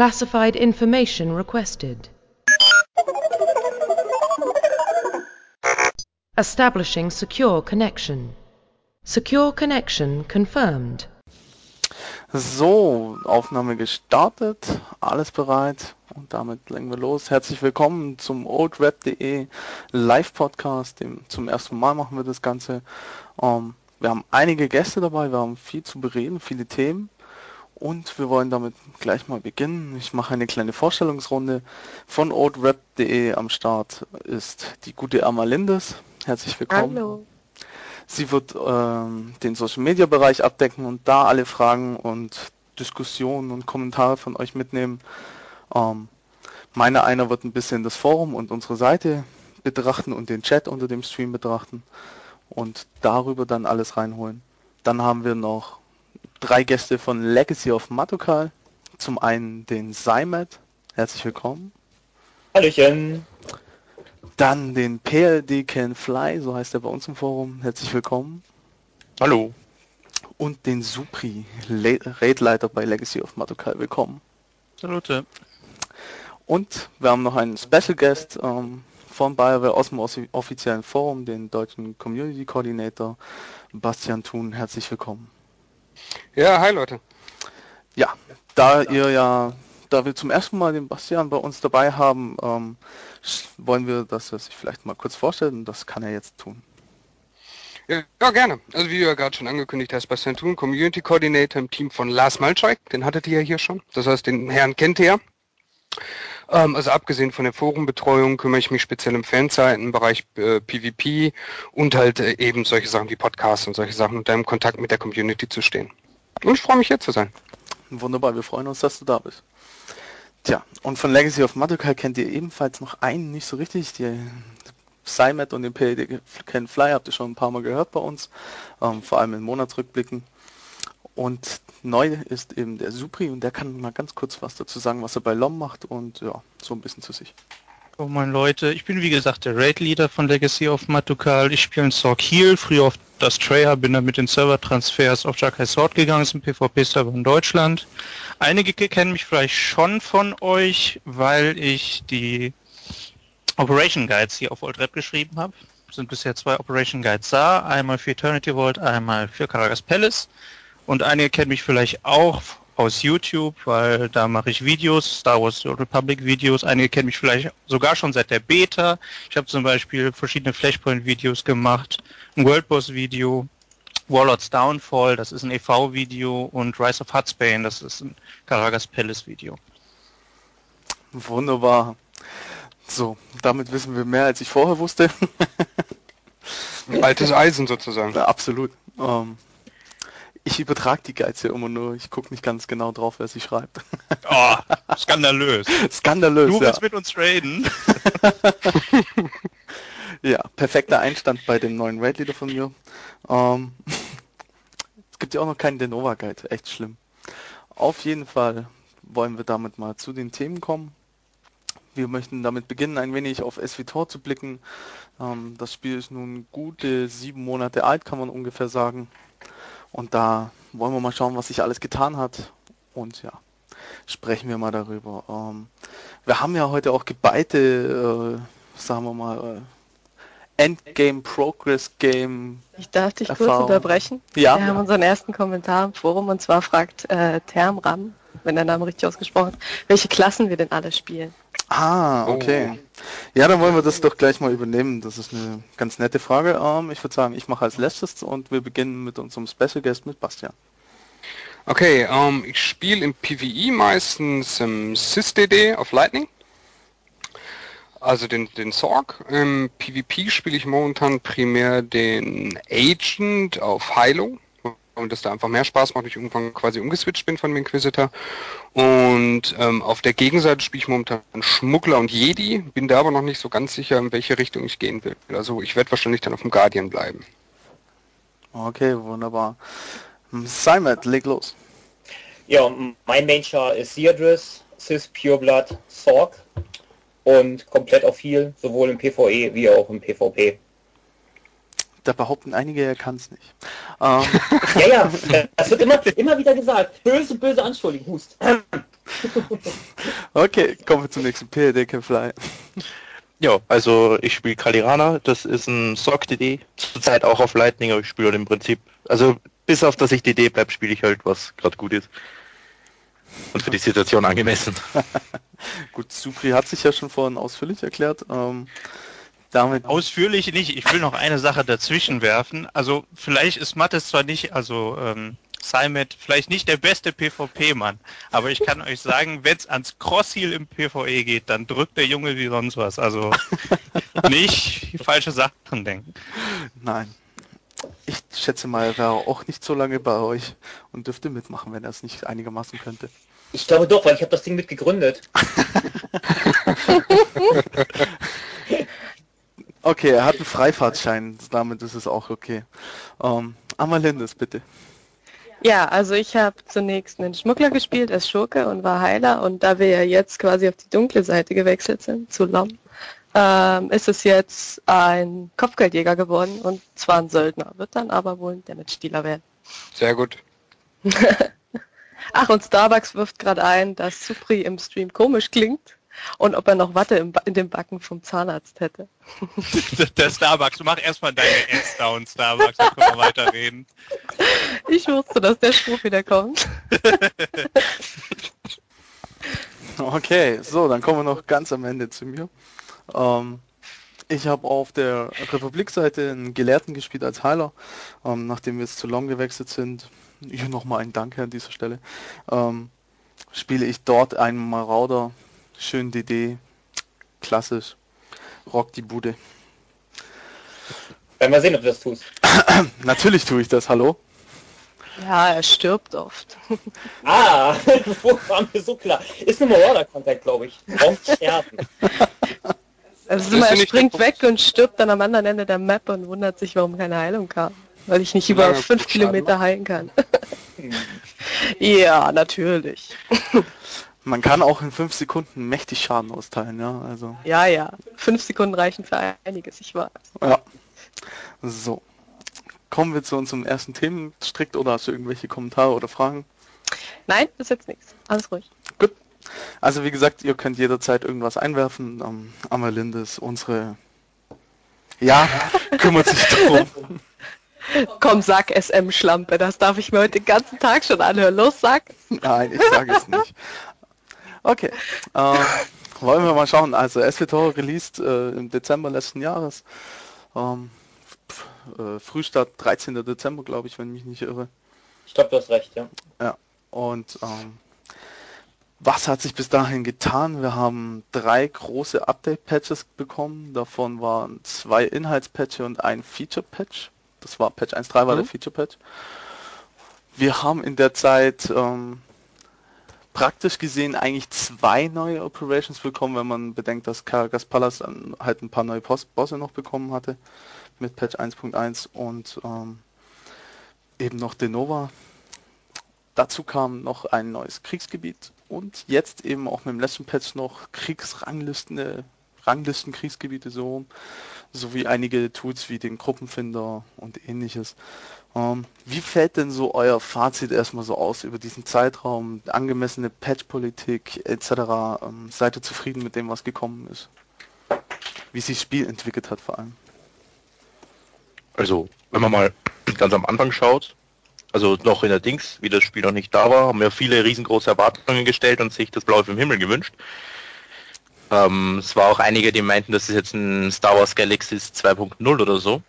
Classified information requested. Establishing secure connection. Secure connection confirmed. So, Aufnahme gestartet, alles bereit und damit legen wir los. Herzlich willkommen zum oldrap.de Live-Podcast. Zum ersten Mal machen wir das Ganze. Ähm, wir haben einige Gäste dabei, wir haben viel zu bereden, viele Themen und wir wollen damit gleich mal beginnen. Ich mache eine kleine Vorstellungsrunde. Von oldrap.de am Start ist die gute Irma Lindes. Herzlich willkommen. Hallo. Sie wird ähm, den Social Media Bereich abdecken und da alle Fragen und Diskussionen und Kommentare von euch mitnehmen. Ähm, meine einer wird ein bisschen das Forum und unsere Seite betrachten und den Chat unter dem Stream betrachten und darüber dann alles reinholen. Dann haben wir noch drei Gäste von Legacy of Matokal. Zum einen den Seimet. Herzlich willkommen. Hallöchen. Dann den PLD Can Fly, so heißt er bei uns im Forum. Herzlich willkommen. Hallo. Und den Supri, Raidleiter bei Legacy of Matokal. Willkommen. Salute. Und wir haben noch einen Special Guest ähm, von BioWare aus dem offiziellen Forum, den deutschen Community Coordinator Bastian Thun. Herzlich willkommen. Ja, hi Leute. Ja, da ihr ja, da wir zum ersten Mal den Bastian bei uns dabei haben, ähm, wollen wir, dass er sich vielleicht mal kurz vorstellt und das kann er jetzt tun. Ja, ja gerne. Also wie du ja gerade schon angekündigt hast, Bastian Thun, Community Coordinator im Team von Lars Malczak, den hattet ihr ja hier schon. Das heißt, den Herrn kennt ihr ja. Ähm, also abgesehen von der Forenbetreuung kümmere ich mich speziell im Fanzeiten-Bereich äh, PvP und halt äh, eben solche Sachen wie Podcasts und solche Sachen und da im Kontakt mit der Community zu stehen. Und ich freue mich hier zu sein. Wunderbar, wir freuen uns, dass du da bist. Tja, und von Legacy of Madoka kennt ihr ebenfalls noch einen nicht so richtig, die Cymet und den PLD Can Fly habt ihr schon ein paar Mal gehört bei uns, ähm, vor allem in Monatsrückblicken. Und neu ist eben der Supri und der kann mal ganz kurz was dazu sagen, was er bei LOM macht und ja, so ein bisschen zu sich. Oh mein Leute, ich bin wie gesagt der Raid-Leader von Legacy of Matukal. Ich spiele in Sork Heal, früher auf das Treya, bin dann mit den Server-Transfers auf Jakai Sword gegangen, ist ein PvP-Server in Deutschland. Einige kennen mich vielleicht schon von euch, weil ich die Operation Guides hier auf Old Rap geschrieben habe. Sind bisher zwei Operation Guides da, einmal für Eternity Vault, einmal für Karagas Palace. Und einige kennen mich vielleicht auch aus YouTube, weil da mache ich Videos, Star Wars Republic Videos. Einige kennen mich vielleicht sogar schon seit der Beta. Ich habe zum Beispiel verschiedene Flashpoint Videos gemacht, ein World Boss Video, Warlords Downfall, das ist ein EV Video und Rise of Hutsbane, das ist ein Karagas Palace Video. Wunderbar. So, damit wissen wir mehr, als ich vorher wusste. Altes Eisen sozusagen. Ja, absolut. Ähm, ich übertrage die Geiz ja immer nur. Ich gucke nicht ganz genau drauf, wer sie schreibt. Oh, skandalös. skandalös, Du willst ja. mit uns traden. ja, perfekter Einstand bei dem neuen Raid-Leader von mir. Ähm, es gibt ja auch noch keinen Denova-Guide. Echt schlimm. Auf jeden Fall wollen wir damit mal zu den Themen kommen. Wir möchten damit beginnen, ein wenig auf SVTOR zu blicken. Ähm, das Spiel ist nun gute sieben Monate alt, kann man ungefähr sagen. Und da wollen wir mal schauen, was sich alles getan hat. Und ja, sprechen wir mal darüber. Ähm, wir haben ja heute auch geballte, äh, sagen wir mal, äh, Endgame, Progress Game. Ich darf dich Erfahrung. kurz unterbrechen. Ja. Wir haben unseren ersten Kommentar im Forum und zwar fragt äh, Termram, wenn der Name richtig ausgesprochen ist, welche Klassen wir denn alle spielen. Ah, okay. Oh. Ja, dann wollen wir das doch gleich mal übernehmen. Das ist eine ganz nette Frage. Ähm, ich würde sagen, ich mache als letztes und wir beginnen mit unserem Special Guest mit Bastian. Okay, ähm, ich spiele im PvE meistens im SysDD auf Lightning. Also den, den Sorg. Im PvP spiele ich momentan primär den Agent auf Heilung und das da einfach mehr Spaß macht, ich irgendwann quasi umgeswitcht bin von dem Inquisitor. Und ähm, auf der Gegenseite spiele ich momentan Schmuggler und Jedi, bin da aber noch nicht so ganz sicher, in welche Richtung ich gehen will. Also ich werde wahrscheinlich dann auf dem Guardian bleiben. Okay, wunderbar. Simon, leg los. Ja, mein Main-Char ist Seardris, Cis Pureblood, Sorg und komplett auf Heal, sowohl im PvE wie auch im PvP. Da behaupten einige, er kann es nicht. Ähm. ja, ja, das wird immer, immer wieder gesagt. Böse, böse Anschuldigung, Hust. Okay, kommen wir zum nächsten PLD Can Fly. Ja, also ich spiele Kalirana, das ist ein Sorg-DD, zurzeit auch auf Lightning, aber ich spiele halt im Prinzip, also bis auf dass ich DD bleibe, spiele ich halt, was gerade gut ist. Und für die Situation angemessen. Gut, Supri hat sich ja schon vorhin ausführlich erklärt. Ähm, damit Ausführlich nicht. Ich will noch eine Sache dazwischen werfen. Also vielleicht ist Mattes zwar nicht, also ähm, Simet vielleicht nicht der beste PvP-Mann, aber ich kann euch sagen, wenn es ans Crossheal im PvE geht, dann drückt der Junge wie sonst was. Also nicht falsche Sachen denken. Nein. Ich schätze mal, er wäre auch nicht so lange bei euch und dürfte mitmachen, wenn er es nicht einigermaßen könnte. Ich glaube doch, weil ich habe das Ding mit gegründet. Okay, er hat einen Freifahrtschein, damit ist es auch okay. Ähm, Amalindis, bitte. Ja, also ich habe zunächst einen Schmuggler gespielt als Schurke und war Heiler und da wir ja jetzt quasi auf die dunkle Seite gewechselt sind, zu Lom, ähm, ist es jetzt ein Kopfgeldjäger geworden und zwar ein Söldner, wird dann aber wohl ein Damage-Dealer werden. Sehr gut. Ach, und Starbucks wirft gerade ein, dass Supri im Stream komisch klingt und ob er noch Watte im ba in den Backen vom Zahnarzt hätte. Der Starbucks, du mach erstmal deine Ads down, Starbucks, dann können wir weiterreden. Ich wusste, dass der Spruch wieder kommt. Okay, so, dann kommen wir noch ganz am Ende zu mir. Ähm, ich habe auf der Republik-Seite einen Gelehrten gespielt als Heiler, ähm, nachdem wir jetzt zu Long gewechselt sind. Hier nochmal ein Danke an dieser Stelle. Ähm, spiele ich dort einen Marauder, schön DD, klassisch, rock die Bude. Werden wir sehen, ob du das tust. Natürlich tue ich das, hallo. Ja, er stirbt oft. Ah, wo war mir so klar. Ist eine Marauder-Krankheit, glaube ich. Braucht sterben. Also immer, er springt weg und stirbt dann am anderen Ende der Map und wundert sich, warum keine Heilung kam. Weil ich nicht über fünf Kilometer heilen kann. ja, natürlich. Man kann auch in fünf Sekunden mächtig Schaden austeilen, ja, also, Ja, ja. Fünf Sekunden reichen für einiges, ich weiß. ja. So. Kommen wir zu unserem ersten Themenstrick oder hast du irgendwelche Kommentare oder Fragen? Nein, ist jetzt nichts. Alles ruhig. Gut. Also wie gesagt, ihr könnt jederzeit irgendwas einwerfen. Ähm, Amalinde ist unsere... Ja, kümmert sich drum. Komm, sag SM-Schlampe, das darf ich mir heute den ganzen Tag schon anhören. Los, sag. Nein, ich sage es nicht. Okay. Ähm, wollen wir mal schauen. Also SWTOR released äh, im Dezember letzten Jahres. Ähm, äh, Frühstart 13. Dezember, glaube ich, wenn ich mich nicht irre. Ich glaube, du hast recht, ja. Und ähm, was hat sich bis dahin getan? Wir haben drei große Update-Patches bekommen. Davon waren zwei Inhaltspatches und ein Feature-Patch. Das war Patch 1.3 war Mhm. der Feature-Patch. Wir haben in der Zeit ähm, praktisch gesehen eigentlich zwei neue Operations bekommen, wenn man bedenkt, dass Karagas Palace halt ein paar neue Post Bosse noch bekommen hatte mit Patch 1.1 und ähm, eben noch Denova. Dazu kam noch ein neues Kriegsgebiet und jetzt eben auch mit dem letzten Patch noch Kriegsranglisten, äh, Ranglisten-Kriegsgebiete so rum, sowie einige Tools wie den Gruppenfinder und ähnliches. Ähm, wie fällt denn so euer Fazit erstmal so aus über diesen Zeitraum, angemessene Patch-Politik etc.? Ähm, seid ihr zufrieden mit dem, was gekommen ist? Wie sich das Spiel entwickelt hat vor allem? Also, wenn man mal ganz am Anfang schaut, also noch in der Dings, wie das Spiel noch nicht da war, haben ja viele riesengroße Erwartungen gestellt und sich das Blaue vom Himmel gewünscht. Ähm, es war auch einige, die meinten, das ist jetzt ein Star Wars Galaxies 2.0 oder so.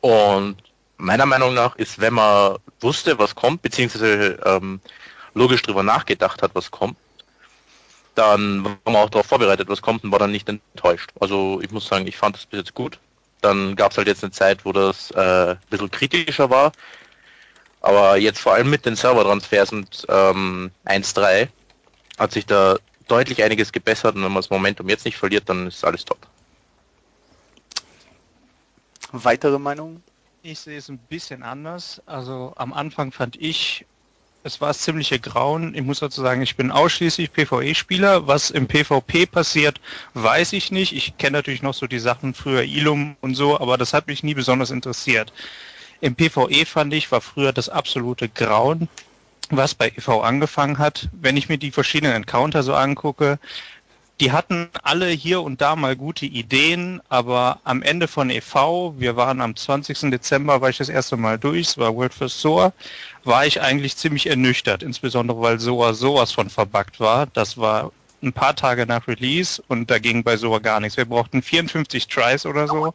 Und meiner Meinung nach ist, wenn man wusste, was kommt, beziehungsweise ähm, logisch drüber nachgedacht hat, was kommt, dann war man auch darauf vorbereitet, was kommt und war dann nicht enttäuscht. Also ich muss sagen, ich fand das bis jetzt gut. Dann gab es halt jetzt eine Zeit, wo das äh, ein bisschen kritischer war. Aber jetzt vor allem mit den Servertransfers und ähm, 1.3 hat sich da deutlich einiges gebessert und wenn man das Momentum jetzt nicht verliert, dann ist alles top. Weitere Meinungen? Ich sehe es ein bisschen anders. Also am Anfang fand ich, es war ziemliche Grauen. Ich muss dazu sagen, ich bin ausschließlich PvE-Spieler. Was im PvP passiert, weiß ich nicht. Ich kenne natürlich noch so die Sachen früher Ilum und so, aber das hat mich nie besonders interessiert. Im PvE fand ich, war früher das absolute Grauen. was bei EV angefangen hat. Wenn ich mir die verschiedenen Encounter so angucke, die hatten alle hier und da mal gute Ideen, aber am Ende von EV, wir waren am 20. Dezember, war ich das erste Mal durch, es war World First Soar, war ich eigentlich ziemlich ernüchtert, insbesondere weil Soar sowas von verbuggt war. Das war ein paar Tage nach Release und da ging bei Soar gar nichts. Wir brauchten 54 Tries oder so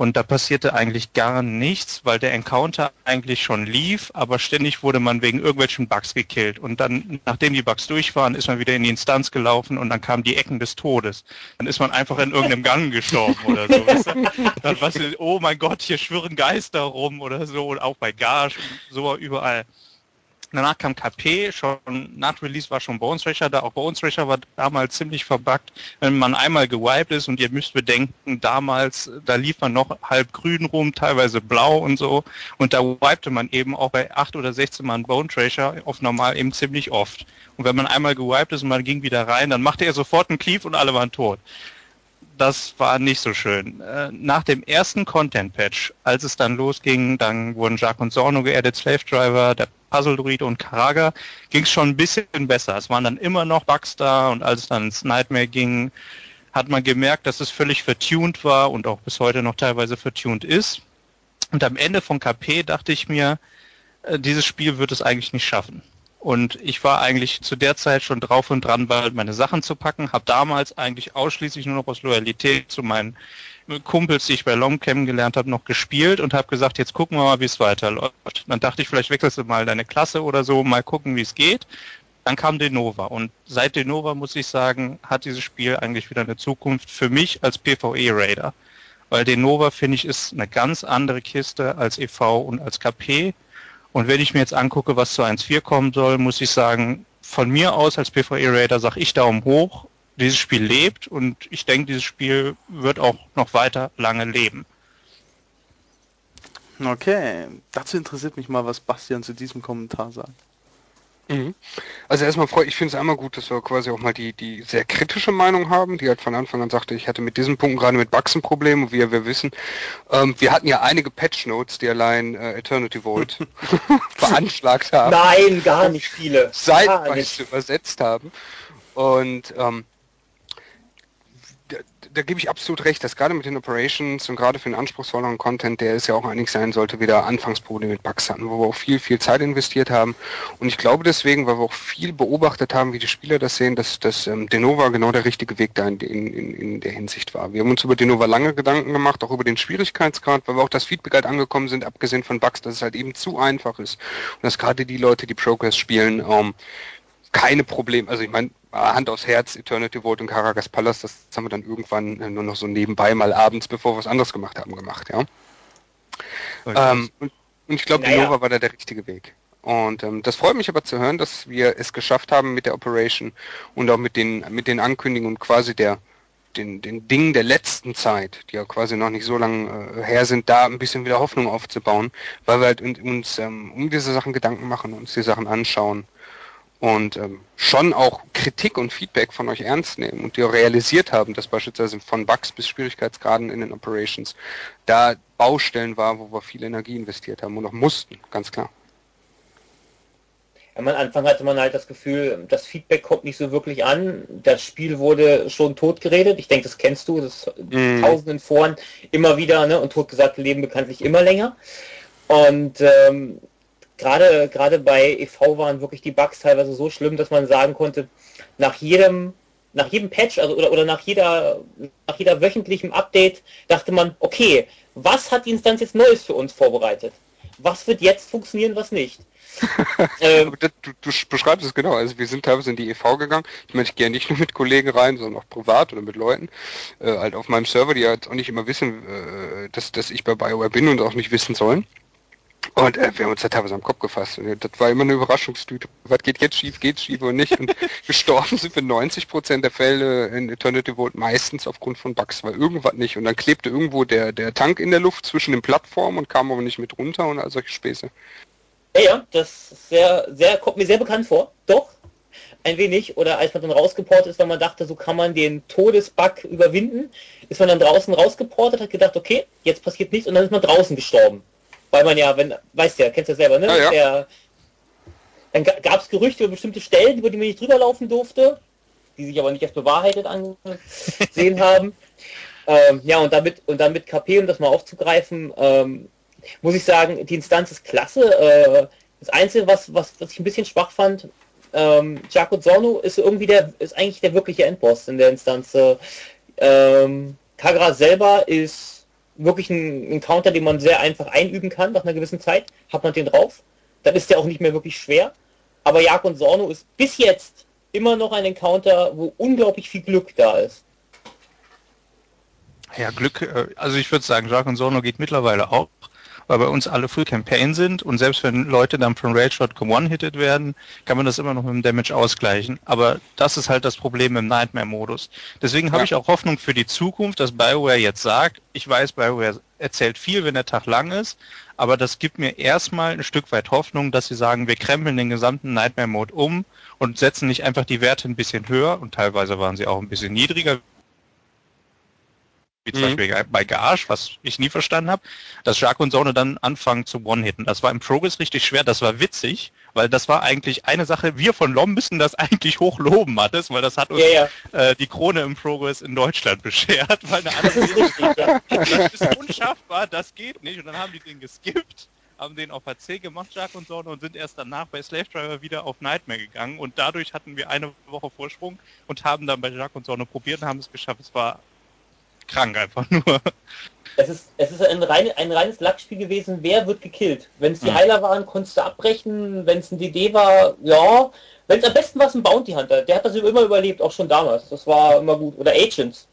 und da passierte eigentlich gar nichts, weil der Encounter eigentlich schon lief, aber ständig wurde man wegen irgendwelchen Bugs gekillt. Und dann, nachdem die Bugs durch waren, ist man wieder in die Instanz gelaufen und dann kamen die Ecken des Todes. Dann ist man einfach in irgendeinem Gang gestorben oder so. Weißt du? Dann was, oh mein Gott, hier schwirren Geister rum oder so und auch bei Gage und so überall. Danach kam KP, schon nach Release war schon Bones Thrasher da. Auch Bones Thrasher war damals ziemlich verbuggt. Wenn man einmal gewiped ist und ihr müsst bedenken, damals, da lief man noch halb grün rum, teilweise blau und so. Und da wipte man eben auch bei 8 oder 16 Mal einen Bone Thrasher auf normal eben ziemlich oft. Und wenn man einmal gewiped ist und man ging wieder rein, dann machte er sofort einen Cleave und alle waren tot das war nicht so schön. Äh, nach dem ersten Content-Patch, als es dann losging, dann wurden Jacques und Sorno geaddet, Slave Driver, der Puzzle Druid und Karaga, ging es schon ein bisschen besser. Es waren dann immer noch Bugs da und als es dann ins Nightmare ging, hat man gemerkt, dass es völlig vertuned war und auch bis heute noch teilweise vertuned ist. Und am Ende von KP dachte ich mir, äh, dieses Spiel wird es eigentlich nicht schaffen. Und ich war eigentlich zu der Zeit schon drauf und dran, bald meine Sachen zu packen. Habe damals eigentlich ausschließlich nur noch aus Loyalität zu meinen Kumpels, die ich bei Long kennengelernt habe, noch gespielt und habe gesagt, jetzt gucken wir mal, wie es weiterläuft. Dann dachte ich, vielleicht wechselst du mal deine Klasse oder so, mal gucken, wie es geht. Dann kam Denova und seit Denova muss ich sagen, hat dieses Spiel eigentlich wieder eine Zukunft für mich als PvE-Raider. Weil Denova, finde ich, ist eine ganz andere Kiste als EV und als KP und wenn ich mir jetzt angucke, was zu 1.4 kommen soll, muss ich sagen, von mir aus als PvE-Raider sage ich Daumen hoch. Dieses Spiel lebt und ich denke, dieses Spiel wird auch noch weiter lange leben. Okay, dazu interessiert mich mal, was Bastian zu diesem Kommentar sagt. Mhm. Also erstmal freut, ich finde es einmal gut, dass wir quasi auch mal die, die sehr kritische Meinung haben, die halt von Anfang an sagte, ich hatte mit diesem Punkt gerade mit Bugs ein Problem, und wie wir wissen, ähm, wir hatten ja einige Patch Notes, die allein äh, Eternity Vault veranschlagt haben. Nein, gar nicht viele. Seitweise übersetzt haben. Und ähm, da gebe ich absolut recht, dass gerade mit den Operations und gerade für den anspruchsvolleren Content, der es ja auch einig sein sollte, wieder Anfangsprobleme mit Bugs hatten, wo wir auch viel, viel Zeit investiert haben. Und ich glaube deswegen, weil wir auch viel beobachtet haben, wie die Spieler das sehen, dass, dass ähm, Denova genau der richtige Weg da in, in, in der Hinsicht war. Wir haben uns über Denova lange Gedanken gemacht, auch über den Schwierigkeitsgrad, weil wir auch das Feedback halt angekommen sind, abgesehen von Bugs, dass es halt eben zu einfach ist. Und dass gerade die Leute, die Progress spielen, ähm, keine Probleme, also ich meine, Hand aufs Herz, Eternity Vault und Karagas Palace, das haben wir dann irgendwann äh, nur noch so nebenbei mal abends, bevor wir was anderes gemacht haben, gemacht, ja. Ähm, und, und, ich glaube, naja. Nova war da der richtige Weg. Und ähm, das freut mich aber zu hören, dass wir es geschafft haben mit der Operation und auch mit den mit den Ankündigungen quasi der den, den Dingen der letzten Zeit, die ja quasi noch nicht so lange äh, her sind, da ein bisschen wieder Hoffnung aufzubauen, weil wir halt uns ähm, um diese Sachen Gedanken machen, uns die Sachen anschauen und ähm, schon auch Kritik und Feedback von euch ernst nehmen und die auch realisiert haben, dass beispielsweise von Bugs bis Schwierigkeitsgraden in den Operations da Baustellen war, wo wir viel Energie investiert haben und auch mussten, ganz klar. Am Anfang hatte man halt das Gefühl, das Feedback kommt nicht so wirklich an. Das Spiel wurde schon totgeredet. Ich denke, das kennst du, das mm. tausenden Foren immer wieder, ne? Und totgesagte leben bekanntlich immer länger. Und ähm, gerade gerade bei EV waren wirklich die Bugs teilweise so schlimm, dass man sagen konnte, nach jedem nach jedem Patch also, oder, oder nach jeder nach jeder wöchentlichen Update dachte man, okay, was hat die Instanz jetzt Neues für uns vorbereitet? Was wird jetzt funktionieren, was nicht? ähm, das, du, du, beschreibst es genau. Also wir sind teilweise in die EV gegangen. Ich meine, ich gehe nicht nur mit Kollegen rein, sondern auch privat oder mit Leuten. Äh, halt auf meinem Server, die halt auch nicht immer wissen, äh, dass, dass ich bei BioWare bin und auch nicht wissen sollen. Und äh, wir haben uns da teilweise am Kopf gefasst. Und das war immer eine Überraschungstüte. Was geht jetzt schief, geht schief oder nicht? Und gestorben sind wir 90% der Fälle in Eternity Vault meistens aufgrund von Bugs, weil irgendwas nicht. Und dann klebte irgendwo der, der Tank in der Luft zwischen den Plattformen und kam aber nicht mit runter und all solche Späße. Ja, ja, das sehr, sehr, kommt mir sehr bekannt vor. Doch, ein wenig. Oder als man dann rausgeportet ist, weil man dachte, so kann man den Todesbug überwinden, ist man dann draußen rausgeportet, hat gedacht, okay, jetzt passiert nichts und dann ist man draußen gestorben. Weil man ja, wenn, weißt ja, kennst du ja selber, ne? Ja, ja. Der, dann gab es Gerüchte über bestimmte Stellen, über die man nicht drüber laufen durfte, die sich aber nicht als bewahrheitet angesehen haben. Ähm, ja, und damit, und damit KP, um das mal aufzugreifen, ähm, muss ich sagen, die Instanz ist klasse. Äh, das Einzige, was, was, was ich ein bisschen schwach fand, ähm, Jaco Zorno ist irgendwie der, ist eigentlich der wirkliche Endboss in der Instanz. Ähm, Kagra selber ist wirklich ein, ein Counter, den man sehr einfach einüben kann nach einer gewissen Zeit. Hat man den drauf, dann ist der auch nicht mehr wirklich schwer. Aber Jak und Sorno ist bis jetzt immer noch ein Encounter, wo unglaublich viel Glück da ist. Ja, Glück, äh, also ich würde sagen, Jacques und Sorno geht mittlerweile auch, weil bei uns alle Full Campaign sind und selbst wenn Leute dann von Rail Shot one-hitted werden, kann man das immer noch mit dem Damage ausgleichen. Aber das ist halt das Problem im Nightmare-Modus. Deswegen ja. habe ich auch Hoffnung für die Zukunft, dass BioWare jetzt sagt, ich weiß, BioWare erzählt viel, wenn der Tag lang ist, aber das gibt mir erstmal ein Stück weit Hoffnung, dass sie sagen, wir krempeln den gesamten Nightmare-Mode um und setzen nicht einfach die Werte ein bisschen höher und teilweise waren sie auch ein bisschen niedriger, wie zum mhm. Beispiel bei Gage, was ich nie verstanden habe, dass Jacques und Sonne dann anfangen zu One-Hitten. Das war im Progress richtig schwer, das war witzig, weil das war eigentlich eine Sache, wir von LOM müssen das eigentlich hochloben, Mattes, weil das hat uns ja, ja. Äh, die Krone im Progress in Deutschland beschert, weil eine andere das ist unschaffbar, das geht nicht und dann haben die den geskippt haben den auf HC gemacht, Jack und Sonne, und sind erst danach bei Slave Driver wieder auf Nightmare gegangen. Und dadurch hatten wir eine Woche Vorsprung und haben dann bei Jack und Sonne probiert und haben es geschafft. Es war krank einfach nur. Es ist, es ist ein, rein, ein reines Lackspiel gewesen, wer wird gekillt. Wenn es die hm. Heiler waren, konntest du abbrechen, wenn es ein DD war, ja. Wenn es am besten war, es ein Bounty Hunter, der hat das immer überlebt, auch schon damals. Das war immer gut. Oder Agents.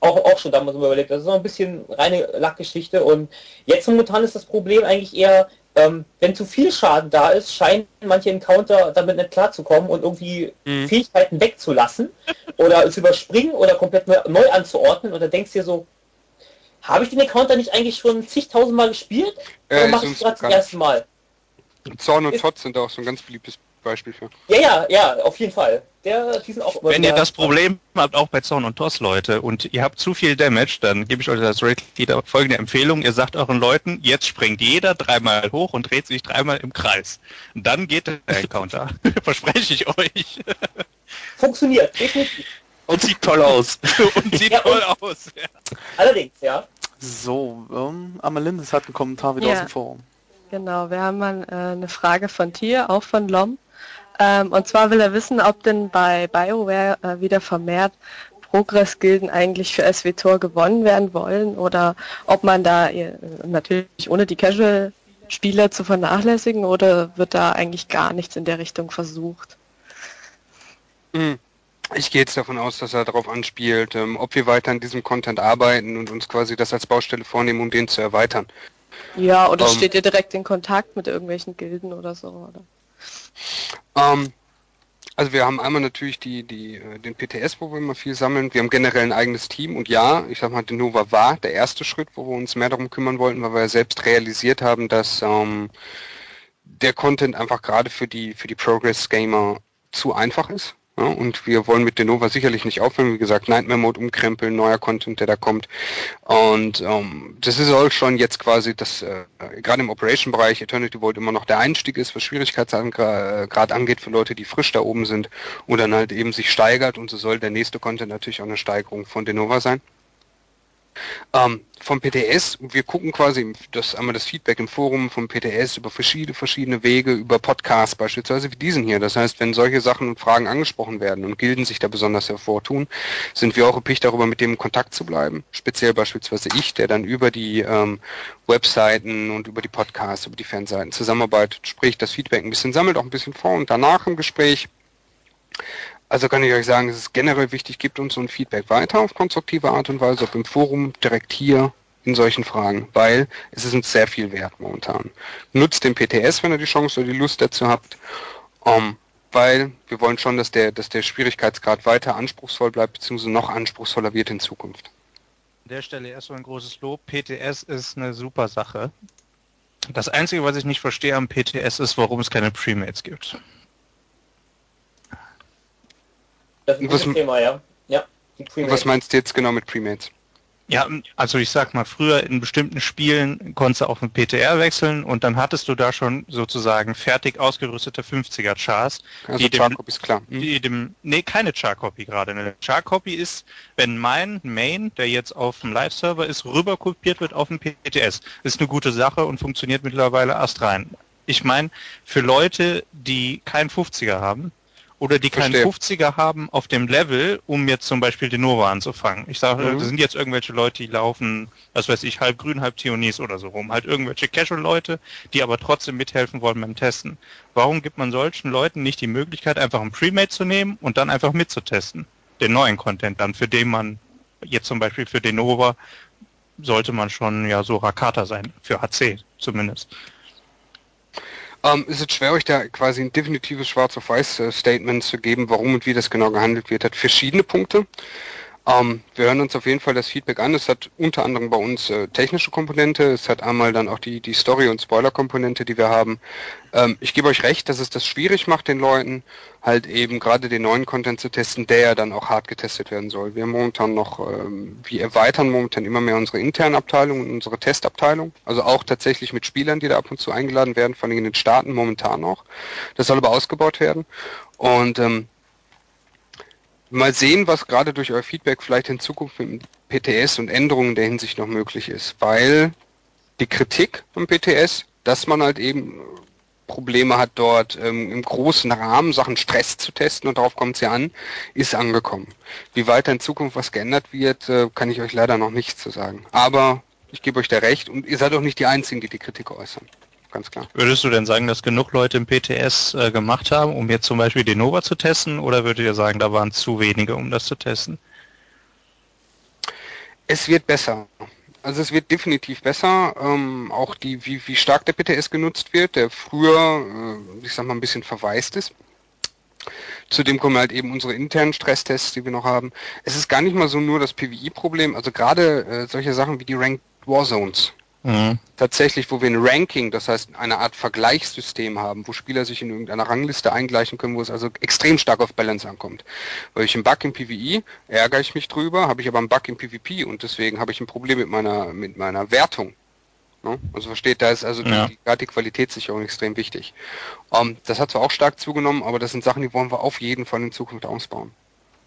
Auch, auch schon damals immer überlebt. Das ist noch ein bisschen reine Lackgeschichte. Und jetzt momentan ist das Problem eigentlich eher, ähm, wenn zu viel Schaden da ist, scheinen manche Encounter damit nicht klarzukommen und irgendwie mhm. Fähigkeiten wegzulassen oder zu überspringen oder komplett neu, neu anzuordnen und dann denkst du dir so, habe ich den Encounter nicht eigentlich schon zigtausend Mal gespielt? Oder mache ich es gerade zum ersten Mal? Zorn und Tot sind auch so ein ganz beliebtes Beispiel für. Ja, ja, ja, auf jeden Fall. Der, die sind auch Wenn ihr das Problem habt, auch bei Zorn und Toss, Leute, und ihr habt zu viel Damage, dann gebe ich euch das Raid Leader folgende Empfehlung. Ihr sagt euren Leuten, jetzt springt jeder dreimal hoch und dreht sich dreimal im Kreis. Dann geht der Encounter. Verspreche ich euch. Funktioniert, definitiv. Und sieht toll aus. und sieht ja, toll und aus. Ja. Allerdings, ja. So, ähm, Amalindis hat einen Kommentar wieder ja. aus dem Forum. Genau, wir haben mal äh, eine Frage von Tier, auch von Lom. Ähm, und zwar will er wissen, ob denn bei BioWare äh, wieder vermehrt Progress-Gilden eigentlich für SWTOR gewonnen werden wollen oder ob man da äh, natürlich ohne die Casual-Spieler zu vernachlässigen oder wird da eigentlich gar nichts in der Richtung versucht? Hm. Ich gehe jetzt davon aus, dass er darauf anspielt, ähm, ob wir weiter an diesem Content arbeiten und uns quasi das als Baustelle vornehmen, um den zu erweitern. Ja, oder um, ähm, steht ihr direkt in Kontakt mit irgendwelchen Gilden oder so, oder? Ähm, also wir haben einmal natürlich die, die, äh, den PTS, wo wir immer viel sammeln. Wir haben generell ein eigenes Team und ja, ich sag mal, Denova war der erste Schritt, wo wir uns mehr darum kümmern wollten, weil wir ja selbst realisiert haben, dass ähm, der Content einfach gerade für die, für die Progress-Gamer zu einfach ist. Ja, und wir wollen mit Denova sicherlich nicht aufhören. Wie gesagt, Nightmare Mode umkrempeln, neuer Content, der da kommt. Und ähm, das ist auch schon jetzt quasi das, äh, gerade im Operation-Bereich, Eternity Vault immer noch der Einstieg ist, was Schwierigkeitsgrad angeht für Leute, die frisch da oben sind und dann halt eben sich steigert. Und so soll der nächste Content natürlich auch eine Steigerung von Denova sein. Ähm, vom PTS, wir gucken quasi das einmal das Feedback im Forum vom PTS über verschiedene, verschiedene Wege, über Podcasts beispielsweise wie diesen hier. Das heißt, wenn solche Sachen und Fragen angesprochen werden und Gilden sich da besonders hervortun, sind wir auch erpicht darüber, mit dem in Kontakt zu bleiben. Speziell beispielsweise ich, der dann über die ähm, Webseiten und über die Podcasts, über die Fanseiten zusammenarbeitet, sprich das Feedback ein bisschen sammelt, auch ein bisschen vor und danach im Gespräch also kann ich euch sagen, es ist generell wichtig, gebt uns so ein Feedback weiter auf konstruktive Art und Weise, ob im Forum, direkt hier in solchen Fragen, weil es ist uns sehr viel wert momentan. Nutzt den PTS, wenn ihr die Chance oder die Lust dazu habt, um, weil wir wollen schon, dass der, dass der Schwierigkeitsgrad weiter anspruchsvoll bleibt, beziehungsweise noch anspruchsvoller wird in Zukunft. An der Stelle erstmal ein großes Lob. PTS ist eine super Sache. Das Einzige, was ich nicht verstehe am PTS, ist, warum es keine Premates gibt. Das ist ein was, Thema, ja. ja was meinst du jetzt genau mit Premates? Ja, also ich sag mal, früher in bestimmten Spielen konntest du auf den PTR wechseln und dann hattest du da schon sozusagen fertig ausgerüstete 50er Chars. Also die Char-Copy ist klar. Dem, die dem, nee, keine Char-Copy gerade. Eine Char-Copy ist, wenn mein Main, der jetzt auf dem Live-Server ist, rüberkopiert wird auf den PTS. Ist eine gute Sache und funktioniert mittlerweile erst rein. Ich meine, für Leute, die keinen 50er haben, oder die keinen Verstehe. 50er haben auf dem Level, um jetzt zum Beispiel den Nova anzufangen. Ich sage, Mhm. das sind jetzt irgendwelche Leute, die laufen, was weiß ich, halb grün, halb Tionis oder so rum. Halt irgendwelche Casual-Leute, die aber trotzdem mithelfen wollen beim Testen. Warum gibt man solchen Leuten nicht die Möglichkeit, einfach einen Premade zu nehmen und dann einfach mitzutesten? Den neuen Content dann, für den man jetzt zum Beispiel für den Nova sollte man schon ja so Rakata sein, für HC zumindest. Ähm, ist es schwer, euch da quasi ein definitives Schwarz auf Weiß äh, zu geben, warum und wie das genau gehandelt wird? Hat verschiedene Punkte. Ähm, wir hören uns auf jeden Fall das Feedback an. Es hat unter anderem bei uns äh, technische Komponente. Es hat einmal dann auch die, die Story- und Spoiler-Komponente, die wir haben. Ähm, ich gebe euch recht, dass es das schwierig macht, den Leuten halt eben gerade den neuen Content zu testen, der ja dann auch hart getestet werden soll. Wir momentan noch, ähm, wir erweitern momentan immer mehr unsere internen Abteilungen und unsere Testabteilung. Also auch tatsächlich mit Spielern, die da ab und zu eingeladen werden, vor allem in den Staaten momentan noch. Das soll aber ausgebaut werden. Und ähm, mal sehen, was gerade durch euer Feedback vielleicht in Zukunft mit dem PTS und Änderungen in der Hinsicht noch möglich ist. Weil die Kritik am PTS, dass man halt eben Probleme hat dort ähm, im großen Rahmen Sachen Stress zu testen und darauf kommt es ja an, ist angekommen. Wie weiter in Zukunft was geändert wird, äh, kann ich euch leider noch nicht zu sagen. Aber ich gebe euch da recht und ihr seid auch nicht die Einzigen, die die Kritik äußern. Ganz klar. Würdest du denn sagen, dass genug Leute im PTS äh, gemacht haben, um jetzt zum Beispiel den Nova zu testen, oder würdet ihr sagen, da waren zu wenige, um das zu testen? Es wird besser. Also es wird definitiv besser. Ähm, auch die, wie, wie stark der PTS genutzt wird, der früher, äh, ich sag mal, ein bisschen verwaist ist. Zudem kommen halt eben unsere internen Stresstests, die wir noch haben. Es ist gar nicht mal so nur das PvI-Problem, also gerade äh, solche Sachen wie die Ranked Warzones. Mhm. Tatsächlich, wo wir ein Ranking, das heißt eine Art Vergleichssystem haben, wo Spieler sich in irgendeiner Rangliste eingleichen können, wo es also extrem stark auf Balance ankommt. Weil ich einen Bug im PvI ärgere ich mich drüber, habe ich aber einen Bug im PvP und deswegen habe ich ein Problem mit meiner mit meiner Wertung. Ne? Also versteht, da ist also Ja. die, gerade die Qualitätssicherung extrem wichtig. Ähm, das hat zwar auch stark zugenommen, aber das sind Sachen, die wollen wir auf jeden Fall in Zukunft ausbauen.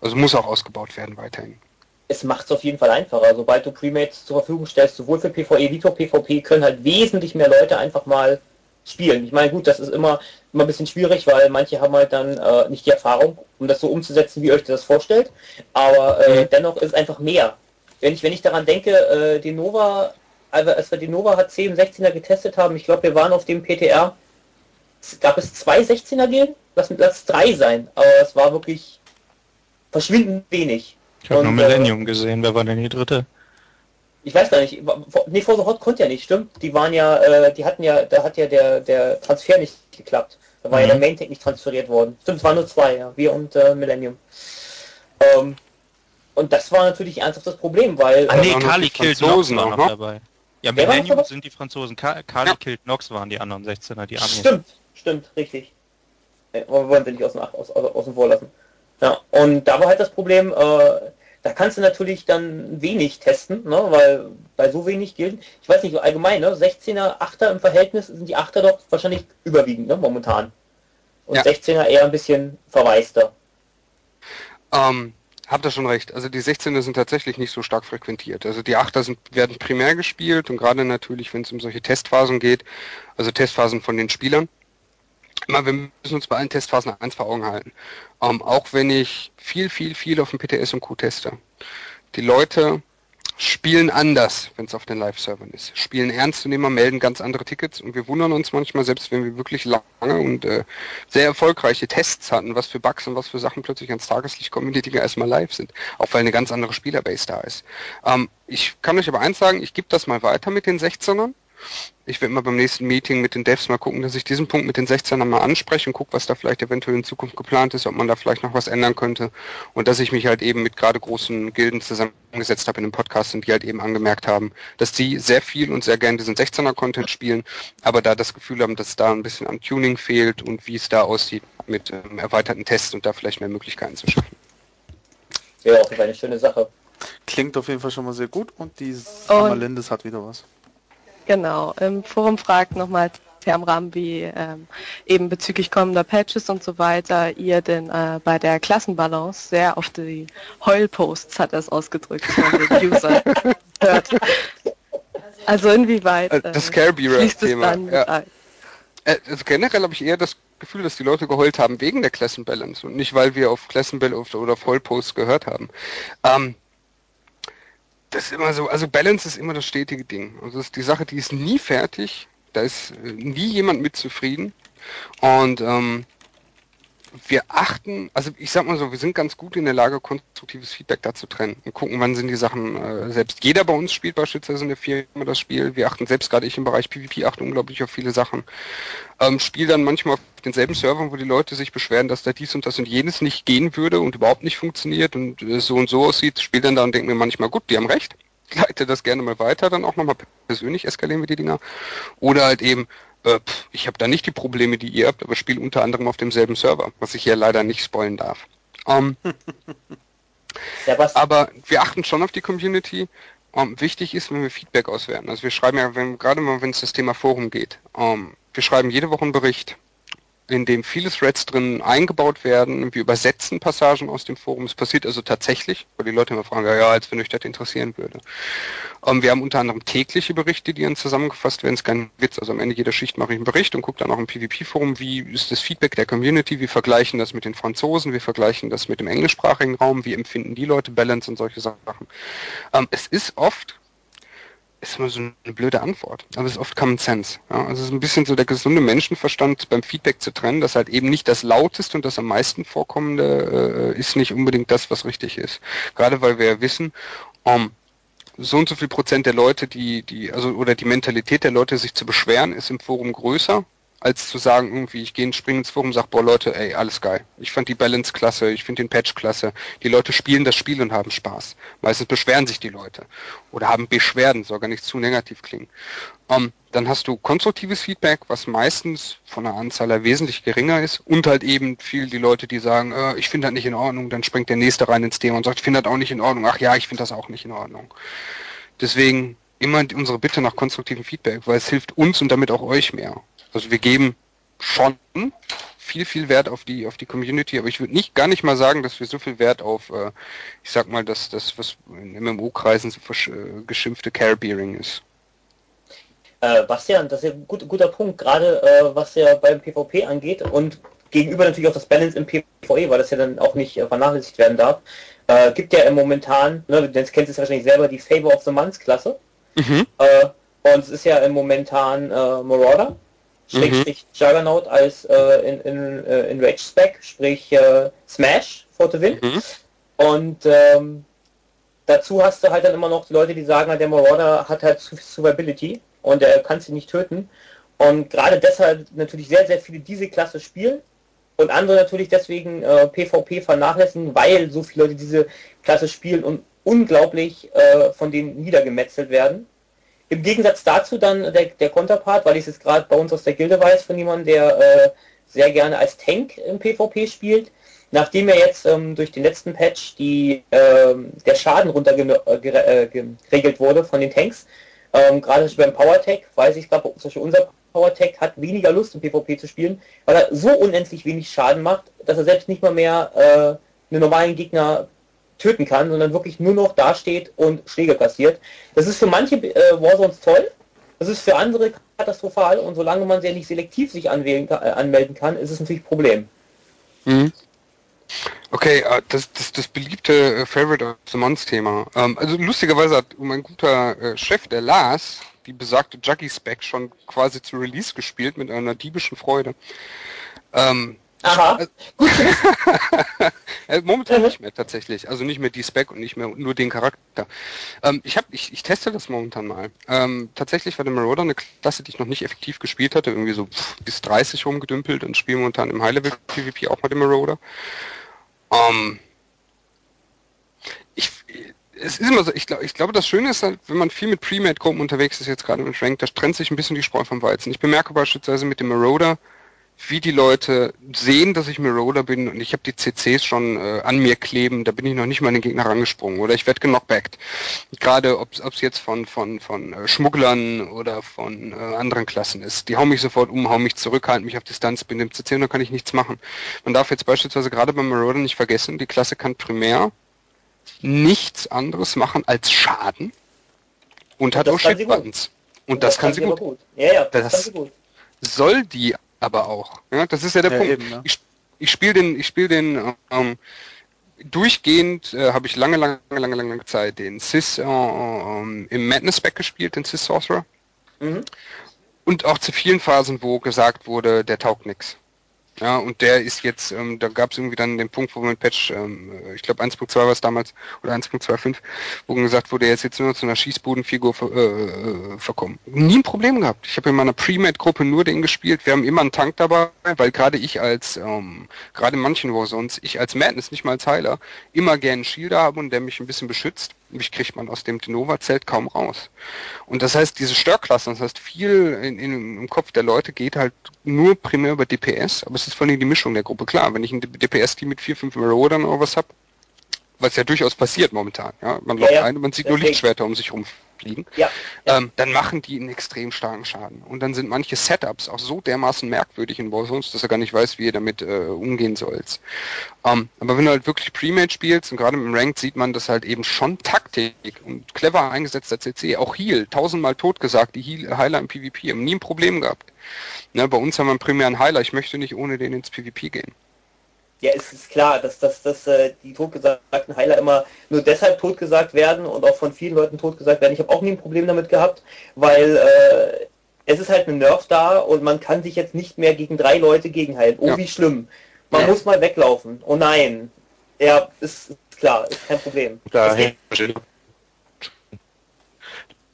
Also muss auch ausgebaut werden weiterhin. Es macht es auf jeden Fall einfacher. Sobald du Premates zur Verfügung stellst, sowohl für PvE wie für PvP, können halt wesentlich mehr Leute einfach mal spielen. Ich meine, gut, das ist immer, immer ein bisschen schwierig, weil manche haben halt dann äh, nicht die Erfahrung, um das so umzusetzen, wie ihr euch das vorstellt. Aber äh, Mhm. dennoch ist einfach mehr. Wenn ich, wenn ich daran denke, äh, die Nova, also als wir die Nova HC im 16er getestet haben, ich glaube, wir waren auf dem PTR, es gab es zwei 16er gehen? Lass, lass drei sein, aber es war wirklich verschwindend wenig. Ich habe nur äh, Millennium gesehen. Wer war denn die dritte? Ich weiß gar nicht. Nee, For the Hot konnte ja nicht, stimmt. Die waren ja, äh, die hatten ja, da hat ja der, der Transfer nicht geklappt. Da war ja Mhm. der Main Tank nicht transferiert worden. Stimmt, es waren nur zwei, ja. Wir und äh, Millennium. Ähm, und das war natürlich ernsthaft das Problem, weil Ah Ja, nee, Kali die Killed Nox Franzosen war auch noch dabei. Ja, Wer Millennium sind die Franzosen. Ka Kali Ja. Killed Nox waren die anderen 16er, die Amis. Stimmt, stimmt, richtig. Äh, wollen sie nicht aus, aus, aus, außen vor lassen. Ja, und da war halt das Problem, äh, da kannst du natürlich dann wenig testen, ne, weil bei so wenig Gilden, ich weiß nicht, allgemein, ne, 16er, 8er im Verhältnis sind die 8er doch wahrscheinlich überwiegend, ne, momentan. Und Ja. 16er eher ein bisschen verwaister. Ähm, habt ihr schon recht. Also die 16er sind tatsächlich nicht so stark frequentiert. Also die 8er sind, werden primär gespielt und gerade natürlich, wenn es um solche Testphasen geht, also Testphasen von den Spielern. Immer, wir müssen uns bei allen Testphasen eins vor Augen halten. Ähm, auch wenn ich viel, viel, viel auf dem PTS und Q teste. Die Leute spielen anders, wenn es auf den Live-Servern ist. Spielen ernstzunehmer, melden ganz andere Tickets und wir wundern uns manchmal, selbst wenn wir wirklich lange und äh, sehr erfolgreiche Tests hatten, was für Bugs und was für Sachen plötzlich ans Tageslicht kommen, wenn die Dinger erstmal live sind. Auch weil eine ganz andere Spielerbase da ist. Ähm, ich kann euch aber eins sagen, ich gebe das mal weiter mit den 16ern. Ich werde mal beim nächsten Meeting mit den Devs mal gucken, dass ich diesen Punkt mit den 16ern mal anspreche und gucke, was da vielleicht eventuell in Zukunft geplant ist, ob man da vielleicht noch was ändern könnte. Und dass ich mich halt eben mit gerade großen Gilden zusammengesetzt habe in einem Podcast und die halt eben angemerkt haben, dass die sehr viel und sehr gern diesen 16er-Content spielen, aber da das Gefühl haben, dass da ein bisschen am Tuning fehlt und wie es da aussieht mit ähm, erweiterten Tests und da vielleicht mehr Möglichkeiten zu schaffen. Wäre auf jeden Fall eine schöne Sache. Klingt auf jeden Fall schon mal sehr gut und die Und- Amalindis hat wieder was. Genau, im Forum fragt nochmal Termram, wie ähm, eben bezüglich kommender Patches und so weiter ihr denn äh, bei der Klassenbalance sehr auf die Heulposts hat er es ausgedrückt von den Usern hört. Also inwieweit Äh, äh, das Scarebearer schließt es Thema, dann mit ja. ein? Äh, also generell habe ich eher das Gefühl, dass die Leute geheult haben wegen der Classen Balance und nicht, weil wir auf Classen Balance oder auf Heulposts gehört haben. Ähm, das ist immer so, also Balance ist immer das stetige Ding. Also das ist die Sache, die ist nie fertig. Da ist äh, nie jemand mit zufrieden. Und ähm, wir achten, also ich sag mal so, wir sind ganz gut in der Lage, konstruktives Feedback da zu trennen und gucken, wann sind die Sachen, äh, selbst jeder bei uns spielt beispielsweise in der Firma das Spiel. Wir achten selbst gerade ich im Bereich PvP achte unglaublich auf viele Sachen. Ähm, spiel dann manchmal auf denselben Servern, wo die Leute sich beschweren, dass da dies und das und jenes nicht gehen würde und überhaupt nicht funktioniert und äh, so und so aussieht, spiel dann da und denke mir manchmal, gut, die haben recht. Leite das gerne mal weiter, dann auch nochmal persönlich eskalieren wir die Dinger. Oder halt eben, äh, pff, ich habe da nicht die Probleme, die ihr habt, aber spiele unter anderem auf demselben Server, was ich hier leider nicht spoilen darf. Ähm, aber wir achten schon auf die Community. Ähm, wichtig ist, wenn wir Feedback auswerten. Also wir schreiben ja, wenn, gerade mal, wenn es das Thema Forum geht, ähm, wir schreiben jede Woche einen Bericht, in dem viele Threads drin eingebaut werden. Wir übersetzen Passagen aus dem Forum. Es passiert also tatsächlich, weil die Leute immer fragen, ja, ja, als wenn euch das interessieren würde. Ähm, wir haben unter anderem tägliche Berichte, die dann zusammengefasst werden. Es ist kein Witz. Also am Ende jeder Schicht mache ich einen Bericht und gucke dann auch im PvP-Forum, wie ist das Feedback der Community. Wir vergleichen das mit den Franzosen, wir vergleichen das mit dem englischsprachigen Raum, wie empfinden die Leute Balance und solche Sachen. Ähm, es ist oft ist immer so eine blöde Antwort. Aber es ist oft Common Sense. Ja? Also es ist ein bisschen so der gesunde Menschenverstand beim Feedback zu trennen, dass halt eben nicht das lauteste und das am meisten vorkommende äh, ist nicht unbedingt das, was richtig ist. Gerade weil wir ja wissen, um, so und so viel Prozent der Leute, die, die, also oder die Mentalität der Leute, sich zu beschweren, ist im Forum größer, als zu sagen, irgendwie, ich gehe springe ins Forum und sage, boah Leute, ey, alles geil. Ich fand die Balance klasse, ich finde den Patch klasse. Die Leute spielen das Spiel und haben Spaß. Meistens beschweren sich die Leute. Oder haben Beschwerden, soll gar nicht zu negativ klingen. Ähm, dann hast du konstruktives Feedback, was meistens von der Anzahl her wesentlich geringer ist und halt eben viel die Leute, die sagen, äh, ich finde das nicht in Ordnung, dann springt der nächste rein ins Thema und sagt, ich finde das auch nicht in Ordnung. Ach ja, ich finde das auch nicht in Ordnung. Deswegen immer unsere Bitte nach konstruktivem Feedback, weil es hilft uns und damit auch euch mehr. Also wir geben schon viel, viel Wert auf die, auf die Community, aber ich würde nicht gar nicht mal sagen, dass wir so viel Wert auf, äh, ich sag mal, das, das was in MMO-Kreisen so äh, geschimpfte Care-Bearing ist. äh, Bastian, das ist ein gut, guter Punkt, gerade äh, was ja beim PvP angeht und gegenüber natürlich auch das Balance im PvE, weil das ja dann auch nicht äh, vernachlässigt werden darf. Äh, gibt ja im momentan, ne, du kennst es wahrscheinlich selber, die Favor of the Month Klasse. Mhm. Äh, und es ist ja im momentan äh, Marauder, Schrägstrich Juggernaut als äh, in, in, äh, in Rage Spec, sprich äh, Smash for the win. Mhm. Und ähm, dazu hast du halt dann immer noch die Leute, die sagen, halt, der Marauder hat halt zu viel Survivability und er kann sie nicht töten. Und gerade deshalb natürlich sehr, sehr viele diese Klasse spielen und andere natürlich deswegen äh, PvP vernachlässigen, weil so viele Leute diese Klasse spielen und unglaublich äh, von denen niedergemetzelt werden. Im Gegensatz dazu dann der, der Konterpart, weil ich es jetzt gerade bei uns aus der Gilde weiß von jemandem, der äh, sehr gerne als Tank im PvP spielt. Nachdem er jetzt ähm, durch den letzten Patch die, ähm, der Schaden runtergeregelt wurde von den Tanks, ähm, gerade beim PowerTech, weiß ich glaube, zum Beispiel unser PowerTech hat weniger Lust im PvP zu spielen, weil er so unendlich wenig Schaden macht, dass er selbst nicht mal mehr äh, einen normalen Gegner töten kann, sondern wirklich nur noch dasteht und Schläge kassiert. Das ist für manche äh, Warzones toll, das ist für andere katastrophal und solange man sehr nicht selektiv sich anwählen, äh, anmelden kann, ist es natürlich ein Problem. Mhm. Okay, äh, das, das, das beliebte äh, Favorite of the Month Thema. Ähm, also lustigerweise hat mein guter äh, Chef, der Lars, die besagte Juggy Spec schon quasi zu Release gespielt mit einer diebischen Freude. Ähm, Aha, gut. äh, momentan Mhm. nicht mehr tatsächlich. Also nicht mehr die Spec und nicht mehr nur den Charakter. Ähm, ich, hab, ich, ich teste das momentan mal. Ähm, tatsächlich war der Marauder eine Klasse, die ich noch nicht effektiv gespielt hatte. Irgendwie so bis 30 rumgedümpelt und spiele momentan im High-Level PvP auch mit dem Marauder. Ähm, ich, es ist immer so, ich, glaube, ich glaube, das Schöne ist halt, wenn man viel mit Pre-Made-Gruppen unterwegs ist, jetzt gerade mit Rank, da trennt sich ein bisschen die Spreu vom Weizen. Ich bemerke beispielsweise mit dem Marauder, wie die Leute sehen, dass ich Marauder bin und ich habe die CCs schon äh, an mir kleben, da bin ich noch nicht mal an den Gegner rangesprungen oder ich werde genockbackt. Gerade ob es jetzt von, von, von äh, Schmugglern oder von äh, anderen Klassen ist. Die hauen mich sofort um, hauen mich zurück, halten mich auf Distanz, bin im CC und dann kann ich nichts machen. Man darf jetzt beispielsweise gerade beim Marauder nicht vergessen, die Klasse kann primär nichts anderes machen als Schaden und, hat auch Shit-Buttons. Und, und, das, das kann, kann sie gut. gut. Ja, ja, das, das soll die aber auch. Ja, das ist ja der ja, Punkt. Eben, ne? Ich, ich spiele den, ich spiele den ähm, durchgehend äh, habe ich lange, lange, lange, lange Zeit den Sis äh, äh, im Madness Back gespielt, den Sis Sorcerer. Mhm. Und auch zu vielen Phasen, wo gesagt wurde, der taugt nix. Ja, und der ist jetzt, ähm, da gab es irgendwie dann den Punkt, wo man Patch, ähm, ich glaube 1.2 war es damals, oder 1.25, wo gesagt wurde, er ist jetzt nur noch zu einer Schießbodenfigur ver, äh, äh, verkommen. Nie ein Problem gehabt. Ich habe in meiner Pre-Made-Gruppe nur den gespielt. Wir haben immer einen Tank dabei, weil gerade ich als, ähm, gerade in manchen Warzones, ich als Madness, nicht mal als Heiler, immer gerne einen Shielder habe und der mich ein bisschen beschützt. Mich kriegt man aus dem Denova-Zelt kaum raus. Und das heißt, diese Störklasse, das heißt, viel in, in, im Kopf der Leute geht halt nur primär über DPS, aber es ist vor allem die Mischung der Gruppe. Klar, wenn ich ein DPS-Team mit vier, fünf Maraudern oder was habe, was ja durchaus passiert momentan, ja, man lockt ja, ein und man sieht nur Lichtschwerter um sich rum fliegen, ja. Ähm, dann machen die einen extrem starken Schaden. Und dann sind manche Setups auch so dermaßen merkwürdig in Warzones, dass er gar nicht weiß, wie er damit äh, umgehen soll. Ähm, aber wenn du halt wirklich Premade spielst und gerade im Ranked sieht man, dass halt eben schon Taktik und clever eingesetzter CC, auch Heal, tausendmal tot gesagt, die Heal Heiler im PvP haben nie ein Problem gehabt. Ne, bei uns haben wir einen primären Heiler, ich möchte nicht ohne den ins PvP gehen. Ja, es ist klar, dass, dass, dass äh, die totgesagten Heiler immer nur deshalb totgesagt werden und auch von vielen Leuten totgesagt werden. Ich habe auch nie ein Problem damit gehabt, weil äh, es ist halt ein Nerf da und man kann sich jetzt nicht mehr gegen drei Leute gegenhalten. Oh, ja. wie schlimm. Man ja. muss mal weglaufen. Oh nein. Ja, ist, ist klar, ist kein Problem. Da hängt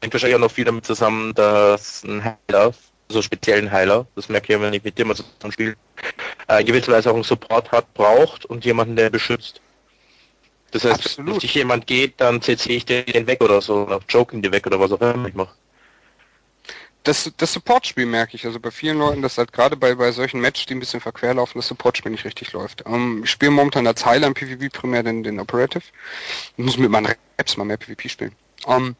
wahrscheinlich auch noch viel damit zusammen, dass ein Heiler so speziellen Heiler, das merke ich, wenn ich mit dem zusammen spiele, äh, gewisserweise auch einen Support hat, braucht und jemanden, der beschützt. Das heißt, Absolut. wenn sich jemand geht, dann CC ich den weg oder so, oder joking die weg oder was auch immer ich mache. Das, das Support-Spiel merke ich, also bei vielen Leuten, dass halt gerade bei, bei solchen Matches, die ein bisschen verquer laufen, das Support-Spiel nicht richtig läuft. Ähm, ich spiele momentan als Heiler im PvP primär den, den Operative. Ich muss mit meinen Raps mal mehr PvP spielen. Ähm,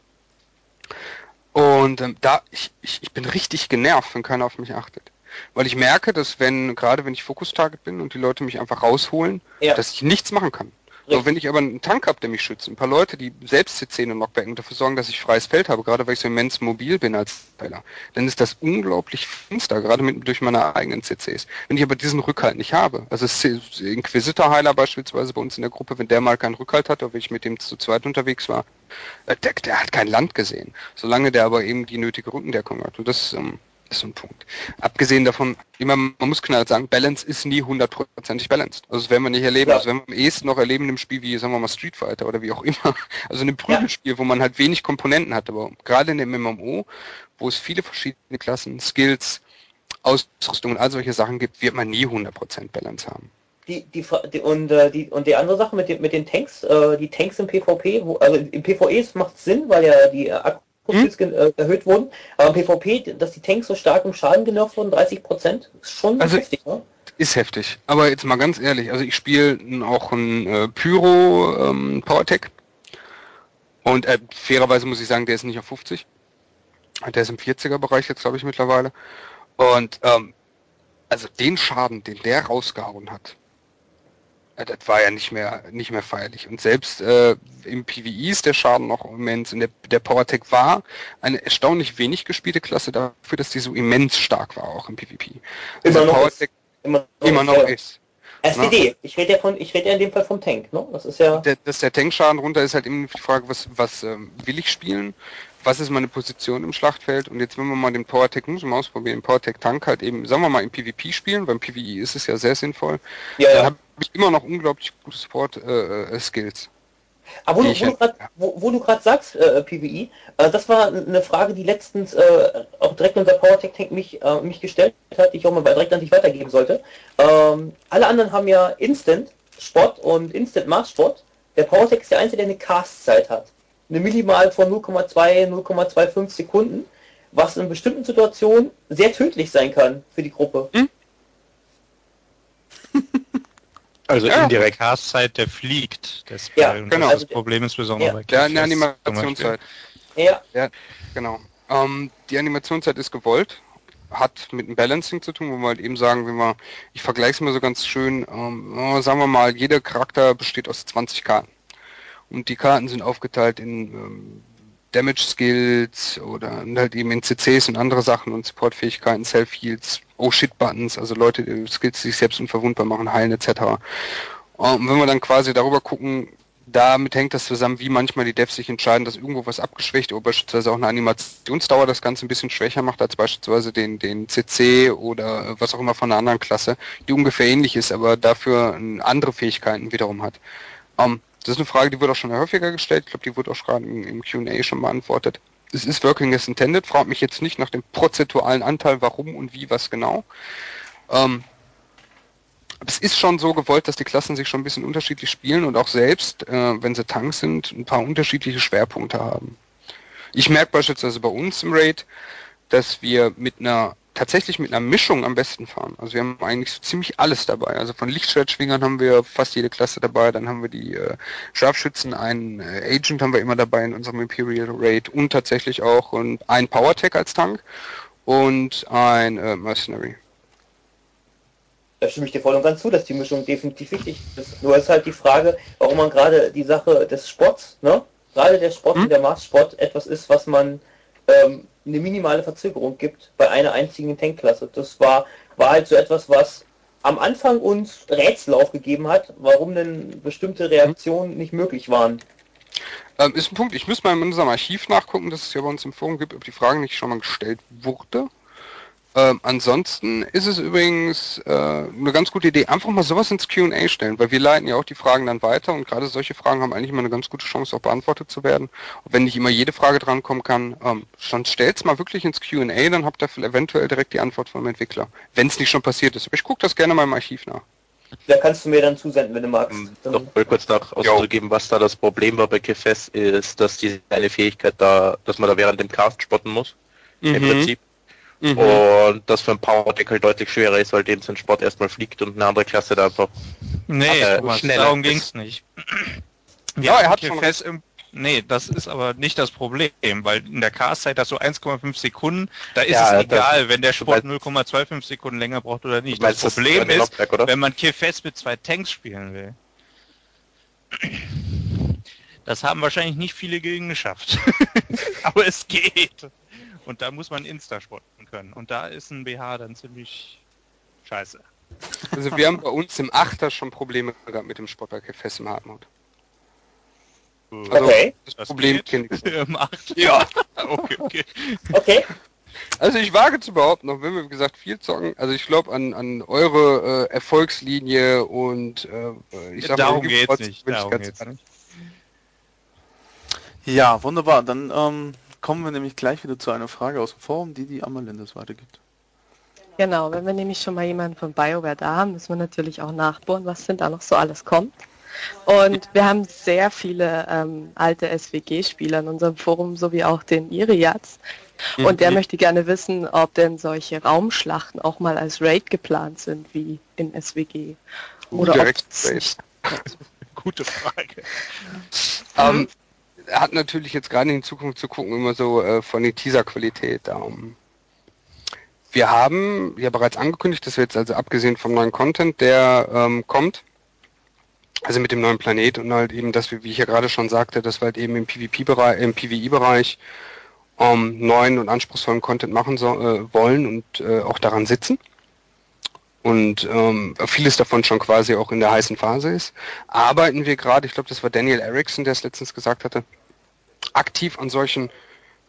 und ähm, da, ich, ich, ich bin richtig genervt, wenn keiner auf mich achtet. Weil ich merke, dass wenn, gerade wenn ich Fokus-Target bin und die Leute mich einfach rausholen, ja. dass ich nichts machen kann. So, wenn ich aber einen Tank habe, der mich schützt, ein paar Leute, die selbst C10 und Knockbacken dafür sorgen, dass ich freies Feld habe, gerade weil ich so immens mobil bin als Spieler, dann ist das unglaublich finster, gerade mit, durch meine eigenen CCs. Wenn ich aber diesen Rückhalt nicht habe, also Inquisitor Heiler beispielsweise bei uns in der Gruppe, wenn der mal keinen Rückhalt hat, oder wenn ich mit dem zu zweit unterwegs war, äh, der, der hat kein Land gesehen. Solange der aber eben die nötige Rückendeckung hat. Und das, ähm, ist so ein Punkt. Abgesehen davon, immer, man muss knallt sagen, Balance ist nie hundertprozentig balanced. Also das werden wir nicht erleben. Ja. Also wenn wir am ehesten noch erleben im Spiel wie, sagen wir mal, Street Fighter oder wie auch immer. Also in einem Prügelspiel, ja. wo man halt wenig Komponenten hat, aber gerade in dem MMO, wo es viele verschiedene Klassen, Skills, Ausrüstung und all solche Sachen gibt, wird man nie 100% Balance haben. Die, die, die, und, äh, die, und die andere Sache mit den, mit den Tanks, äh, die Tanks im PvP, wo, also im PvE macht Sinn, weil ja die Akku hm? Äh, erhöht wurden. Aber PvP, dass die Tanks so stark im Schaden genervt wurden, 30 Prozent, ist schon also, heftig, ne? Ist heftig. Aber jetzt mal ganz ehrlich, also ich spiele auch ein äh, Pyro ähm, PowerTech. Und äh, fairerweise muss ich sagen, der ist nicht auf 50. Der ist im 40er Bereich jetzt, glaube ich, mittlerweile. Und ähm, also den Schaden, den der rausgehauen hat, das war ja nicht mehr nicht mehr feierlich. Und selbst äh, im PvE ist der Schaden noch immens. Und der, der PowerTech war eine erstaunlich wenig gespielte Klasse dafür, dass die so immens stark war, auch im PvP. Also immer noch ist. Immer, immer noch ist. SPD, Na, ich rede ja von, ich rede ja in dem Fall vom Tank, ne? Das ist ja. Der, dass der Tankschaden runter ist halt immer die Frage, was, was ähm, will ich spielen? was ist meine Position im Schlachtfeld und jetzt wenn wir mal den PowerTech, muss man ausprobieren, den PowerTech Tank halt eben, sagen wir mal im PvP spielen, beim PvE ist es ja sehr sinnvoll, ja, dann ja. habe ich immer noch unglaublich gute Support-Skills. Äh, äh aber wo, du, wo, du gerade sagst, äh, PvE, äh, das war eine Frage, die letztens äh, auch direkt unser PowerTech Tank mich, äh, mich gestellt hat, die ich auch mal direkt an dich weitergeben sollte. Ähm, alle anderen haben ja Instant Spot und Instant Mars Spot. Der PowerTech ist der einzige, der eine Cast-Zeit hat eine Millimal von 0,2, 0,25 Sekunden, was in bestimmten Situationen sehr tödlich sein kann für die Gruppe. Hm? Also ja, indirekt. Castzeit, der fliegt. Der ja, genau. Das, das Problem ist besonders ja. bei Ja, eine Animationszeit. Ja. ja. Genau. Ähm, die Animationszeit ist gewollt, hat mit dem Balancing zu tun, wo wir halt eben sagen, wenn wir, ich vergleiche es mal so ganz schön, ähm, sagen wir mal, jeder Charakter besteht aus 20 Karten. Und die Karten sind aufgeteilt in ähm, Damage Skills oder halt eben in CCs und andere Sachen und Supportfähigkeiten, Self-Heals, Oh-Shit-Buttons, also Leute, die Skills, die sich selbst unverwundbar machen, heilen etc. Und wenn wir dann quasi darüber gucken, damit hängt das zusammen, wie manchmal die Devs sich entscheiden, dass irgendwo was abgeschwächt oder beispielsweise auch eine Animationsdauer das Ganze ein bisschen schwächer macht als beispielsweise den, den CC oder was auch immer von einer anderen Klasse, die ungefähr ähnlich ist, aber dafür andere Fähigkeiten wiederum hat. Um, ähm, das ist eine Frage, die wird auch schon häufiger gestellt. Ich glaube, die wurde auch gerade im, im Q&A schon beantwortet. Es ist Working as Intended. Fragt mich jetzt nicht nach dem prozentualen Anteil, warum und wie, was genau. Ähm, es ist schon so gewollt, dass die Klassen sich schon ein bisschen unterschiedlich spielen und auch selbst, äh, wenn sie Tanks sind, ein paar unterschiedliche Schwerpunkte haben. Ich merke beispielsweise bei uns im Raid, dass wir mit einer tatsächlich mit einer Mischung am besten fahren. Also wir haben eigentlich so ziemlich alles dabei. Also von Lichtschwertschwingern haben wir fast jede Klasse dabei, dann haben wir die äh, Scharfschützen, einen äh, Agent haben wir immer dabei in unserem Imperial Raid und tatsächlich auch und ein PowerTech als Tank und ein äh, Mercenary. Da stimme ich dir voll und ganz zu, dass die Mischung definitiv wichtig ist. Nur ist halt die Frage, warum man gerade die Sache des Sports, ne? Gerade der Sport hm? und der Maßsport etwas ist, was man ähm, eine minimale Verzögerung gibt bei einer einzigen Tankklasse. Das war, war halt so etwas, was am Anfang uns Rätsel aufgegeben hat, warum denn bestimmte Reaktionen nicht möglich waren. Ähm, ist ein Punkt, ich muss mal in unserem Archiv nachgucken, dass es ja bei uns im Forum gibt, ob die Frage nicht schon mal gestellt wurde. Ähm, ansonsten ist es übrigens äh, eine ganz gute Idee, einfach mal sowas ins Q&A stellen, weil wir leiten ja auch die Fragen dann weiter und gerade solche Fragen haben eigentlich immer eine ganz gute Chance, auch beantwortet zu werden. Und wenn nicht immer jede Frage drankommen kann, ähm, dann stellt's mal wirklich ins Q&A, dann habt ihr eventuell direkt die Antwort vom Entwickler, wenn es nicht schon passiert ist. Aber ich gucke das gerne mal im Archiv nach. Da kannst du mir dann zusenden, wenn du magst. Um, doch mal kurz nach auszugeben, was da das Problem war bei KFS, ist, dass diese eine Fähigkeit da, dass man da während dem Cast spotten muss. Mhm. Im Prinzip Mhm. Und das für ein Power-Deckel deutlich schwerer ist, weil dem sein Sport erstmal fliegt und eine andere Klasse da einfach nee, äh, Thomas, darum ging es nicht. Wir ja, er hat schon fest im Nee, das ist aber nicht das Problem, weil in der Cast-Zeit hast du 1,5 Sekunden, da ist ja, es egal, wenn der Sport 0,25 Sekunden länger braucht oder nicht. Das Problem das ist, Lockback, wenn man Killfest mit zwei Tanks spielen will. Das haben wahrscheinlich nicht viele gegen geschafft. aber es geht. Und da muss man Insta spotten können. Und da ist ein BH dann ziemlich scheiße. Also wir haben bei uns im Achter schon Probleme gehabt mit dem Sportpaket fest im Hardmode. Also okay. Das, das Problem kenne ich. Im Achter? Ja. okay, okay. Okay. Also ich wage zu behaupten, noch wenn wir wie gesagt viel zocken, also ich glaube an, an eure äh, Erfolgslinie und äh, ich sag Darum mal, geht's nicht. Darum geht's nicht. Ja, wunderbar. Dann ähm, kommen wir nämlich gleich wieder zu einer Frage aus dem Forum, die die Amelindes weitergibt. Genau, wenn wir nämlich schon mal jemanden von BioWare da haben, müssen wir natürlich auch nachbohren, was denn da noch so alles kommt. Und wir haben sehr viele ähm, alte SWG-Spieler in unserem Forum, sowie auch den Iriats. Und mhm. der möchte gerne wissen, ob denn solche Raumschlachten auch mal als Raid geplant sind, wie in SWG. Oder Direkt Raid. Gute Frage. Ähm, hat natürlich jetzt gerade in Zukunft zu gucken immer so äh, von der Teaser-Qualität. Ähm, wir haben ja bereits angekündigt, dass wir jetzt also abgesehen vom neuen Content, der ähm, kommt, also mit dem neuen Planet und halt eben, dass wir, wie ich ja gerade schon sagte, dass wir halt eben im PvP-Bereich, im PvE-Bereich ähm, neuen und anspruchsvollen Content machen so, äh, wollen und äh, auch daran sitzen. Und ähm, vieles davon schon quasi auch in der heißen Phase ist. Arbeiten wir gerade, ich glaube, das war Daniel Erickson, der es letztens gesagt hatte, aktiv an solchen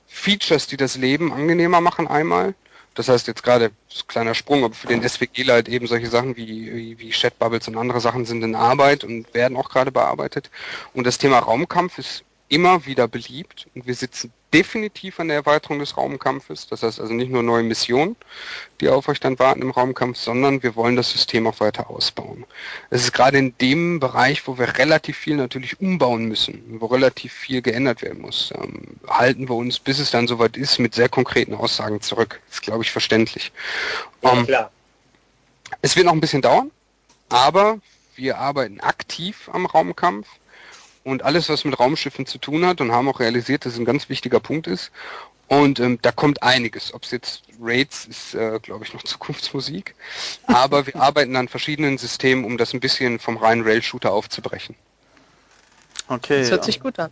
Features, die das Leben angenehmer machen einmal. Das heißt jetzt gerade, kleiner Sprung, aber für den SWG halt eben solche Sachen wie, wie Chatbubbles und andere Sachen sind in Arbeit und werden auch gerade bearbeitet. Und das Thema Raumkampf ist immer wieder beliebt und wir sitzen definitiv an der Erweiterung des Raumkampfes. Das heißt also nicht nur neue Missionen, die auf euch dann warten im Raumkampf, sondern wir wollen das System auch weiter ausbauen. Es ist gerade in dem Bereich, wo wir relativ viel natürlich umbauen müssen, wo relativ viel geändert werden muss, ähm, halten wir uns, bis es dann soweit ist, mit sehr konkreten Aussagen zurück. Das ist, glaube ich, verständlich. Ja, ähm, klar. Es wird noch ein bisschen dauern, aber wir arbeiten aktiv am Raumkampf und alles, was mit Raumschiffen zu tun hat und haben auch realisiert, dass es ein ganz wichtiger Punkt ist. Und ähm, da kommt einiges. Ob es jetzt Raids ist, äh, glaube ich, noch Zukunftsmusik. Aber wir arbeiten an verschiedenen Systemen, um das ein bisschen vom reinen Rail-Shooter aufzubrechen. Okay. Das hört sich gut an.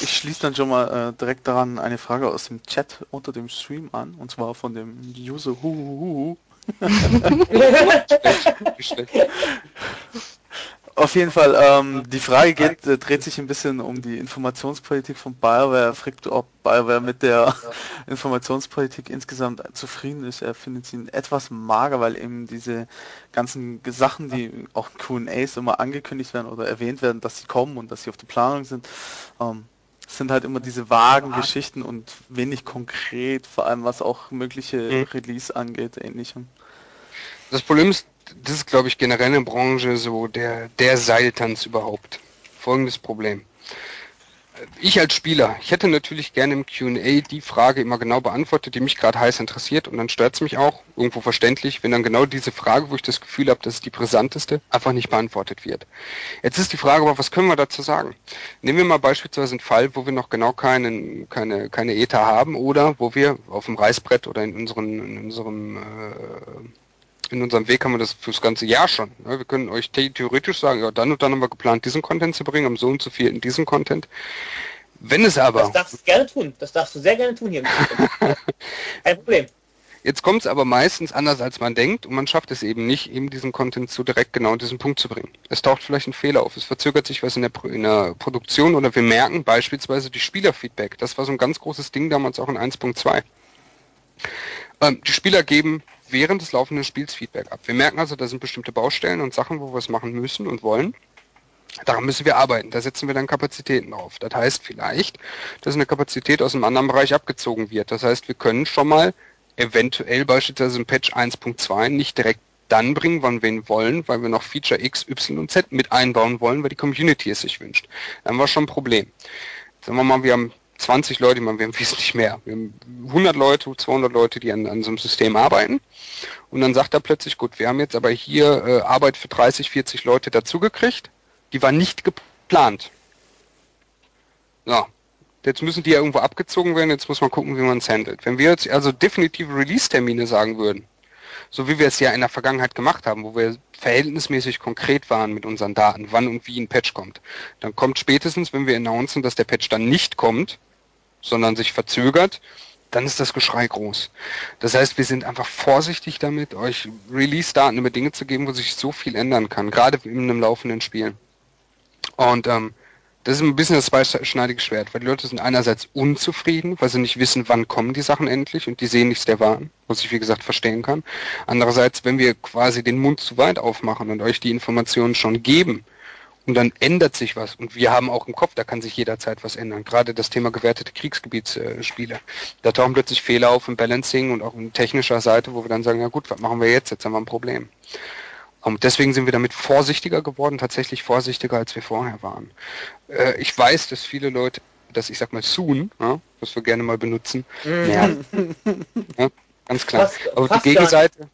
Ich schließe dann schon mal äh, direkt daran eine Frage aus dem Chat unter dem Stream an, und zwar von dem User Huhuhu. Auf jeden Fall, ähm, die Frage geht, äh, dreht sich ein bisschen um die Informationspolitik von BioWare. Er fragt, ob BioWare mit der Informationspolitik insgesamt zufrieden ist. Er findet sie etwas mager, weil eben diese ganzen Sachen, die auch in Q&As immer angekündigt werden oder erwähnt werden, dass sie kommen und dass sie auf der Planung sind, ähm, sind halt immer diese vagen Geschichten und wenig konkret, vor allem was auch mögliche Mhm. Release angeht, ähnlichem. Das Problem ist, das ist, glaube ich, generell in Branche so der, der Seiltanz überhaupt. Folgendes Problem. Ich als Spieler, ich hätte natürlich gerne im Q&A die Frage immer genau beantwortet, die mich gerade heiß interessiert und dann stört es mich auch, irgendwo verständlich, wenn dann genau diese Frage, wo ich das Gefühl habe, das ist die brisanteste, einfach nicht beantwortet wird. Jetzt ist die Frage aber, was können wir dazu sagen? Nehmen wir mal beispielsweise einen Fall, wo wir noch genau keinen, keine, keine ETA haben oder wo wir auf dem Reißbrett oder in, unseren, in unserem äh, in unserem Weg haben wir das fürs ganze Jahr schon. Ja, wir können euch the theoretisch sagen, ja, dann und dann haben wir geplant, diesen Content zu bringen, am so und so viel in diesen Content. Wenn es aber... Das darfst du gerne tun. Das darfst du sehr gerne tun hier. Kein Problem. Jetzt kommt es aber meistens anders, als man denkt und man schafft es eben nicht, eben diesen Content so direkt genau an diesen Punkt zu bringen. Es taucht vielleicht ein Fehler auf, es verzögert sich was in der, in der Produktion oder wir merken beispielsweise die Spielerfeedback. Das war so ein ganz großes Ding damals auch in 1.2. Ähm, die Spieler geben während des laufenden Spiels Feedback ab. Wir merken also, da sind bestimmte Baustellen und Sachen, wo wir es machen müssen und wollen. Daran müssen wir arbeiten. Da setzen wir dann Kapazitäten drauf. Das heißt vielleicht, dass eine Kapazität aus einem anderen Bereich abgezogen wird. Das heißt, wir können schon mal eventuell beispielsweise im Patch 1.2 nicht direkt dann bringen, wann wir ihn wollen, weil wir noch Feature X, Y und Z mit einbauen wollen, weil die Community es sich wünscht. Dann haben wir schon ein Problem. Sagen wir mal, wir haben 20 Leute, wir haben wesentlich mehr. Wir haben 100 Leute, 200 Leute, die an, an so einem System arbeiten. Und dann sagt er plötzlich, gut, wir haben jetzt aber hier äh, Arbeit für 30, 40 Leute dazugekriegt. Die war nicht geplant. So. Jetzt müssen die ja irgendwo abgezogen werden, jetzt muss man gucken, wie man es handelt. Wenn wir jetzt also definitive Release-Termine sagen würden, so wie wir es ja in der Vergangenheit gemacht haben, wo wir verhältnismäßig konkret waren mit unseren Daten, wann und wie ein Patch kommt. Dann kommt spätestens, wenn wir announcen, dass der Patch dann nicht kommt, sondern sich verzögert, dann ist das Geschrei groß. Das heißt, wir sind einfach vorsichtig damit, euch Release-Daten über Dinge zu geben, wo sich so viel ändern kann, gerade in einem laufenden Spiel. Und ähm, das ist ein bisschen das zweischneidige Schwert, weil die Leute sind einerseits unzufrieden, weil sie nicht wissen, wann kommen die Sachen endlich und die sehen nichts der Waren, was ich wie gesagt verstehen kann. Andererseits, wenn wir quasi den Mund zu weit aufmachen und euch die Informationen schon geben und dann ändert sich was und wir haben auch im Kopf, da kann sich jederzeit was ändern. Gerade das Thema gewertete Kriegsgebietsspiele. Da tauchen plötzlich Fehler auf im Balancing und auch in technischer Seite, wo wir dann sagen, ja gut, was machen wir jetzt? Jetzt haben wir ein Problem. Und deswegen sind wir damit vorsichtiger geworden, tatsächlich vorsichtiger, als wir vorher waren. Äh, ich weiß, dass viele Leute, das ich sag mal soon, ja, was wir gerne mal benutzen, Mhm. ja, ganz klar. Fast- Aber die fast gar Gegenseite,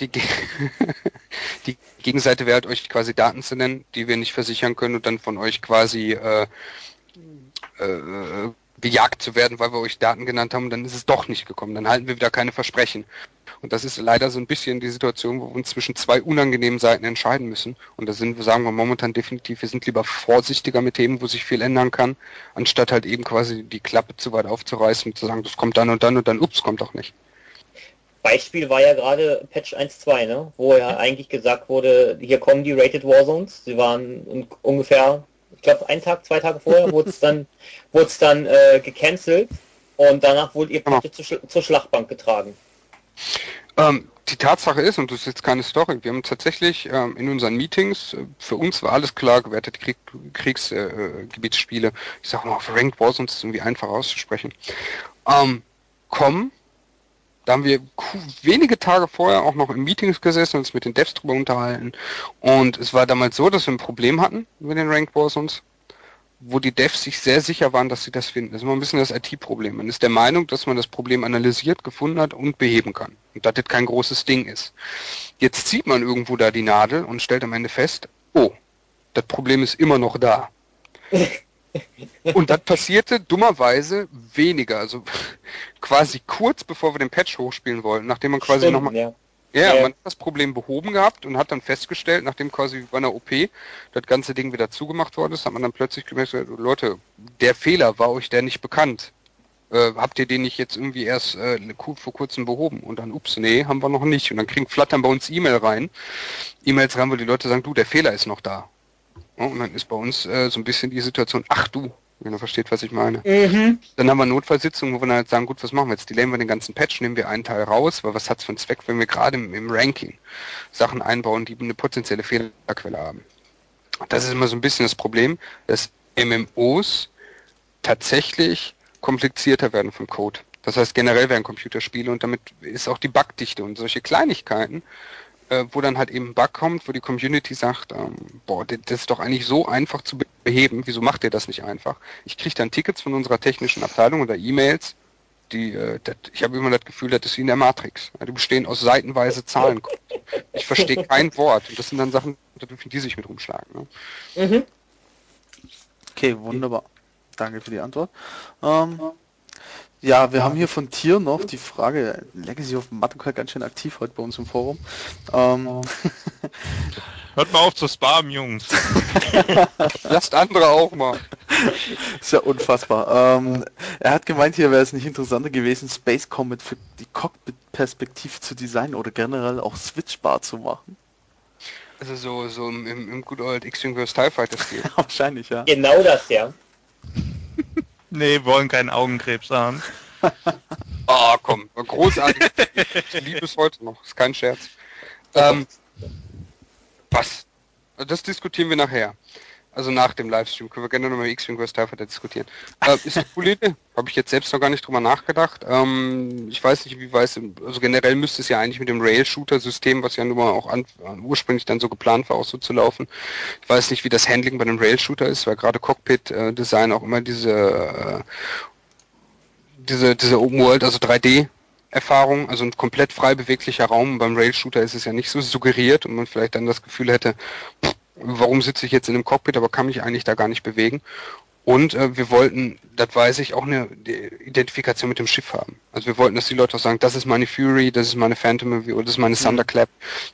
die, die Gegenseite wäre halt euch quasi Daten zu nennen, die wir nicht versichern können und dann von euch quasi äh, äh, gejagt zu werden, weil wir euch Daten genannt haben, dann ist es doch nicht gekommen. Dann halten wir wieder keine Versprechen. Und das ist leider so ein bisschen die Situation, wo wir uns zwischen zwei unangenehmen Seiten entscheiden müssen. Und da sind wir, sagen wir momentan definitiv, wir sind lieber vorsichtiger mit Themen, wo sich viel ändern kann, anstatt halt eben quasi die Klappe zu weit aufzureißen und zu sagen, das kommt dann und dann und dann, ups, kommt doch nicht. Beispiel war ja gerade Patch 1.2, ne? wo ja eigentlich gesagt wurde, hier kommen die Rated Warzones. Sie waren un ungefähr, ich glaube, einen Tag, zwei Tage vorher wurde es dann, wurde es dann äh, gecancelt und danach wurde ihr Genau. praktisch zur, Sch zur Schlachtbank getragen. Ähm, die Tatsache ist, und das ist jetzt keine Story, wir haben tatsächlich ähm, in unseren Meetings, äh, für uns war alles klar, gewertete Krieg, Kriegsgebietsspiele, äh, Gebietsspiele, ich sag mal, auf Ranked Wars, es irgendwie einfach auszusprechen, ähm, kommen. Da haben wir wenige Tage vorher auch noch in Meetings gesessen und uns mit den Devs drüber unterhalten. Und es war damals so, dass wir ein Problem hatten mit den Ranked Warzons, wo die Devs sich sehr sicher waren, dass sie das finden. Das ist immer ein bisschen das IT-Problem. Man ist der Meinung, dass man das Problem analysiert, gefunden hat und beheben kann. Und dass das kein großes Ding ist. Jetzt zieht man irgendwo da die Nadel und stellt am Ende fest, oh, das Problem ist immer noch da. Und das passierte dummerweise weniger, also quasi kurz bevor wir den Patch hochspielen wollten, nachdem man quasi nochmal ja. Ja, Ja. man hat das Problem behoben gehabt und hat dann festgestellt, nachdem quasi bei einer OP das ganze Ding wieder zugemacht worden ist, hat man dann plötzlich gemerkt, Leute, der Fehler war euch der nicht bekannt. Äh, habt ihr den nicht jetzt irgendwie erst äh, vor kurzem behoben? Und dann, ups, nee, haben wir noch nicht. Und dann kriegen flattern bei uns E-Mail rein. E-Mails rein, wo die Leute sagen, du, der Fehler ist noch da. Und dann ist bei uns äh, so ein bisschen die Situation, ach du, wenn ihr versteht, was ich meine. Mhm. Dann haben wir Notfallsitzungen, wo wir dann halt sagen, gut, was machen wir jetzt? Delayen wir den ganzen Patch, nehmen wir einen Teil raus, weil was hat's für einen Zweck, wenn wir gerade im, im Ranking Sachen einbauen, die eine potenzielle Fehlerquelle haben. Das ist immer so ein bisschen das Problem, dass MMOs tatsächlich komplizierter werden vom Code. Das heißt, generell werden Computerspiele und damit ist auch die Bugdichte und solche Kleinigkeiten, äh, wo dann halt eben ein Bug kommt, wo die Community sagt, ähm, boah, das ist doch eigentlich so einfach zu beheben, wieso macht ihr das nicht einfach? Ich kriege dann Tickets von unserer technischen Abteilung oder E-Mails, die, äh, das, ich habe immer das Gefühl, das ist wie in der Matrix. Die bestehen aus seitenweise Zahlen. Ich verstehe kein Wort und das sind dann Sachen, da dürfen die sich mit rumschlagen. Ne? Mhm. Okay, wunderbar. Danke für die Antwort. Ähm, ja, wir haben hier von Tier noch die Frage, Legacy of Matukal ganz schön aktiv heute bei uns im Forum. Ähm, Hört mal auf zu spammen, Jungs. Lasst andere auch mal. ist ja unfassbar. Ähm, er hat gemeint, hier wäre es nicht interessanter gewesen, Space Combat für die Cockpit-Perspektive zu designen oder generell auch switchbar zu machen. Also so, so im, im im Good Old X-Wing vs. TIE Fighter Stil. Wahrscheinlich, ja. Genau das, ja. Nee, wollen keinen Augenkrebs haben. Ah, komm, großartig. Ich liebe es heute noch, ist kein Scherz. Ähm, was? Das diskutieren wir nachher. Also nach dem Livestream können wir gerne nochmal X-Wing vs. TIE Fighter diskutieren. Äh, ist eine coole Idee. Habe ich jetzt selbst noch gar nicht drüber nachgedacht. Ähm, ich weiß nicht, wie weiß, also generell müsste es ja eigentlich mit dem Rail-Shooter-System, was ja nun mal auch an, ursprünglich dann so geplant war, auch so zu laufen. Ich weiß nicht, wie das Handling bei dem Rail-Shooter ist, weil gerade Cockpit-Design auch immer diese äh, diese, diese Open World, also 3D Erfahrung, also ein komplett frei beweglicher Raum. Beim Rail Shooter ist es ja nicht so suggeriert und man vielleicht dann das Gefühl hätte, pff, warum sitze ich jetzt in einem Cockpit, aber kann mich eigentlich da gar nicht bewegen. Und äh, wir wollten, das weiß ich, auch eine die Identifikation mit dem Schiff haben. Also wir wollten, dass die Leute auch sagen, das ist meine Fury, das ist meine Phantom oder das ist meine Thunderclap,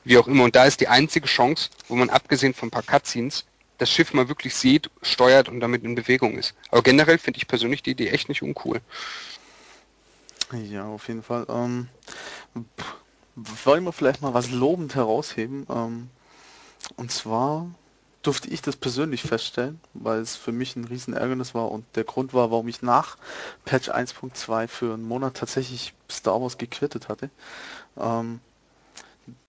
wie auch immer. Und da ist die einzige Chance, wo man abgesehen von ein paar Cutscenes das Schiff mal wirklich sieht, steuert und damit in Bewegung ist. Aber generell finde ich persönlich die Idee echt nicht uncool. Ja, auf jeden Fall. Ähm, pff, wollen wir vielleicht mal was lobend herausheben? Ähm, und zwar durfte ich das persönlich feststellen, weil es für mich ein riesen Ärgernis war und der Grund war, warum ich nach Patch 1.2 für einen Monat tatsächlich Star Wars gequittet hatte. Ähm,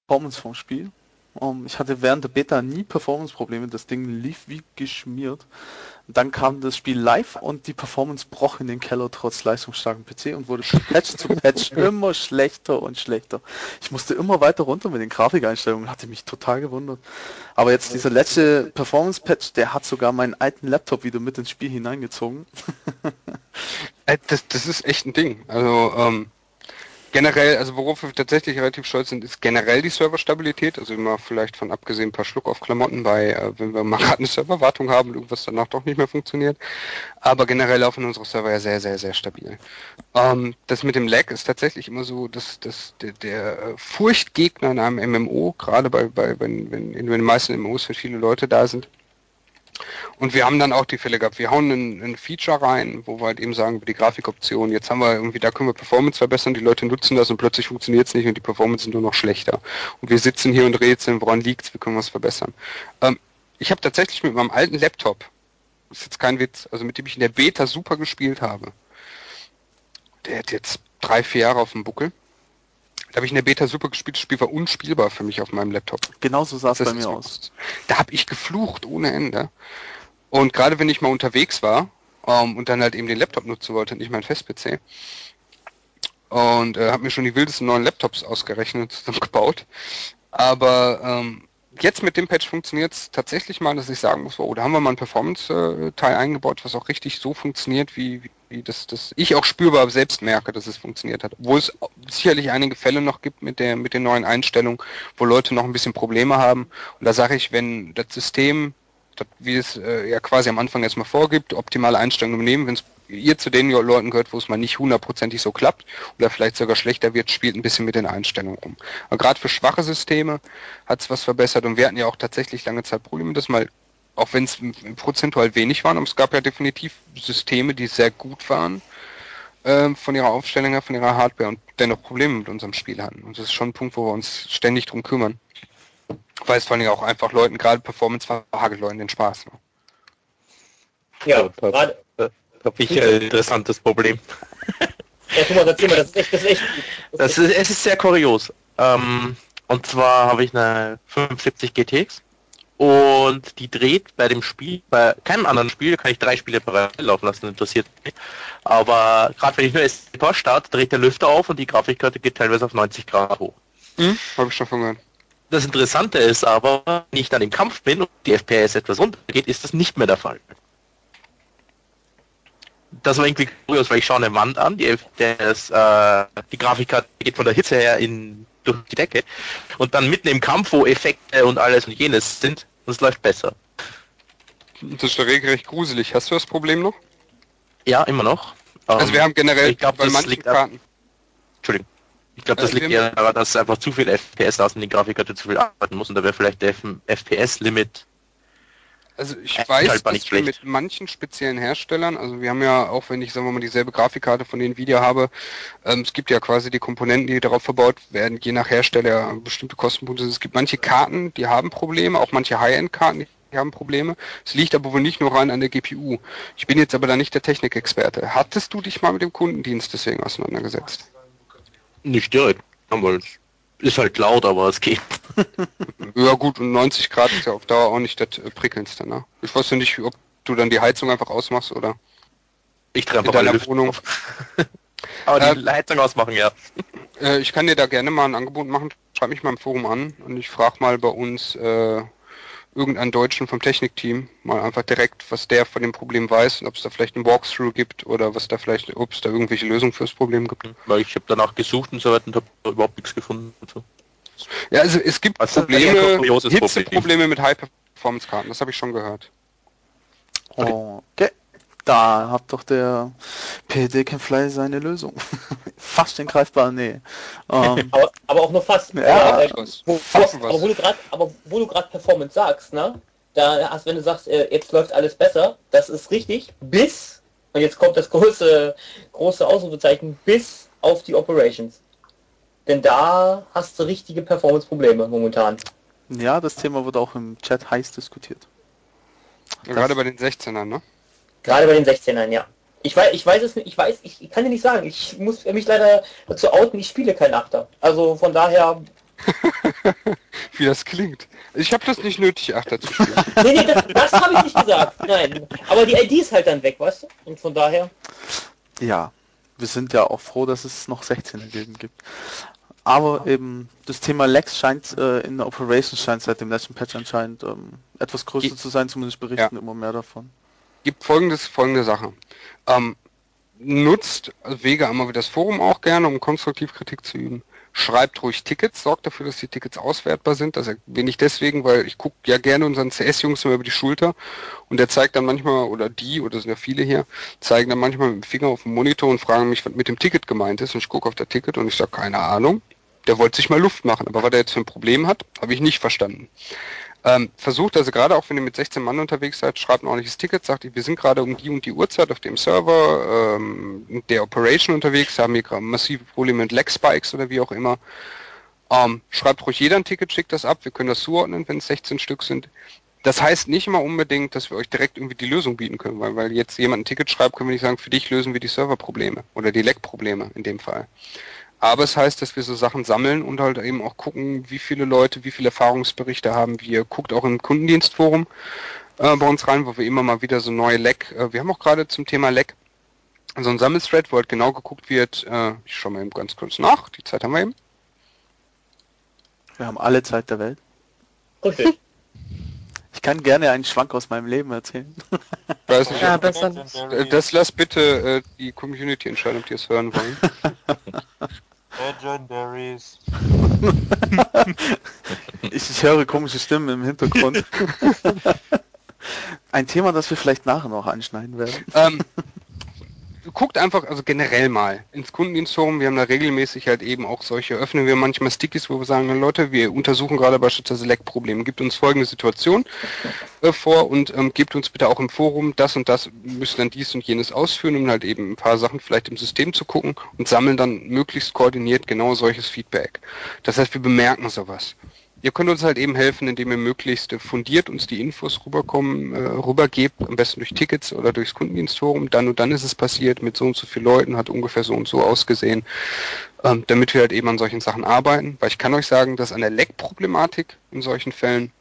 Performance vom Spiel. Ähm, ich hatte während der Beta nie Performance-Probleme, das Ding lief wie geschmiert. Dann kam das Spiel live und die Performance broch in den Keller trotz leistungsstarkem PC und wurde Patch zu Patch immer schlechter und schlechter. Ich musste immer weiter runter mit den Grafikeinstellungen, hatte mich total gewundert. Aber jetzt dieser letzte Performance-Patch, der hat sogar meinen alten Laptop wieder mit ins Spiel hineingezogen. Äh, Das, das ist echt ein Ding. Also ähm, generell, also worauf wir tatsächlich relativ stolz sind, ist generell die Serverstabilität. Also immer vielleicht von abgesehen ein paar Schluck auf Klamotten bei, äh, wenn wir mal gerade eine Serverwartung haben und irgendwas danach doch nicht mehr funktioniert. Aber generell laufen unsere Server ja sehr, sehr, sehr stabil. Ähm, das mit dem Lag ist tatsächlich immer so, dass, dass der, der äh, Furchtgegner in einem MMO, gerade bei, bei wenn, wenn in den meisten MMOs für viele Leute da sind, und wir haben dann auch die Fälle gehabt, wir hauen ein, ein Feature rein, wo wir halt eben sagen, über die Grafikoption, jetzt haben wir irgendwie, da können wir Performance verbessern, die Leute nutzen das und plötzlich funktioniert es nicht und die Performance sind nur noch schlechter. Und wir sitzen hier und rätseln, woran liegt's, wie können wir es verbessern. Ähm, ich habe tatsächlich mit meinem alten Laptop, das ist jetzt kein Witz, also mit dem ich in der Beta super gespielt habe, der hat jetzt drei, vier Jahre auf dem Buckel. Da habe ich in der Beta super gespielt, das Spiel war unspielbar für mich auf meinem Laptop. Genauso sah es bei mir aus. Da habe ich geflucht ohne Ende. Und gerade wenn ich mal unterwegs war ähm, und dann halt eben den Laptop nutzen wollte, nicht mein Fest-PC, und äh, habe mir schon die wildesten neuen Laptops ausgerechnet zusammengebaut. Aber ähm, jetzt mit dem Patch funktioniert es tatsächlich mal, dass ich sagen muss, oh, da haben wir mal einen Performance-Teil eingebaut, was auch richtig so funktioniert, wie, wie das, das ich auch spürbar selbst merke, dass es funktioniert hat. Obwohl es sicherlich einige Fälle noch gibt mit der mit den neuen Einstellungen, wo Leute noch ein bisschen Probleme haben. Und da sage ich, wenn das System wie es äh, ja quasi am Anfang erstmal vorgibt, optimale Einstellungen nehmen, wenn ihr zu den Leuten gehört, wo es mal nicht hundertprozentig so klappt oder vielleicht sogar schlechter wird, spielt ein bisschen mit den Einstellungen rum. Aber gerade für schwache Systeme hat es was verbessert und wir hatten ja auch tatsächlich lange Zeit Probleme, dass mal, auch wenn es prozentual wenig waren, aber es gab ja definitiv Systeme, die sehr gut waren äh, von ihrer Aufstellung her, von ihrer Hardware und dennoch Probleme mit unserem Spiel hatten. Und das ist schon ein Punkt, wo wir uns ständig drum kümmern weil es vor allem auch einfach Leuten, gerade Performance verhagelt Leuten den Spaß. Ne? Ja, gerade. Habe ich ein interessantes Problem. Ja, guck mal, erzähl mal, das ist echt, das ist echt. Das, ist, es ist sehr kurios. Ähm, und zwar habe ich eine 75 GTX und die dreht bei dem Spiel, bei keinem anderen Spiel kann ich drei Spiele parallel laufen lassen, interessiert mich. Aber gerade wenn ich nur SPOR starte, dreht der Lüfter auf und die Grafikkarte geht teilweise auf 90 Grad hoch. Hm? Habe ich schon gehört. Das Interessante ist aber, wenn ich dann im Kampf bin und die FPS etwas runtergeht, ist das nicht mehr der Fall. Das war irgendwie kurios, weil ich schaue eine Wand an, die, FPS, äh, die Grafikkarte geht von der Hitze her in, durch die Decke und dann mitten im Kampf, wo Effekte und alles und jenes sind, und es läuft besser. Das ist regelrecht gruselig. Hast du das Problem noch? Ja, immer noch. Also um, wir haben generell ich glaub, bei manchen liegt Karten... Entschuldigung. Ich glaube, das äh, liegt eher daran, dass einfach zu viel FPS da ist und die Grafikkarte zu viel arbeiten muss und da wäre vielleicht der FPS-Limit. Also ich weiß, dass wir mit manchen speziellen Herstellern, also wir haben ja auch, wenn ich sagen wir mal dieselbe Grafikkarte von Nvidia habe, ähm, es gibt ja quasi die Komponenten, die darauf verbaut werden, je nach Hersteller bestimmte Kostenpunkte. Es gibt manche Karten, die haben Probleme, auch manche High-End-Karten, die haben Probleme. Es liegt aber wohl nicht nur rein an der GPU. Ich bin jetzt aber da nicht der Technikexperte. Hattest du dich mal mit dem Kundendienst deswegen auseinandergesetzt? Nicht direkt, aber ist halt laut, aber es geht. ja gut, und 90 Grad ist ja auf Dauer auch nicht das äh, prickelndste, ne? Ich weiß ja nicht, ob du dann die Heizung einfach ausmachst oder ich treffe in deiner Wohnung. aber die äh, Heizung ausmachen, ja. Äh, ich kann dir da gerne mal ein Angebot machen. Schreib mich mal im Forum an und ich frage mal bei uns äh, irgendeinen Deutschen vom Technikteam mal einfach direkt, was der von dem Problem weiß und ob es da vielleicht ein Walkthrough gibt oder was da vielleicht, ob es da irgendwelche Lösungen fürs Problem gibt. Weil ich habe danach gesucht und so weiter und habe überhaupt nichts gefunden. So. Ja, also es gibt also Probleme, Hitzeprobleme mit High-Performance-Karten, das habe ich schon gehört. Okay. Da hat doch der PD Fly seine Lösung. fast in greifbarer Nähe. Ähm, aber, aber, auch nur fast. Ja, äh, wo, fast aber, wo du grad, aber wo du gerade Performance sagst, ne? Da hast, wenn du sagst, äh, jetzt läuft alles besser, das ist richtig, bis, und jetzt kommt das große, große Ausrufezeichen, bis auf die Operations. Denn da hast du richtige Performance-Probleme momentan. Ja, das Thema wird auch im Chat heiß diskutiert. Gerade bei den 16ern, ne? Gerade bei den 16ern, ja. Ich weiß, ich weiß es nicht, ich weiß, ich, kann dir nicht sagen. Ich muss mich leider dazu outen, ich spiele kein Achter. Also von daher. Wie das klingt. Ich habe das nicht nötig, Achter zu spielen. nee, nee, das, das habe ich nicht gesagt. Nein. Aber die ID ist halt dann weg, weißt du? Und von daher. Ja, wir sind ja auch froh, dass es noch 16er Gilden gibt. Aber eben das Thema Lex scheint äh, in der Operation scheint seit dem letzten Patch anscheinend ähm, etwas größer Ge zu sein, zumindest berichten ja. immer mehr davon gibt folgendes, folgende Sache. Ähm, nutzt also Wege einmal wie das Forum auch gerne, um konstruktiv Kritik zu üben. Schreibt ruhig Tickets, sorgt dafür, dass die Tickets auswertbar sind. Das bin ich deswegen, weil ich gucke ja gerne unseren CS-Jungs immer über die Schulter und der zeigt dann manchmal, oder die, oder sind ja viele hier, zeigen dann manchmal mit dem Finger auf den Monitor und fragen mich, was mit dem Ticket gemeint ist. Und ich gucke auf das Ticket und ich sage, keine Ahnung. Der wollte sich mal Luft machen, aber was er jetzt für ein Problem hat, habe ich nicht verstanden. Ähm, versucht also gerade auch, wenn ihr mit 16 Mann unterwegs seid, schreibt ein ordentliches Ticket, sagt, wir sind gerade um die und die Uhrzeit auf dem Server ähm, der Operation unterwegs, haben hier gerade massive Probleme mit Leg Spikes oder wie auch immer. Ähm, schreibt ruhig jeder ein Ticket, schickt das ab, wir können das zuordnen, wenn es 16 Stück sind. Das heißt nicht immer unbedingt, dass wir euch direkt irgendwie die Lösung bieten können, weil, weil jetzt jemand ein Ticket schreibt, können wir nicht sagen, für dich lösen wir die Serverprobleme oder die Leg-Probleme in dem Fall. Aber es heißt, dass wir so Sachen sammeln und halt eben auch gucken, wie viele Leute, wie viele Erfahrungsberichte haben wir. Guckt auch im Kundendienstforum äh, bei uns rein, wo wir immer mal wieder so neue Leck, äh, wir haben auch gerade zum Thema Leck so ein Sammelthread, wo halt genau geguckt wird, äh, ich schaue mal eben ganz kurz nach, die Zeit haben wir eben. Wir haben alle Zeit der Welt. Richtig. Ich kann gerne einen Schwank aus meinem Leben erzählen. Weiß nicht, Ja, ob- besser äh, das lasst bitte äh, die Community entscheiden, ob die es hören wollen. Legendaries. Ich, ich höre komische Stimmen im Hintergrund. Ein Thema, das wir vielleicht nachher noch anschneiden werden. ähm, guckt einfach, also generell mal ins Kundendienstforum. Wir haben da regelmäßig halt eben auch solche, öffnen wir manchmal Stickies, wo wir sagen, Leute, wir untersuchen gerade beispielsweise Leck-Probleme. Gibt uns folgende Situation äh, vor und ähm, gebt uns bitte auch im Forum das und das, müsst dann dies und jenes ausführen, um halt eben ein paar Sachen vielleicht im System zu gucken und sammeln dann möglichst koordiniert genau solches Feedback. Das heißt, wir bemerken sowas. Ihr könnt uns halt eben helfen, indem ihr möglichst fundiert uns die Infos rüberkommen, äh, rübergebt, am besten durch Tickets oder durchs Kundendienstforum. Dann und dann ist es passiert, mit so und so vielen Leuten, hat ungefähr so und so ausgesehen, ähm, damit wir halt eben an solchen Sachen arbeiten. Weil ich kann euch sagen, dass an der Leck-Problematik in solchen Fällen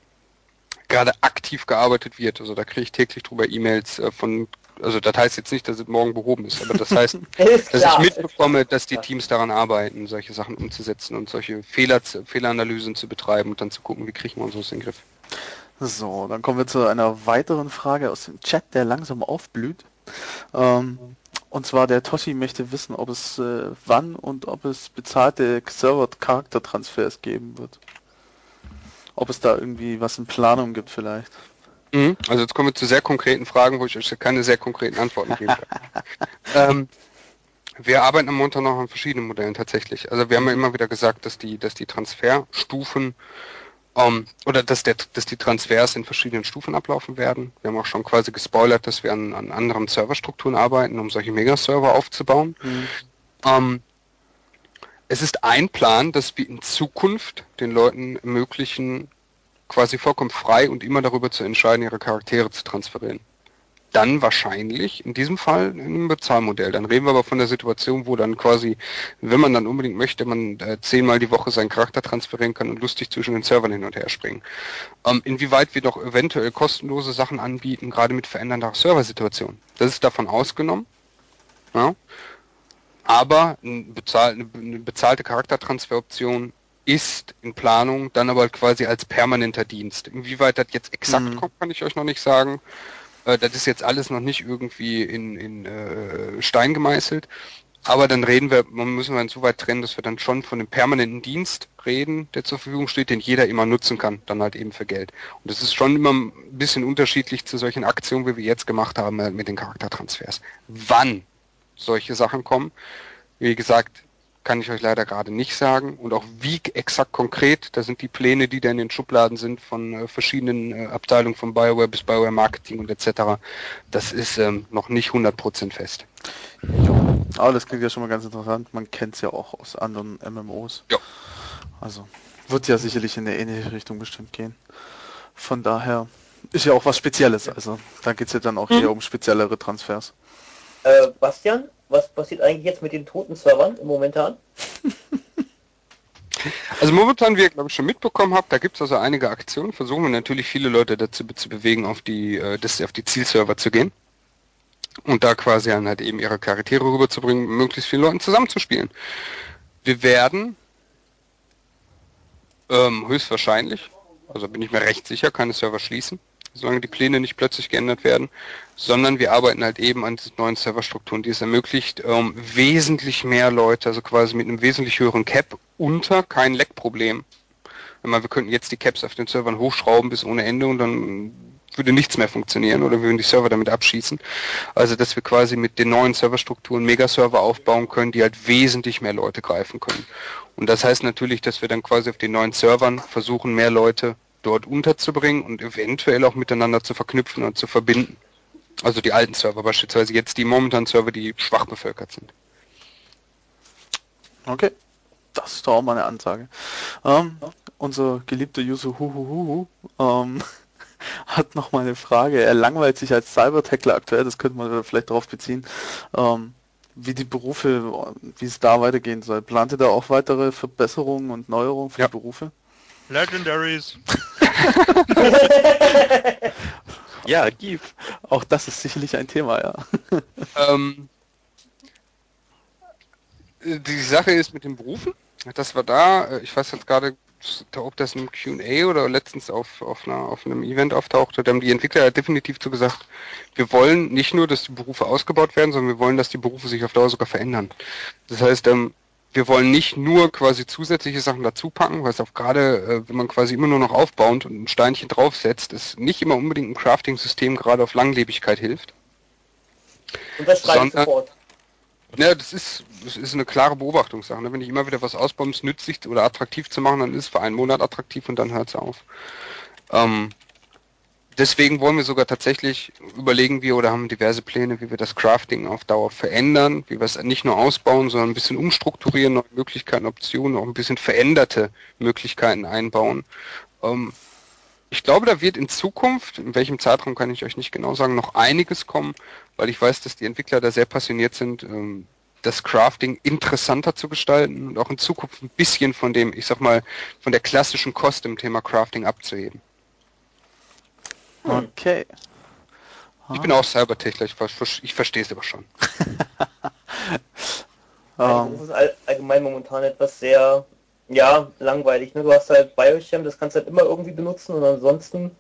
gerade aktiv gearbeitet wird. Also da kriege ich täglich drüber E-Mails äh, von, also das heißt jetzt nicht, dass es morgen behoben ist, aber das heißt, Ist dass ich klar. mitbekomme, dass die Teams daran arbeiten, solche Sachen umzusetzen und solche Fehler, zu- Fehleranalysen zu betreiben und dann zu gucken, wie kriegen wir uns aus in den Griff. So, dann kommen wir zu einer weiteren Frage aus dem Chat, der langsam aufblüht. Ähm, und zwar der Toshi möchte wissen, ob es äh, wann und ob es bezahlte Server-Charaktertransfers geben wird. Ob es da irgendwie was in Planung gibt vielleicht. Mhm. Also jetzt kommen wir zu sehr konkreten Fragen, wo ich euch keine sehr konkreten Antworten geben kann. ähm, wir arbeiten am Montag noch an verschiedenen Modellen tatsächlich. Also wir haben ja immer wieder gesagt, dass die, dass die Transferstufen ähm, oder dass, der, dass die Transfers in verschiedenen Stufen ablaufen werden. Wir haben auch schon quasi gespoilert, dass wir an, an anderen Serverstrukturen arbeiten, um solche Megaserver aufzubauen. Ähm, es ist ein Plan, dass wir in Zukunft den Leuten ermöglichen, quasi vollkommen frei und immer darüber zu entscheiden, ihre Charaktere zu transferieren. Dann wahrscheinlich, in diesem Fall, in einem Bezahlmodell. Dann reden wir aber von der Situation, wo dann quasi, wenn man dann unbedingt möchte, man äh, zehnmal die Woche seinen Charakter transferieren kann und lustig zwischen den Servern hin und her springen. Ähm, inwieweit wir doch eventuell kostenlose Sachen anbieten, gerade mit verändernder Serversituation. Das ist davon ausgenommen. Ja. Aber ein bezahl eine bezahlte Charaktertransferoption ist in Planung, dann aber quasi als permanenter Dienst. Inwieweit das jetzt exakt Mhm. kommt, kann ich euch noch nicht sagen. Äh, das ist jetzt alles noch nicht irgendwie in, in äh, Stein gemeißelt. Aber dann reden wir, man müssen wir insoweit trennen, dass wir dann schon von einem permanenten Dienst reden, der zur Verfügung steht, den jeder immer nutzen kann, dann halt eben für Geld. Und das ist schon immer ein bisschen unterschiedlich zu solchen Aktionen, wie wir jetzt gemacht haben äh, mit den Charaktertransfers. Wann solche Sachen kommen, wie gesagt, kann ich euch leider gerade nicht sagen. Und auch wie exakt konkret, da sind die Pläne, die da in den Schubladen sind von äh, verschiedenen äh, Abteilungen von BioWare bis BioWare Marketing und etc. Das ist ähm, noch nicht 100% fest. Jo. Aber das klingt ja schon mal ganz interessant. Man kennt es ja auch aus anderen MMOs. Ja. Also wird ja sicherlich in eine ähnliche Richtung bestimmt gehen. Von daher ist ja auch was Spezielles. Also da geht es ja dann auch eher um speziellere Transfers. Äh, Bastian, was passiert eigentlich jetzt mit den toten Servern momentan? Also momentan, wie ihr glaube ich schon mitbekommen habt, da gibt es also einige Aktionen. Versuchen wir natürlich viele Leute dazu zu bewegen, auf die, äh, das, auf die Zielserver zu gehen. Und da quasi dann halt eben ihre Charaktere rüberzubringen, möglichst vielen Leuten zusammenzuspielen. Wir werden ähm, höchstwahrscheinlich, also bin ich mir recht sicher, keine Server schließen, solange die Pläne nicht plötzlich geändert werden, sondern wir arbeiten halt eben an diesen neuen Serverstrukturen, die es ermöglicht, ähm, wesentlich mehr Leute, also quasi mit einem wesentlich höheren Cap unter kein Leckproblem. Wir könnten jetzt die Caps auf den Servern hochschrauben bis ohne Ende und dann würde nichts mehr funktionieren oder wir würden die Server damit abschießen. Also dass wir quasi mit den neuen Serverstrukturen Megaserver aufbauen können, die halt wesentlich mehr Leute greifen können. Und das heißt natürlich, dass wir dann quasi auf den neuen Servern versuchen, mehr Leute dort unterzubringen und eventuell auch miteinander zu verknüpfen und zu verbinden. Also die alten Server beispielsweise jetzt die momentanen Server, die schwach bevölkert sind. Okay. Das ist doch auch mal eine Ansage. Ähm, unser geliebter User Huhuhuhu ähm, hat noch mal eine Frage. Er langweilt sich als Cybertackler aktuell, das könnte man vielleicht darauf beziehen, ähm, wie die Berufe, wie es da weitergehen soll. Plant ihr da auch weitere Verbesserungen und Neuerungen für Ja. die Berufe? Legendaries. Ja, gib. Auch das ist sicherlich ein Thema, ja. Ähm, die Sache ist mit den Berufen, dass wir da, äh, ich weiß jetzt gerade ob das im Q&A oder letztens auf, auf, einer, auf einem Event auftauchte, da haben die Entwickler ja definitiv zu gesagt, wir wollen nicht nur, dass die Berufe ausgebaut werden, sondern wir wollen, dass die Berufe sich auf Dauer sogar verändern. Das heißt, ähm, wir wollen nicht nur quasi zusätzliche Sachen dazu packen, weil es auch gerade, äh, wenn man quasi immer nur noch aufbauend und ein Steinchen draufsetzt, ist nicht immer unbedingt ein Crafting-System gerade auf Langlebigkeit hilft. Und das schreibe sofort. Ja, das ist, das ist eine klare Beobachtungssache. Ne? Wenn ich immer wieder was ausbaue, um es nützlich oder attraktiv zu machen, dann ist es für einen Monat attraktiv und dann hört es auf. Ähm, deswegen wollen wir sogar tatsächlich überlegen wir oder haben diverse Pläne, wie wir das Crafting auf Dauer verändern, wie wir es nicht nur ausbauen, sondern ein bisschen umstrukturieren, neue Möglichkeiten, Optionen, auch ein bisschen veränderte Möglichkeiten einbauen. Ähm, ich glaube, da wird in Zukunft, in welchem Zeitraum kann ich euch nicht genau sagen, noch einiges kommen, weil ich weiß, dass die Entwickler da sehr passioniert sind, ähm, das Crafting interessanter zu gestalten und auch in Zukunft ein bisschen von dem, ich sag mal, von der klassischen Kost im Thema Crafting abzuheben. Okay. Ich bin auch Cybertechler, ich, ich verstehe es aber schon. um. Das ist allgemein momentan etwas sehr ja, langweilig. Ne? Du hast halt Biochem, das kannst du halt immer irgendwie benutzen und ansonsten...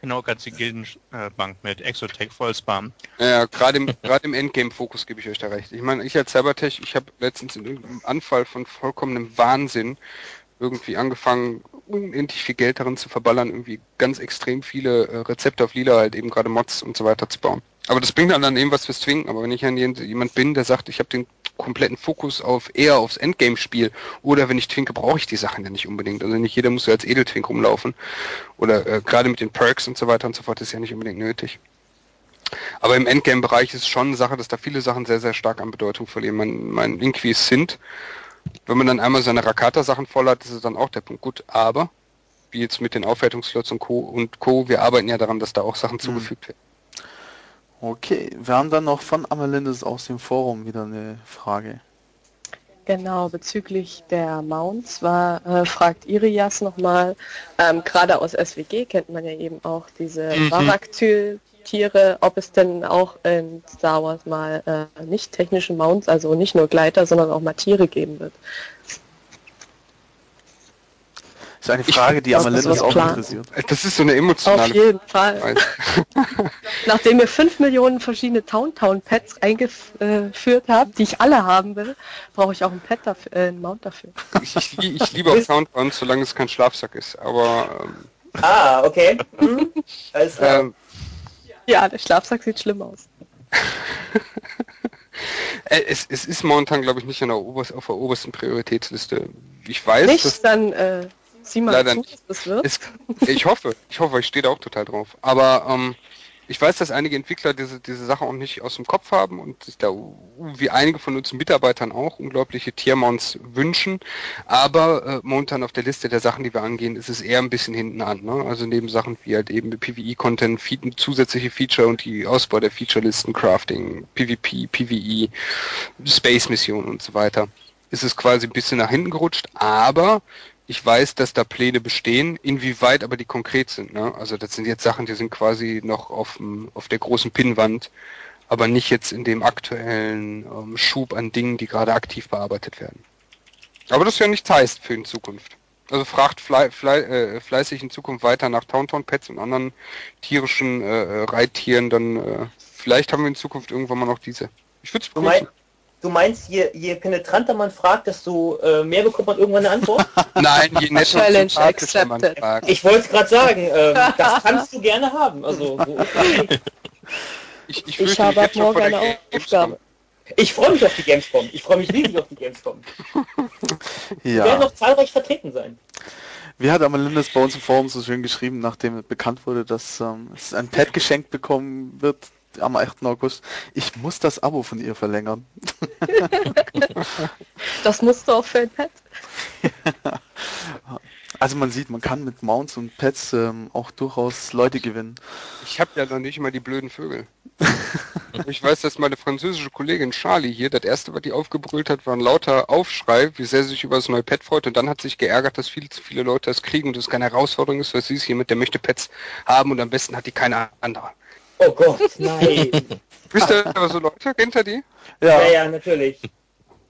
Genau, kannst die Gildenbank mit Exotech voll spammen. Ja, gerade im, gerade im Endgame-Fokus gebe ich euch da recht. Ich meine, ich als Cybertech, ich habe letztens in irgendeinem Anfall von vollkommenem Wahnsinn irgendwie angefangen, unendlich viel Geld darin zu verballern, irgendwie ganz extrem viele äh, Rezepte auf Lila, halt eben gerade Mods und so weiter zu bauen. Aber das bringt dann, dann eben was fürs Zwingen. Aber wenn ich an jemand bin, der sagt, ich habe den kompletten Fokus auf eher aufs Endgame-Spiel. Oder wenn ich twinke, brauche ich die Sachen ja nicht unbedingt. Also nicht jeder muss ja als Edeltwink rumlaufen. Oder äh, gerade mit den Perks und so weiter und so fort ist ja nicht unbedingt nötig. Aber im Endgame-Bereich ist schon eine Sache, dass da viele Sachen sehr, sehr stark an Bedeutung verlieren. Mein, mein Inquis sind, wenn man dann einmal seine Rakata-Sachen voll hat, ist es dann auch der Punkt. Gut, aber wie jetzt mit den Aufwertungslots und Co. und Co. Wir arbeiten ja daran, dass da auch Sachen mhm. zugefügt werden. Okay, wir haben dann noch von Amelindes aus dem Forum wieder eine Frage. Genau, bezüglich der Mounts war, äh, fragt Irias nochmal, ähm, gerade aus SWG kennt man ja eben auch diese mhm. Baraktyl-Tiere, ob es denn auch in Star Wars mal äh, nicht technische Mounts, also nicht nur Gleiter, sondern auch mal Tiere geben wird. Das ist eine Frage, die Amalindis auch klar. interessiert. Das ist so eine emotionale Auf jeden Fall. Nachdem ihr 5 Millionen verschiedene Town-Town-Pads eingeführt habt, die ich alle haben will, brauche ich auch ein Pad dafür, äh, ein Mount dafür. Ich, ich, ich liebe auch Town-Town, solange es kein Schlafsack ist, aber... Ähm, ah, okay. Mhm. Alles klar. Ähm, ja, der Schlafsack sieht schlimm aus. Äh, es, es, ist momentan, glaube ich, nicht der Oberst, auf der obersten Prioritätsliste. Ich weiß, nicht, dass... dann äh, Sieh mal Leider zu, nicht. das wird. Es, ich hoffe, ich hoffe, ich stehe da auch total drauf. Aber ähm, ich weiß, dass einige Entwickler diese, diese Sache auch nicht aus dem Kopf haben und sich da, wie einige von uns Mitarbeitern auch, unglaubliche Tiermounts wünschen. Aber äh, momentan auf der Liste der Sachen, die wir angehen, ist es eher ein bisschen hinten an. Ne? Also neben Sachen wie halt eben PvE-Content, zusätzliche Feature und die Ausbau der Feature-Listen, Crafting, PvP, PvE, Space-Missionen und so weiter, ist es quasi ein bisschen nach hinten gerutscht. Aber ich weiß, dass da Pläne bestehen, inwieweit aber die konkret sind. Ne? Also das sind jetzt Sachen, die sind quasi noch auf, auf der großen Pinnwand, aber nicht jetzt in dem aktuellen ähm, Schub an Dingen, die gerade aktiv bearbeitet werden. Aber das ja nichts heißt für in Zukunft. Also fragt fle fle äh, fleißig in Zukunft weiter nach Tauntaun-Pets und anderen tierischen äh, Reittieren, dann äh, vielleicht haben wir in Zukunft irgendwann mal noch diese. Ich würde es. Du meinst, je, je penetranter man fragt, desto äh, mehr bekommt man irgendwann eine Antwort? Nein, je netter Challenge accepted. Ich wollte es gerade sagen, äh, das kannst du gerne haben. Also, so ich, ich, ich habe ab morgen eine Aufgabe. Ich freue mich auf die Gamescom. Ich freue mich riesig auf die Gamescom. ja. werden noch zahlreich vertreten sein. Wie hat Amalindes bei uns im Forum so schön geschrieben, nachdem bekannt wurde, dass ähm, es ein Pad geschenkt bekommen wird, am 8. August. Ich muss das Abo von ihr verlängern. das musst du auch für ein Pet. Also man sieht, man kann mit Mounts und Pets ähm, auch durchaus Leute gewinnen. Ich habe ja noch nicht mal die blöden Vögel. ich weiß, dass meine französische Kollegin Charlie hier, das erste, was die aufgebrüllt hat, war ein lauter Aufschrei, wie sehr sie sich über das neue Pet freut und dann hat sich geärgert, dass viel zu viele Leute das kriegen und das keine Herausforderung ist, weil sie ist hier mit, der möchte Pets haben und am besten hat die keine andere. Oh Gott, nein. Wisst ihr aber so Leute, kennt ihr die? Ja, ja, ja natürlich.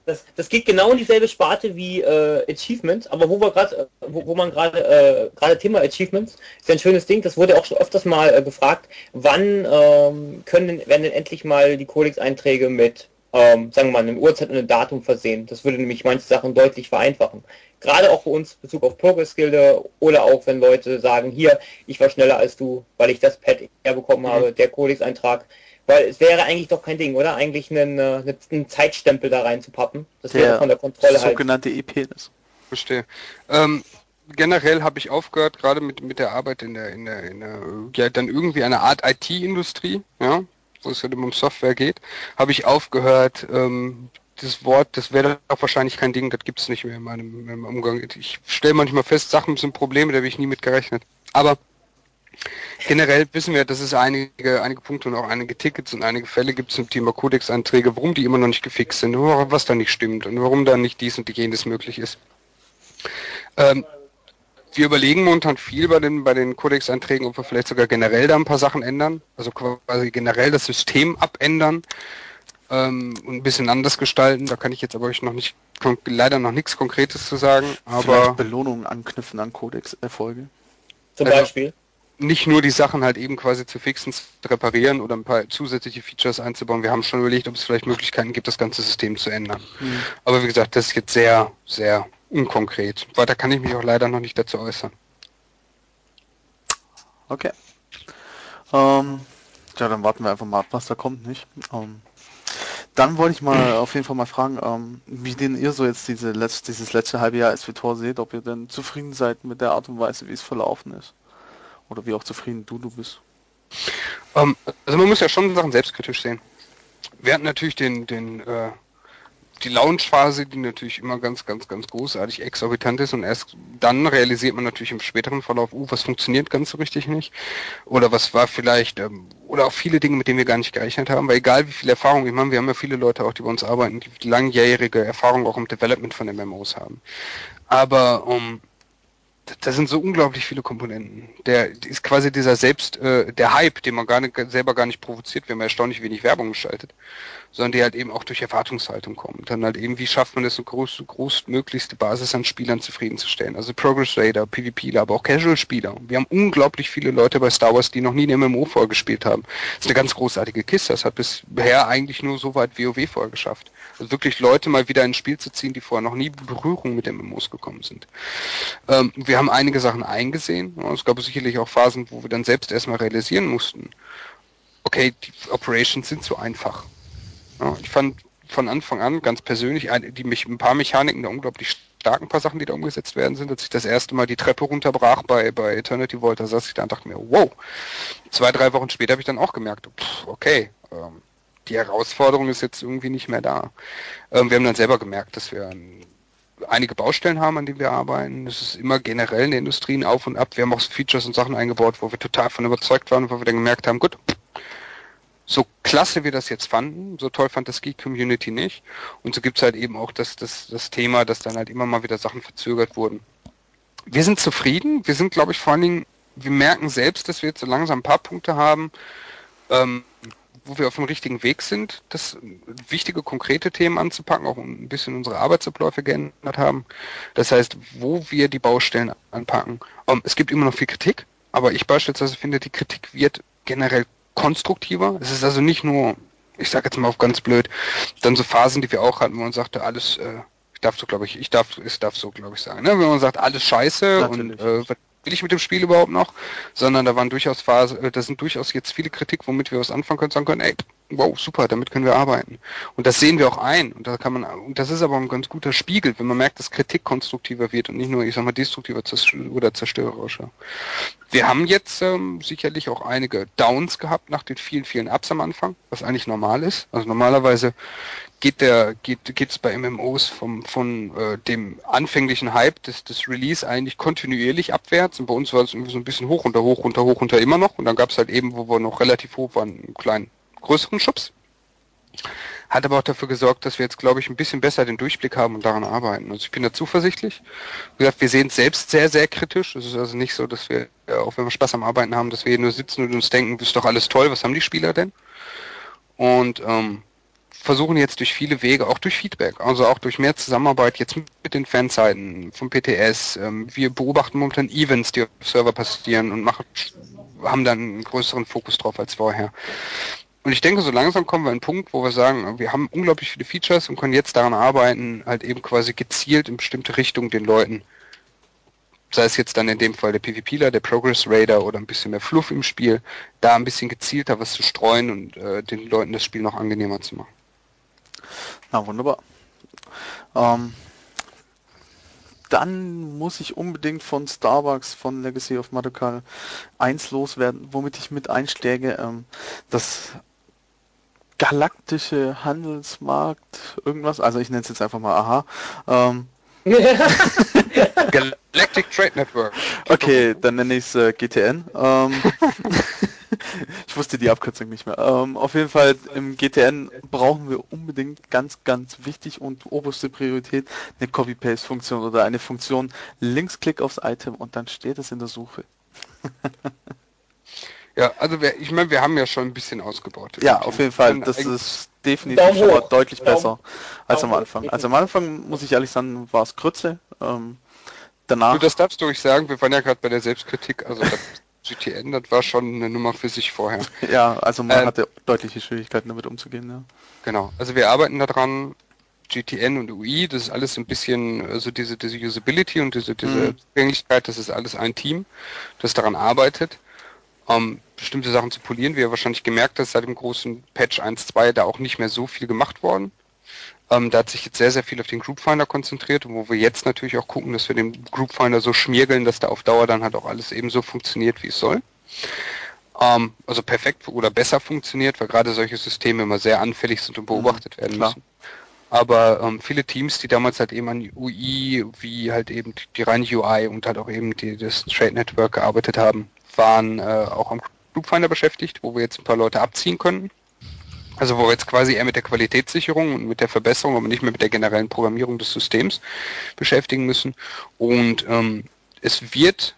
das, das geht genau in dieselbe Sparte wie äh, Achievements, aber wo wir gerade, äh, wo, wo man gerade äh, gerade Thema Achievements ist ja ein schönes Ding. Das wurde auch schon öfters mal äh, gefragt, wann ähm, können werden denn endlich mal die Codex-Einträge mit ähm, sagen wir mal, einem Uhrzeit und einem Datum versehen. Das würde nämlich manche Sachen deutlich vereinfachen. Gerade auch für uns Bezug auf Progress-Gilde oder auch wenn Leute sagen, hier, ich war schneller als du, weil ich das Pad herbekommen mhm. habe, der Codex-Eintrag weil es wäre eigentlich doch kein Ding, oder? Eigentlich einen, äh, einen Zeitstempel da reinzupappen. Das der wäre von der Kontrolle halt. sogenannte. E-Penis. Verstehe. Ähm, generell habe ich aufgehört, gerade mit, mit der Arbeit in der, in der, in der, ja, dann irgendwie eine Art IT-Industrie, ja, wo es halt um Software geht, habe ich aufgehört, ähm, das Wort, das wäre auch wahrscheinlich kein Ding, das gibt es nicht mehr in meinem, in meinem Umgang. Ich stelle manchmal fest, Sachen sind Probleme, da habe ich nie mit gerechnet. Aber Generell wissen wir, dass es einige, einige Punkte und auch einige Tickets und einige Fälle gibt zum Thema Codex-Einträge, warum die immer noch nicht gefixt sind, was da nicht stimmt und warum da nicht dies und jenes möglich ist. Ähm, wir überlegen momentan viel bei den, bei den Codex-Einträgen, ob wir vielleicht sogar generell da ein paar Sachen ändern, also quasi generell das System abändern ähm, und ein bisschen anders gestalten. Da kann ich jetzt aber euch noch nicht, leider noch nichts Konkretes zu sagen. Aber vielleicht Belohnungen anknüpfen an Codex-Erfolge. Zum also, Beispiel? nicht nur die Sachen halt eben quasi zu fixen, zu reparieren oder ein paar zusätzliche Features einzubauen. Wir haben schon überlegt, ob es vielleicht Möglichkeiten gibt, das ganze System zu ändern. Mhm. Aber wie gesagt, das ist jetzt sehr, sehr unkonkret. Weiter kann ich mich auch leider noch nicht dazu äußern. Okay. Ähm, ja, dann warten wir einfach mal ab, was da kommt, nicht? Ähm, dann wollte ich mal auf jeden Fall mal fragen, ähm, wie denn ihr so jetzt diese letzte, dieses letzte halbe Jahr SWTOR seht, ob ihr denn zufrieden seid mit der Art und Weise, wie es verlaufen ist. Oder wie auch zufrieden du du bist. Ähm, also man muss ja schon Sachen selbstkritisch sehen. Wir hatten natürlich den, den, äh, die Launch-Phase, die natürlich immer ganz, ganz, ganz großartig exorbitant ist und erst dann realisiert man natürlich im späteren Verlauf, uh, was funktioniert ganz so richtig nicht. Oder was war vielleicht, ähm, oder auch viele Dinge, mit denen wir gar nicht gerechnet haben, weil egal wie viel Erfahrung, ich meine, wir haben ja viele Leute auch, die bei uns arbeiten, die langjährige Erfahrung auch im Development von den Memos haben. Aber um, da sind so unglaublich viele Komponenten. Der ist quasi dieser selbst, äh, der Hype, den man gar nicht, selber gar nicht provoziert, wir haben erstaunlich wenig Werbung geschaltet, sondern die halt eben auch durch Erwartungshaltung kommen. Dann halt eben, wie schafft man es, eine groß, großmöglichste Basis an Spielern zufriedenzustellen. Also Progress Raider, PvPler, aber auch Casual-Spieler. Wir haben unglaublich viele Leute bei Star Wars, die noch nie eine MMO vorgespielt haben. Das ist eine ganz großartige Kiste. Das hat bisher eigentlich nur so weit WoW vorgeschafft. Wirklich Leute mal wieder ins Spiel zu ziehen, die vorher noch nie Berührung mit MMOs gekommen sind. Ähm, wir haben einige Sachen eingesehen. Es gab sicherlich auch Phasen, wo wir dann selbst erstmal realisieren mussten, okay, die Operations sind zu einfach. Ja, ich fand von Anfang an ganz persönlich die mich ein paar Mechaniken da unglaublich stark, ein paar Sachen, die da umgesetzt werden sind, als ich das erste Mal die Treppe runterbrach bei, bei Eternity Vault, da saß ich da und dachte mir, wow. Zwei, drei Wochen später habe ich dann auch gemerkt, pff, okay, ähm, die Herausforderung ist jetzt irgendwie nicht mehr da. Ähm, wir haben dann selber gemerkt, dass wir einige Baustellen haben, an denen wir arbeiten. Es ist immer generell in der Industrie ein Auf und Ab. Wir haben auch Features und Sachen eingebaut, wo wir total von überzeugt waren, wo wir dann gemerkt haben, gut, so klasse wir das jetzt fanden, so toll fand das Geek-Community nicht. Und so gibt es halt eben auch das, das, das Thema, dass dann halt immer mal wieder Sachen verzögert wurden. Wir sind zufrieden. Wir sind, glaube ich, vor allen Dingen, wir merken selbst, dass wir jetzt so langsam ein paar Punkte haben, ähm, wo wir auf dem richtigen Weg sind, das wichtige, konkrete Themen anzupacken, auch ein bisschen unsere Arbeitsabläufe geändert haben. Das heißt, wo wir die Baustellen anpacken. Um, es gibt immer noch viel Kritik, aber ich beispielsweise finde, die Kritik wird generell konstruktiver. Es ist also nicht nur, ich sage jetzt mal auf ganz blöd, dann so Phasen, die wir auch hatten, wo man sagte, alles, äh, ich darf so, glaube ich, ich darf, ich darf so, glaube ich, sagen, ne? wenn man sagt, alles scheiße Natürlich. und äh, will ich mit dem Spiel überhaupt noch, sondern da waren durchaus Phasen, äh, da sind durchaus jetzt viele Kritik, womit wir was anfangen können, sagen können, ey, wow, super, damit können wir arbeiten. Und das sehen wir auch ein. Und da kann man, und das ist aber ein ganz guter Spiegel, wenn man merkt, dass Kritik konstruktiver wird und nicht nur, ich sag mal, destruktiver oder zerstörerischer. Wir haben jetzt ähm, sicherlich auch einige Downs gehabt nach den vielen, vielen Ups am Anfang, was eigentlich normal ist. Also normalerweise geht der geht geht es bei MMOs vom von äh, dem anfänglichen Hype des des Release eigentlich kontinuierlich abwärts und bei uns war es irgendwie so ein bisschen hoch runter hoch runter hoch runter immer noch und dann gab es halt eben wo wir noch relativ hoch waren einen kleinen größeren Schubs. Hat aber auch dafür gesorgt, dass wir jetzt, glaube ich, ein bisschen besser den Durchblick haben und daran arbeiten. Also ich bin da zuversichtlich. Wie gesagt, wir sehen es selbst sehr, sehr kritisch. Es ist also nicht so, dass wir, auch wenn wir Spaß am Arbeiten haben, dass wir hier nur sitzen und uns denken, ist doch alles toll, was haben die Spieler denn? Und ähm, versuchen jetzt durch viele Wege, auch durch Feedback, also auch durch mehr Zusammenarbeit jetzt mit den Fanseiten vom PTS. Ähm, wir beobachten momentan Events, die auf Server passieren und machen, haben dann einen größeren Fokus drauf als vorher. Und ich denke, so langsam kommen wir an einen Punkt, wo wir sagen, wir haben unglaublich viele Features und können jetzt daran arbeiten, halt eben quasi gezielt in bestimmte Richtungen den Leuten sei es jetzt dann in dem Fall der PvPler, der Progress Raider oder ein bisschen mehr Fluff im Spiel, da ein bisschen gezielter was zu streuen und äh, den Leuten das Spiel noch angenehmer zu machen. Na wunderbar. Ähm, dann muss ich unbedingt von Starbucks, von Legacy of Madokal 1 loswerden, womit ich mit einstärke. Ähm, das galaktische Handelsmarkt, irgendwas, also ich nenne es jetzt einfach mal aha. Ähm, Galactic Trade Network. Okay, dann nenne ich es äh, GTN. Ähm, ich wusste die Abkürzung nicht mehr. Ähm, auf jeden Fall im GTN brauchen wir unbedingt ganz, ganz wichtig und oberste Priorität eine Copy-Paste-Funktion oder eine Funktion Linksklick aufs Item und dann steht es in der Suche. ja, also wir, ich meine, wir haben ja schon ein bisschen ausgebaut. Ja, auf jeden Fall. Das ist definitiv schon mal deutlich besser als am Anfang. Also am Anfang muss ich ehrlich sagen, war es Krütze. Ähm, danach. Du, das darfst du ruhig sagen. Wir waren ja gerade bei der Selbstkritik. Also GTN, das war schon eine Nummer für sich vorher. Ja, also man ähm, hatte deutliche Schwierigkeiten damit umzugehen. Ja. Genau. Also wir arbeiten daran. GTN und UI, das ist alles ein bisschen, also diese, diese Usability und diese, diese mhm. Zugänglichkeit, das ist alles ein Team, das daran arbeitet ähm, bestimmte Sachen zu polieren. Wie ihr wahrscheinlich gemerkt habt, seit dem großen Patch 1.2 da auch nicht mehr so viel gemacht worden. Ähm, da hat sich jetzt sehr, sehr viel auf den Group Finder konzentriert, wo wir jetzt natürlich auch gucken, dass wir den Group Finder so schmiergeln, dass da auf Dauer dann halt auch alles eben so funktioniert, wie es soll. Ähm, also perfekt oder besser funktioniert, weil gerade solche Systeme immer sehr anfällig sind und beobachtet mhm, werden klar. müssen. Aber ähm, viele Teams, die damals halt eben an UI, wie halt eben die reine UI und halt auch eben die, das Trade Network gearbeitet haben, waren äh, auch am Groupfinder beschäftigt, wo wir jetzt ein paar Leute abziehen können. Also wo wir jetzt quasi eher mit der Qualitätssicherung und mit der Verbesserung, aber nicht mehr mit der generellen Programmierung des Systems beschäftigen müssen. Und ähm, es wird,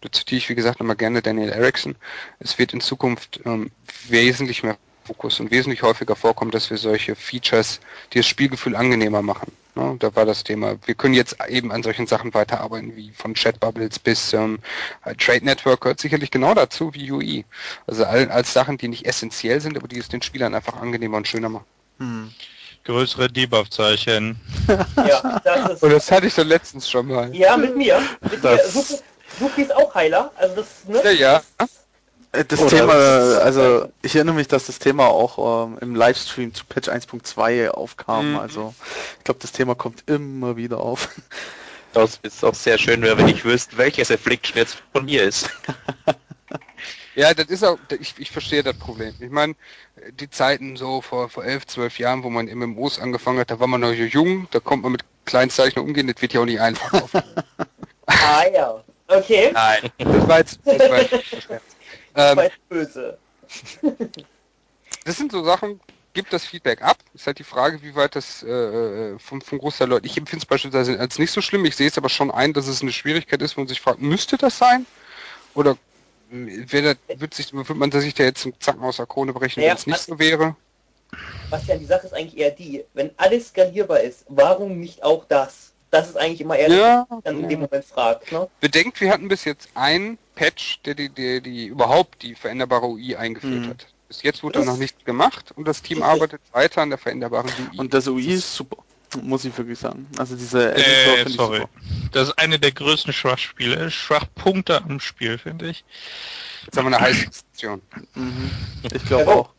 da zitiere ich wie gesagt nochmal gerne Daniel Erickson, es wird in Zukunft ähm, wesentlich mehr Fokus und wesentlich häufiger vorkommt, dass wir solche Features, die das Spielgefühl angenehmer machen. Ne? Da war das Thema. Wir können jetzt eben an solchen Sachen weiterarbeiten, wie von Chatbubbles bis ähm, Trade Network gehört sicherlich genau dazu wie UI. Also all, als Sachen, die nicht essentiell sind, aber die es den Spielern einfach angenehmer und schöner machen. Hm. Größere Debuff-Zeichen. ja, das ist. Und das hatte ich doch letztens schon mal. Ja, mit mir. Mit das mir. Suki ist auch Heiler. Also das, ne? Ja, ja. Äh, das Oder Thema, also ich erinnere mich, dass das Thema auch ähm, im Livestream zu Patch 1.2 aufkam. Mhm. Also ich glaube, das Thema kommt immer wieder auf. Das ist auch sehr schön, wenn ich wüsste, welches Affliction jetzt von mir ist. ja, das ist auch, ich, ich verstehe das Problem. Ich meine, die Zeiten so vor, vor elf, zwölf Jahren, wo man MMOs angefangen hat, da war man noch jung, da kommt man mit Kleinzeichen umgehen, das wird ja auch nicht einfach. ah ja, okay. Nein, das war jetzt, das war jetzt ähm, böse. das sind so Sachen, gibt das Feedback ab. Ist halt die Frage, wie weit das äh, äh vom, vom Großteil Leute. Ich empfinde es beispielsweise als nicht so schlimm. Ich sehe es aber schon ein, dass es eine Schwierigkeit ist, wo man sich fragt, müsste das sein? Oder wird, wird, sich, wird man sich da jetzt einen Zacken aus der Krone brechen, naja, wenn es nicht so wäre? Was ja die Sache ist eigentlich eher die, wenn alles skalierbar ist, warum nicht auch das? Das ist eigentlich immer eher, ja, dann in dem Moment fragt. Ne? Bedenkt, wir hatten bis jetzt einen Patch, der die, der die überhaupt die veränderbare UI eingeführt mhm. hat. Bis jetzt wurde da noch nichts gemacht und das Team arbeitet weiter an der veränderbaren UI. Und das UI ist super, muss ich wirklich sagen. Also diese Editor äh, sorry. Super. Das ist eine der größten Schwachspiele, Schwachpunkte am Spiel, finde ich. Jetzt haben wir eine heiße Diskussion. Mhm. Ich glaube ja, auch.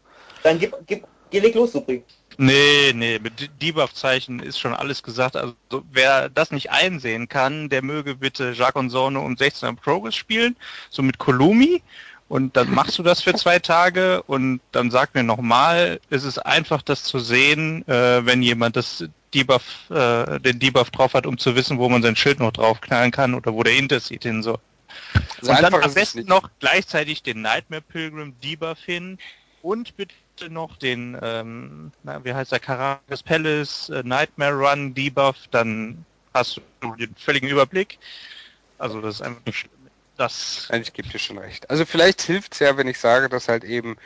Dann gib, gib, geh leg los, Supri. Nee, nee, mit Debuff-Zeichen ist schon alles gesagt. Also wer das nicht einsehen kann, der möge bitte Jacques und Sorne um 16 Uhr Progress spielen, so mit Kolumi. Und dann machst du das für zwei Tage und dann sag mir nochmal, es ist einfach das zu sehen, äh, wenn jemand das Debuff, äh, den Debuff drauf hat, um zu wissen, wo man sein Schild noch draufknallen kann oder wo der Interseed hin soll. Also und dann am besten noch gleichzeitig den Nightmare Pilgrim Debuff hin und bitte noch den, ähm, na, wie heißt der, Caracas Palace äh, Nightmare Run Debuff, dann hast du den völligen Überblick. Also das ist einfach das Eigentlich gibt es schon recht. Also vielleicht hilft es ja, wenn ich sage, dass halt eben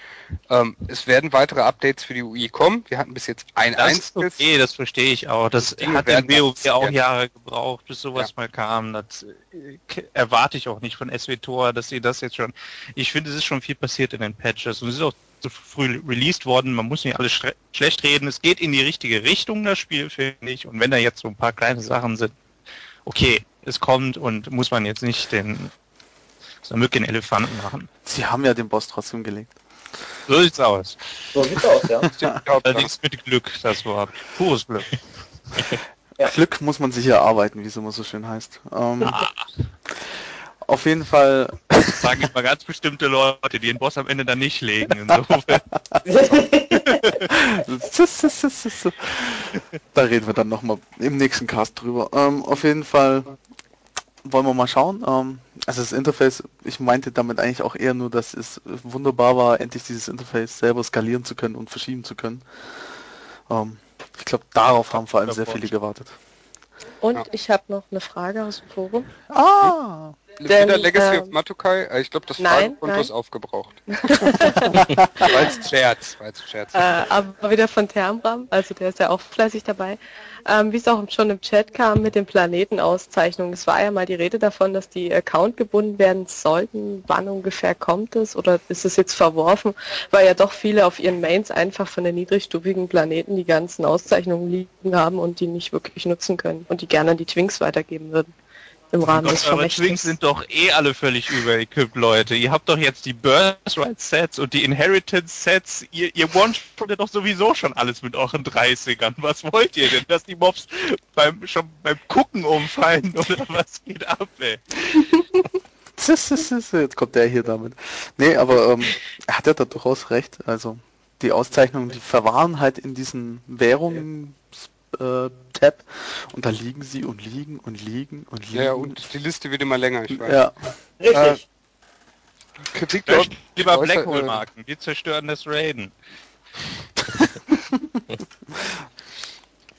ähm, es werden weitere Updates für die UI kommen. Wir hatten bis jetzt ein Das einziges. okay, das verstehe ich auch. Das hat im WoW auch. Jahre gebraucht, bis sowas Ja. mal kam. Das äh, erwarte ich auch nicht von SWTOR, dass sie das jetzt schon. Ich finde, es ist schon viel passiert in den Patches und es ist auch zu früh released worden. Man muss nicht alles schlecht reden. Es geht in die richtige Richtung, das Spiel, finde ich. Und wenn da jetzt so ein paar kleine Sachen sind, okay, es kommt und muss man jetzt nicht den so in Elefanten machen. Sie haben ja den Boss trotzdem gelegt. So sieht's aus. So sieht's aus, ja. Allerdings mit Glück, das Wort. Pures Glück. Ja. Glück muss man sich erarbeiten, wie es immer so schön heißt. Ähm, Ah. Auf jeden Fall, Das sagen immer ganz bestimmte Leute, die den Boss am Ende dann nicht legen. Insofern. da reden wir dann nochmal im nächsten Cast drüber. Ähm, auf jeden Fall wollen wir mal schauen. Ähm, also das Interface, ich meinte damit eigentlich auch eher nur, dass es wunderbar war, endlich dieses Interface selber skalieren zu können und verschieben zu können. Ähm, ich glaube, darauf haben vor allem sehr viele gewartet. Und Ja. ich habe noch eine Frage aus dem Forum. Ah! Denn, Wieder Legacy of ähm, Matukai? Äh, Ich glaube, das Fragenkonto ist aufgebraucht. war jetzt ein Scherz. War jetzt ein Scherz. Äh, aber wieder von Termram, also der ist ja auch fleißig dabei. Ähm, Wie es auch schon im Chat kam mit den Planetenauszeichnungen. Es war ja mal die Rede davon, dass die Account gebunden werden sollten. Wann ungefähr kommt es oder ist es jetzt verworfen? Weil ja doch viele auf ihren Mains einfach von den niedrigstufigen Planeten die ganzen Auszeichnungen liegen haben und die nicht wirklich nutzen können und die gerne an die Twinks weitergeben würden. Im Rahmen des Gott, eure. Twinks sind doch eh alle völlig überequipped, Leute. Ihr habt doch jetzt die Birthright-Sets und die Inheritance-Sets. Ihr, ihr one-shottet doch sowieso schon alles mit euren 30ern. Was wollt ihr denn? Dass die Mobs beim, schon beim Gucken umfallen oder was geht ab, ey? Jetzt kommt der hier damit. Nee, aber ähm, er hat ja da durchaus recht. Also die Auszeichnungen, die verwahren halt in diesen Währungen äh, Tab und da liegen sie und liegen und liegen und liegen. Ja, und die Liste wird immer länger, ich weiß. ja, Richtig. Kritik Löscht dort lieber äußer- Blackhole-Marken. Die zerstören das Raiden.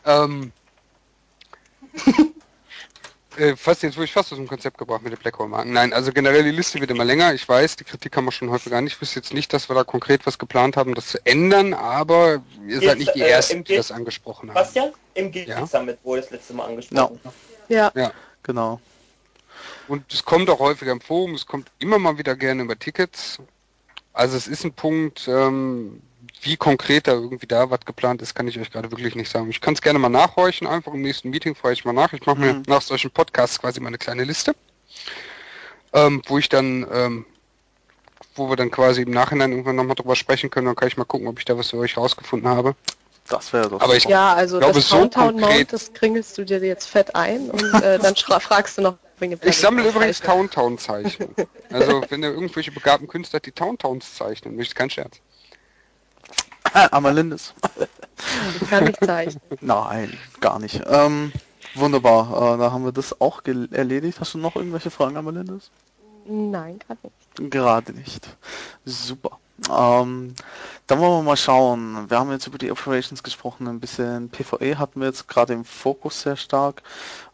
Ähm, äh, fast jetzt wurde ich fast aus dem Konzept gebracht mit den Blackhole-Marken. Nein, also generell die Liste wird immer länger. Ich weiß, die Kritik haben wir schon häufiger an. Ich wüsste jetzt nicht, dass wir da konkret was geplant haben, das zu ändern, aber ihr seid nicht die äh, Ersten, die das angesprochen haben. Bastian, im Guild Ja. Summit wurde das letzte Mal angesprochen. Ja, genau. Und es kommt auch häufiger im Forum, es kommt immer mal wieder gerne über Tickets. Also es ist ein Punkt, ähm, wie konkret da irgendwie da was geplant ist, kann ich euch gerade wirklich nicht sagen. Ich kann es gerne mal nachhorchen, einfach im nächsten Meeting frage ich mal nach. Ich mache mir Mhm. nach solchen Podcasts quasi mal eine kleine Liste, ähm, wo ich dann, ähm, wo wir dann quasi im Nachhinein irgendwann nochmal drüber sprechen können. Dann kann ich mal gucken, ob ich da was für euch rausgefunden habe. Das wäre doch Aber ich- ja, also glaube, das so Countdown konkret- Mount, das kringelst du dir jetzt fett ein und äh, dann fragst du noch wegen dem Ich sammle übrigens Planetenauszeichnung. Towntown-Zeichnungen. Also wenn ihr irgendwelche begabten Künstler die Towntowns zeichnen, möchte ich kein Scherz. Amalindis. Ich kann nicht zeichnen. Nein, gar nicht. Ähm, wunderbar, äh, da haben wir das auch erledigt. Hast du noch irgendwelche Fragen, Amalindis? Nein, gerade nicht. Gerade nicht. Super. Ähm, dann wollen wir mal schauen. Wir haben jetzt über die Operations gesprochen, ein bisschen PvE hatten wir jetzt gerade im Fokus sehr stark.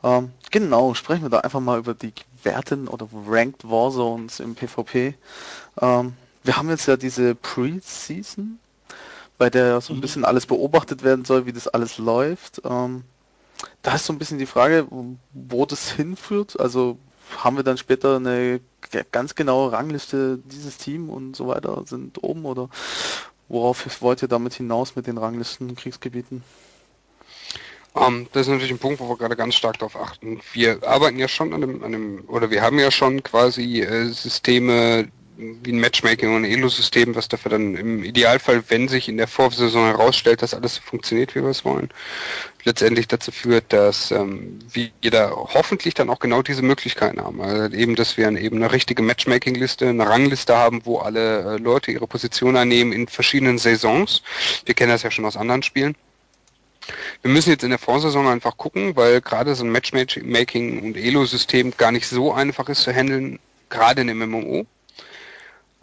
Ähm, genau, sprechen wir da einfach mal über die Werten oder Ranked Warzones im PvP. Ähm, wir haben jetzt ja diese Pre-Season, bei der so ein bisschen alles beobachtet werden soll, wie das alles läuft. Ähm, da ist so ein bisschen die Frage, wo das hinführt. Also haben wir dann später eine ganz genaue Rangliste dieses Team und so weiter sind oben oder worauf wollt ihr damit hinaus mit den Ranglisten in Kriegsgebieten? Ähm, das ist natürlich ein Punkt, wo wir gerade ganz stark darauf achten. Wir arbeiten ja schon an einem, an einem oder wir haben ja schon quasi äh, Systeme wie ein Matchmaking und ein Elo-System, was dafür dann im Idealfall, wenn sich in der Vorsaison herausstellt, dass alles so funktioniert, wie wir es wollen, letztendlich dazu führt, dass ähm, wir da hoffentlich dann auch genau diese Möglichkeiten haben. Also eben, dass wir eben eine richtige Matchmaking-Liste, eine Rangliste haben, wo alle äh, Leute ihre Position einnehmen in verschiedenen Saisons. Wir kennen das ja schon aus anderen Spielen. Wir müssen jetzt in der Vorsaison einfach gucken, weil gerade so ein Matchmaking und Elo-System gar nicht so einfach ist zu handeln, gerade in einem MMO.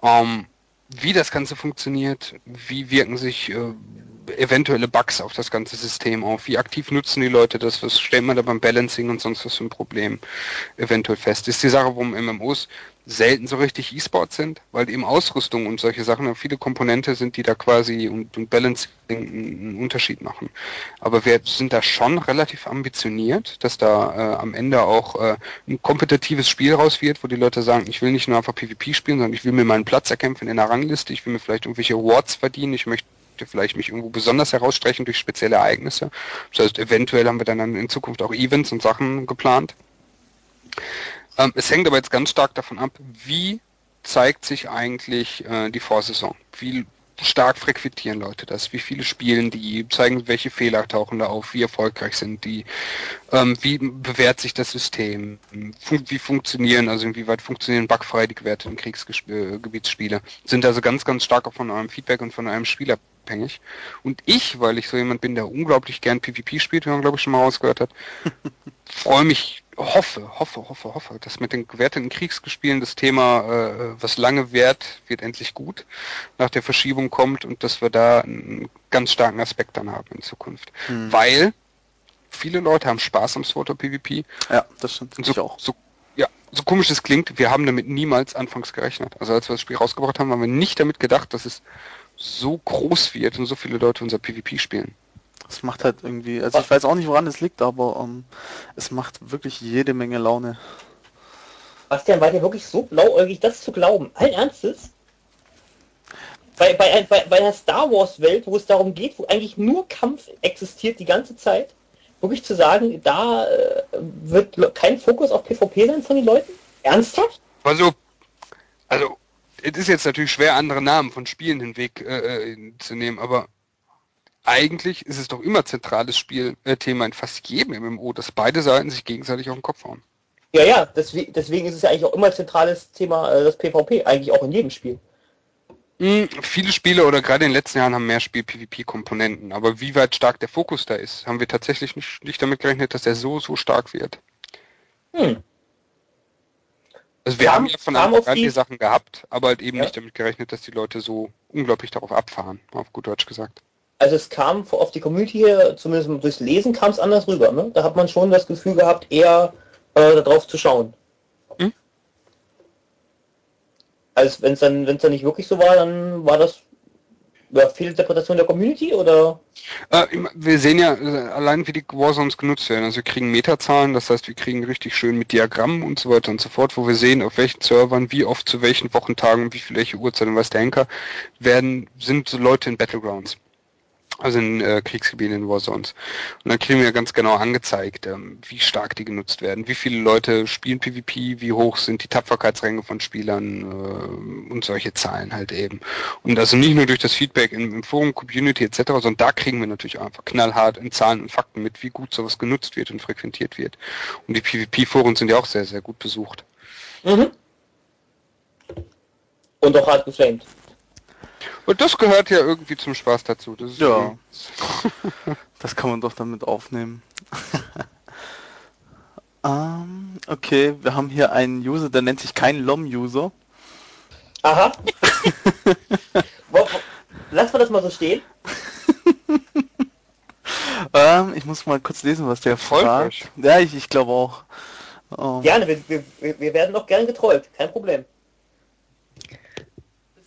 Ähm, wie das Ganze funktioniert, wie wirken sich äh, eventuelle Bugs auf das ganze System auf, wie aktiv nutzen die Leute das, was stellt man da beim Balancing und sonst was für ein Problem eventuell fest. Ist die Sache, warum MMOs selten so richtig E-Sport sind, weil eben Ausrüstung und solche Sachen viele Komponente sind, die da quasi und, und Balancing einen Unterschied machen. Aber wir sind da schon relativ ambitioniert, dass da äh, am Ende auch äh, ein kompetitives Spiel raus wird, wo die Leute sagen, ich will nicht nur einfach PvP spielen, sondern ich will mir meinen Platz erkämpfen in der Rangliste, ich will mir vielleicht irgendwelche Awards verdienen, ich möchte vielleicht mich irgendwo besonders herausstrechen durch spezielle Ereignisse. Das heißt, eventuell haben wir dann in Zukunft auch Events und Sachen geplant. Ähm, es hängt aber jetzt ganz stark davon ab, wie zeigt sich eigentlich äh, die Vorsaison. Wie stark frequentieren Leute das? Wie viele spielen die? Zeigen, welche Fehler tauchen da auf? Wie erfolgreich sind die? Ähm, wie bewährt sich das System? Fun wie funktionieren, also inwieweit funktionieren bugfrei die gewerteten Kriegsgebietsspiele? Sind also ganz, ganz stark auch von eurem Feedback und von eurem Spiel abhängig. Und ich, weil ich so jemand bin, der unglaublich gern PvP spielt, wie man glaube ich schon mal rausgehört hat, freue mich hoffe, hoffe, hoffe, hoffe, dass mit den gewerteten Kriegsgespielen das Thema, äh, was lange währt, wird endlich gut, nach der Verschiebung kommt und dass wir da einen ganz starken Aspekt dann haben in Zukunft. Hm. Weil viele Leute haben Spaß am Sword PvP. Ja, das stimmt. So, so, ja, so komisch es klingt, wir haben damit niemals anfangs gerechnet. Also als wir das Spiel rausgebracht haben, haben wir nicht damit gedacht, dass es so groß wird und so viele Leute unser PvP spielen. Es macht halt irgendwie, also ich weiß auch nicht, woran es liegt, aber um, ähm, es macht wirklich jede Menge Laune. Bastian, war dir wirklich so blauäugig, das zu glauben? Allen Ernstes? Bei, bei, bei, bei einer Star Wars Welt, wo es darum geht, wo eigentlich nur Kampf existiert die ganze Zeit, wirklich zu sagen, da äh, wird kein Fokus auf PvP sein von den Leuten? Ernsthaft? Also, also, es ist jetzt natürlich schwer, andere Namen von Spielen hinweg äh, äh zu nehmen, aber eigentlich ist es doch immer zentrales Spielthema in fast jedem MMO, dass beide Seiten sich gegenseitig auf den Kopf hauen. Ja, ja, deswegen, deswegen ist es ja eigentlich auch immer zentrales Thema äh, das PvP, eigentlich auch in jedem Spiel. Hm, viele Spiele oder gerade in den letzten Jahren haben mehr Spiel-PvP-Komponenten, aber wie weit stark der Fokus da ist, haben wir tatsächlich nicht, nicht damit gerechnet, dass der so, so stark wird. Hm. Also wir kam, haben ja von Anfang an die, die Sachen gehabt, aber halt eben ja. nicht damit gerechnet, dass die Leute so unglaublich darauf abfahren, auf gut Deutsch gesagt also es kam auf die Community hier, zumindest durchs Lesen kam es anders rüber. Ne? Da hat man schon das Gefühl gehabt, eher äh, darauf zu schauen. Hm? Also wenn es dann, wenn es dann nicht wirklich so war, dann war das ja, Fehlinterpretation der Community oder? Äh, wir sehen ja äh, allein, wie die Warzones genutzt werden. Also wir kriegen Metazahlen, das heißt, wir kriegen richtig schön mit Diagrammen und so weiter und so fort, wo wir sehen, auf welchen Servern, wie oft, zu welchen Wochentagen, wie viel welche Uhrzeit und was der Henker werden, sind so Leute in Battlegrounds also in äh, Kriegsgebieten in Warzones. Und dann kriegen wir ganz genau angezeigt, ähm, wie stark die genutzt werden, wie viele Leute spielen PvP, wie hoch sind die Tapferkeitsränge von Spielern äh, und solche Zahlen halt eben. Und also nicht nur durch das Feedback im, im Forum, Community etc., sondern da kriegen wir natürlich einfach knallhart in Zahlen und Fakten mit, wie gut sowas genutzt wird und frequentiert wird. Und die PvP-Foren sind ja auch sehr, sehr gut besucht. Mhm. Und auch hart geflamed. Und das gehört ja irgendwie zum Spaß dazu. Das ja. das kann man doch damit aufnehmen. um, ähm, okay, wir haben hier einen User, der nennt sich kein LOM-User. Aha. Lass mal das mal so stehen. ähm, ich muss mal kurz lesen, was der fragt. Ja, ich, ich glaube auch. Um. Ähm. Gerne, wir, wir, wir werden doch gern getrollt, kein Problem.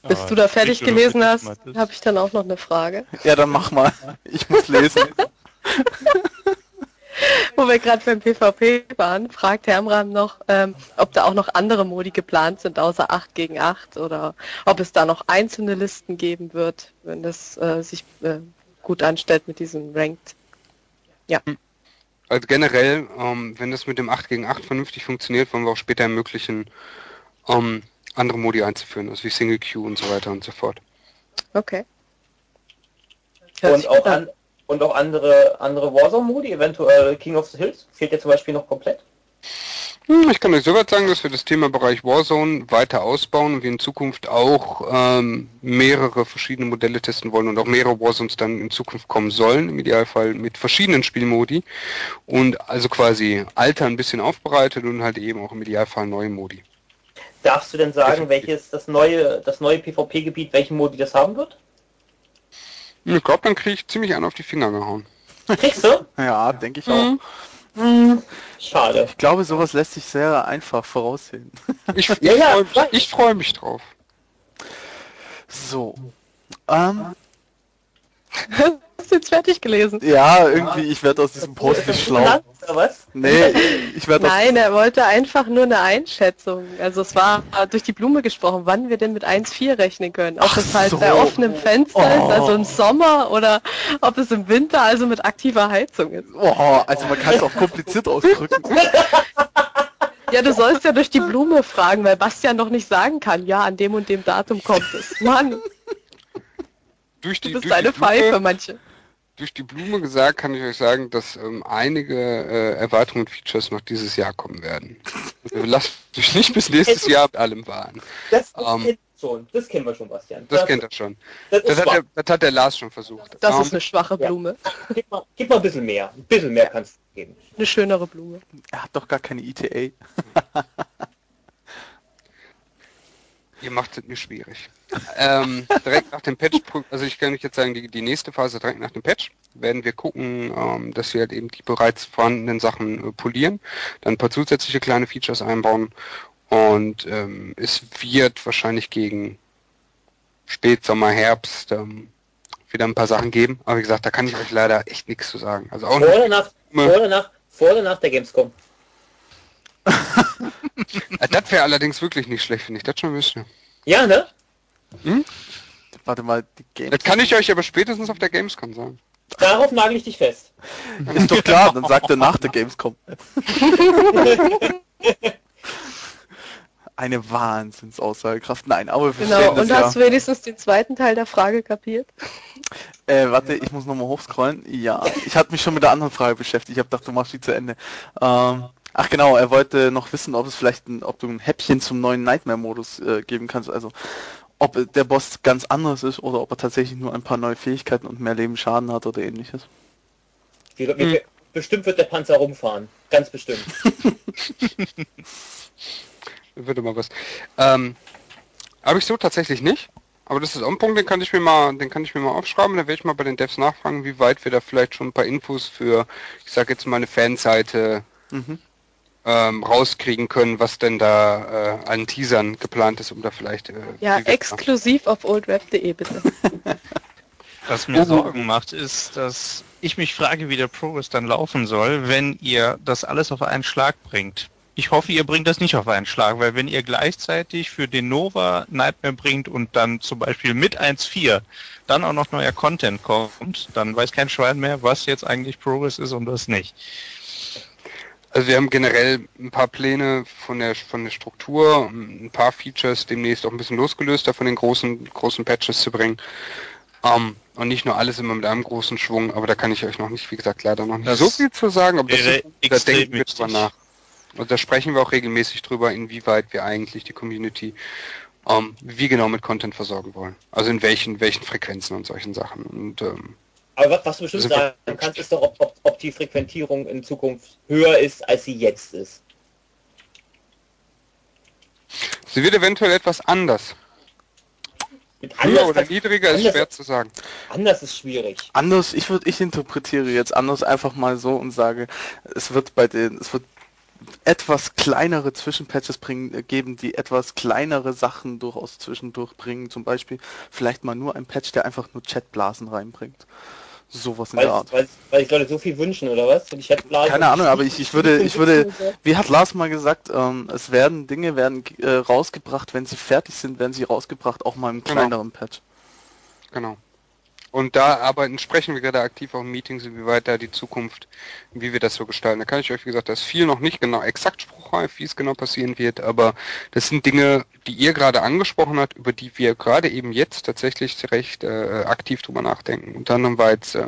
Bis ah, du da fertig gelesen hast, habe ich dann auch noch eine Frage. Ja, dann mach mal. Ich muss lesen. Wo wir gerade beim PvP waren, fragt Hermram noch, ähm, ob da auch noch andere Modi geplant sind, außer 8 gegen 8 oder ob es da noch einzelne Listen geben wird, wenn das äh, sich äh, gut anstellt mit diesem Ranked. Ja. Also generell, ähm, wenn das mit dem 8 gegen 8 vernünftig funktioniert, wollen wir auch später ermöglichen, ähm, andere Modi einzuführen, also wie Single Queue und so weiter und so fort. Okay. Und auch, an, und auch andere, andere Warzone-Modi, eventuell King of the Hills, fehlt ja zum Beispiel noch komplett. Hm, ich kann euch soweit sagen, dass wir das Thema Bereich Warzone weiter ausbauen und wir in Zukunft auch ähm, mehrere verschiedene Modelle testen wollen und auch mehrere Warzones dann in Zukunft kommen sollen, im Idealfall mit verschiedenen Spielmodi und also quasi Alter ein bisschen aufbereitet und halt eben auch im Idealfall neue Modi. Darfst du denn sagen, welches das neue, das neue PvP-Gebiet, welchen Modi das haben wird? Ich glaube, dann kriege ich ziemlich an auf die Finger gehauen. Kriegst du? ja, denke ich auch. Mhm. Hm, schade. Ich glaube, sowas lässt sich sehr einfach voraussehen. Ich, ich Ja, ja, freue mich, ich freu mich drauf. So. Ähm, Hast du jetzt fertig gelesen? ja, irgendwie, ich werde aus diesem Post nicht schlau. Was? Nee, ich werde. Nein, er wollte einfach nur eine Einschätzung. Also es war durch die Blume gesprochen, wann wir denn mit 1,4 rechnen können. Ob Ach es halt so. bei offenem Fenster ist, Oh. also im Sommer, oder ob es im Winter, also mit aktiver Heizung ist. Oh, also man kann es auch kompliziert ausdrücken. Ja, du sollst ja durch die Blume fragen, weil Bastian noch nicht sagen kann, ja, an dem und dem Datum kommt es. Mann, Durch die, du bist durch eine Pfeife, manche. Durch die Blume gesagt kann ich euch sagen, dass ähm, einige äh, Erweiterungen und Features noch dieses Jahr kommen werden. Also lasst euch nicht bis nächstes Jahr mit allem warten. Das, das Ähm, kennen wir schon. Das kennen wir schon, Bastian. Das kennt er schon. das ist Das hat, der, das hat der Lars schon versucht. Das Ähm, ist eine schwache ja. Blume. Gib mal, gib mal ein bisschen mehr. Ein bisschen mehr kannst du geben. Eine schönere Blume. Er hat doch gar keine ETA. Ihr macht es mir schwierig. ähm, direkt nach dem Patch, also ich kann euch jetzt sagen, die, die nächste Phase direkt nach dem Patch werden wir gucken, ähm, dass wir halt eben die bereits vorhandenen Sachen äh, polieren, dann ein paar zusätzliche kleine Features einbauen und ähm, es wird wahrscheinlich gegen Spätsommer, Herbst ähm, wieder ein paar Sachen geben, aber wie gesagt, da kann ich euch leider echt nichts zu sagen. Also auch Vor nicht, oder nach, vor oder nach, vor oder nach der Gamescom. Äh, das wäre allerdings wirklich nicht schlecht, wenn ich das schon wüsste. Ja, ne? Warte mal, die Game Das kann ich euch aber spätestens auf der Gamescom sagen. Darauf nagel ich dich fest. ist doch klar, dann sagt er nach der Gamescom. Eine Wahnsinnsaussagekraft. Nein, aber wir Genau, das und ja. hast du wenigstens den zweiten Teil der Frage kapiert? Äh, warte, ich muss nochmal hochscrollen. Ja, ich hatte mich schon mit der anderen Frage beschäftigt. Ich habe gedacht, du machst die zu Ende. Ähm, ach genau, er wollte noch wissen, ob es vielleicht ein, ob du ein Häppchen zum neuen Nightmare-Modus äh, geben kannst. Also ob der Boss ganz anders ist oder ob er tatsächlich nur ein paar neue Fähigkeiten und mehr Leben Schaden hat oder ähnliches. Wir, wir, Bestimmt wird der Panzer rumfahren. Ganz bestimmt. Würde mal was. Ähm, habe ich so tatsächlich nicht. Aber das ist auch ein Punkt, den kann ich mir mal, den kann ich mir mal aufschreiben. Da werde ich mal bei den Devs nachfragen, wie weit wir da vielleicht schon ein paar Infos für, ich sage jetzt mal eine Fanseite Mhm. Ähm, rauskriegen können, was denn da äh, an Teasern geplant ist, um da vielleicht. Äh, Ja, exklusiv auf oldrap.de bitte. Was mir Sorgen macht, ist, dass ich mich frage, wie der Progress dann laufen soll, wenn ihr das alles auf einen Schlag bringt. Ich hoffe, ihr bringt das nicht auf einen Schlag, weil wenn ihr gleichzeitig für den Nova Nightmare bringt und dann zum Beispiel mit 1.4 dann auch noch neuer Content kommt, dann weiß kein Schwein mehr, was jetzt eigentlich Progress ist und was nicht. Also wir haben generell ein paar Pläne von der von der Struktur, ein paar Features demnächst auch ein bisschen losgelöster von den großen großen Patches zu bringen. Ähm, und nicht nur alles immer mit einem großen Schwung, aber da kann ich euch noch nicht, wie gesagt, leider noch nicht Das so viel zu sagen, aber das ist, da denken wir drüber nach. Und da sprechen wir auch regelmäßig drüber, inwieweit wir eigentlich die Community ähm, wie genau mit Content versorgen wollen. Also in welchen welchen Frequenzen und solchen Sachen. Und ähm, Aber was, was du bestimmt Also- sagen kannst, ist doch, ob, ob, ob die Frequentierung in Zukunft höher ist, als sie jetzt ist. sie wird eventuell etwas anders. Mit Höher anders, oder niedriger ist anders- schwer zu sagen. anders ist schwierig. Anders, ich würde, ich interpretiere jetzt anders einfach mal so und sage, es wird bei den, es wird etwas kleinere Zwischenpatches bringen, äh, geben, die etwas kleinere Sachen durchaus zwischendurch bringen. Zum Beispiel vielleicht mal nur ein Patch, der einfach nur Chatblasen reinbringt. Sowas in Weil, der Art. weil, weil ich Leute so viel wünschen, oder was? Und ich hätte Blasen- Keine Ahnung, aber ich, ich würde, ich würde, wie hat Lars mal gesagt, ähm, es werden Dinge werden äh, rausgebracht, wenn sie fertig sind, werden sie rausgebracht, auch mal im Genau. kleineren Patch. Genau. Und da arbeiten, sprechen wir gerade aktiv auch in Meetings, inwieweit da die Zukunft, wie wir das so gestalten. Da kann ich euch, wie gesagt, da ist viel noch nicht genau exakt spruchreif, wie es genau passieren wird, aber das sind Dinge, die ihr gerade angesprochen habt, über die wir gerade eben jetzt tatsächlich recht äh, aktiv drüber nachdenken. Unter anderem war jetzt äh,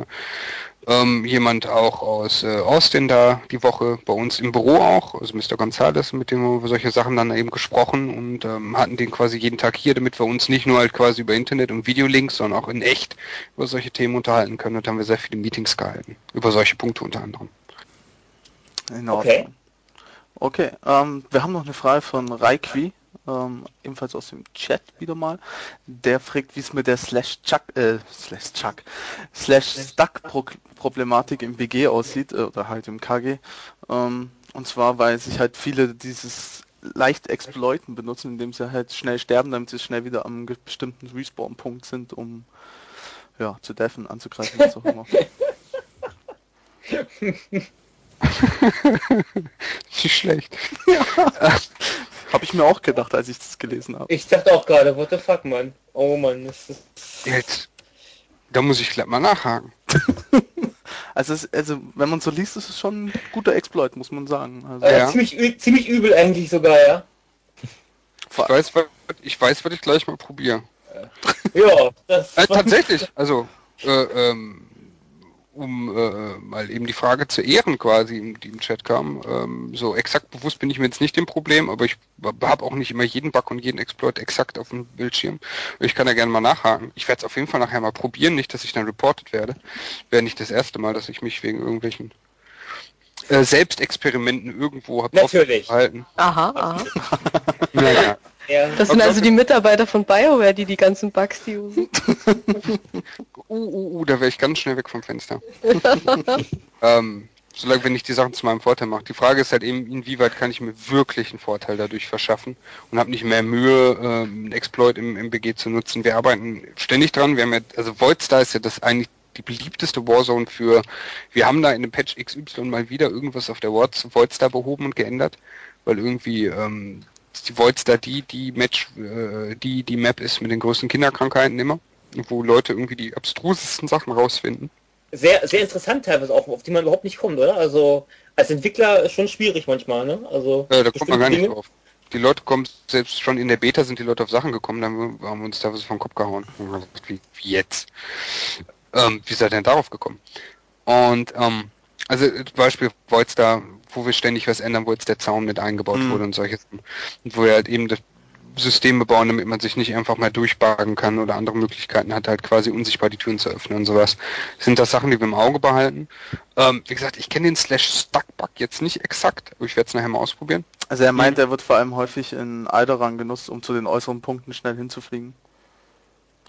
ähm, jemand auch aus äh, Austin da die Woche bei uns im Büro auch, also Mr. Gonzalez, mit dem wir über solche Sachen dann eben gesprochen und ähm, hatten den quasi jeden Tag hier, damit wir uns nicht nur halt quasi über Internet und Videolinks, sondern auch in echt über solche Themen unterhalten können und da haben wir sehr viele Meetings gehalten, über solche Punkte unter anderem. In Okay. Ordnung. Okay, ähm, wir haben noch eine Frage von Raikwi. Ähm, ebenfalls aus dem Chat wieder mal. Der fragt, wie es mit der Slash Chuck, äh, Slash Chuck, Slash Stuck Pro Problematik im BG aussieht, äh, oder halt im KG. Ähm, und zwar, weil sich halt viele dieses leicht exploiten benutzen, indem sie halt schnell sterben, damit sie schnell wieder am bestimmten Respawn-Punkt sind, um ja, zu deffen, anzugreifen, was auch immer. Nicht schlecht. Ja. Habe ich mir auch gedacht, als ich das gelesen habe. Ich dachte auch gerade, what the fuck, Mann. Oh Mann, das ist... Jetzt, da muss ich gleich mal nachhaken. also, es, also, wenn man so liest, ist es schon ein guter Exploit, muss man sagen. Also, äh, ja. ziemlich, ziemlich übel eigentlich sogar, ja. Ich weiß, was, ich weiß, was ich gleich mal probiere. Ja, das Äh, tatsächlich, also äh, ähm, um äh, mal eben die Frage zu ehren quasi, die im Chat kam. Ähm, so exakt bewusst bin ich mir jetzt nicht dem Problem, aber ich habe auch nicht immer jeden Bug und jeden Exploit exakt auf dem Bildschirm. Ich kann ja gerne mal nachhaken. Ich werde es auf jeden Fall nachher mal probieren, nicht, dass ich dann reported werde. Wäre nicht das erste Mal, dass ich mich wegen irgendwelchen äh, Selbstexperimenten irgendwo habe Natürlich. Aha, aha. Naja. Ja. Das sind also die Mitarbeiter von BioWare, die die ganzen Bugs die usen. Uh, uh, uh, da wäre ich ganz schnell weg vom Fenster. ähm, solange wenn ich die Sachen zu meinem Vorteil mache. Die Frage ist halt eben, inwieweit kann ich mir wirklich einen Vorteil dadurch verschaffen und habe nicht mehr Mühe, ähm, einen Exploit im MBG zu nutzen. Wir arbeiten ständig dran. Wir haben ja, also Voidstar ist ja das eigentlich die beliebteste Warzone für, wir haben da in dem Patch XY mal wieder irgendwas auf der Voidstar behoben und geändert, weil irgendwie ähm, die Voidstar die, die Match, äh, die, die Map ist mit den größten Kinderkrankheiten immer, wo Leute irgendwie die abstrusesten Sachen rausfinden. Sehr, sehr interessant teilweise auch, auf die man überhaupt nicht kommt, oder? Also als Entwickler ist schon schwierig manchmal, ne? Also Äh, da kommt man gar nicht Dinge- drauf. Die Leute kommen, selbst schon in der Beta sind die Leute auf Sachen gekommen, dann haben wir uns da was vom Kopf gehauen. Wie, wie jetzt? Ähm, wie seid ihr denn darauf gekommen? Und ähm, also Beispiel Voidstar, wo wir ständig was ändern, wo jetzt der Zaun mit eingebaut Mhm. wurde und solche Sachen. Und wo wir halt eben das System bauen, damit man sich nicht einfach mal durchbagen kann oder andere Möglichkeiten hat, halt quasi unsichtbar die Türen zu öffnen und sowas. Sind das Sachen, die wir im Auge behalten? Ähm, wie gesagt, ich kenne den Slash Stuck Bug jetzt nicht exakt, aber ich werde es nachher mal ausprobieren. Also er meint, er wird vor allem häufig in Alderang genutzt, um zu den äußeren Punkten schnell hinzufliegen.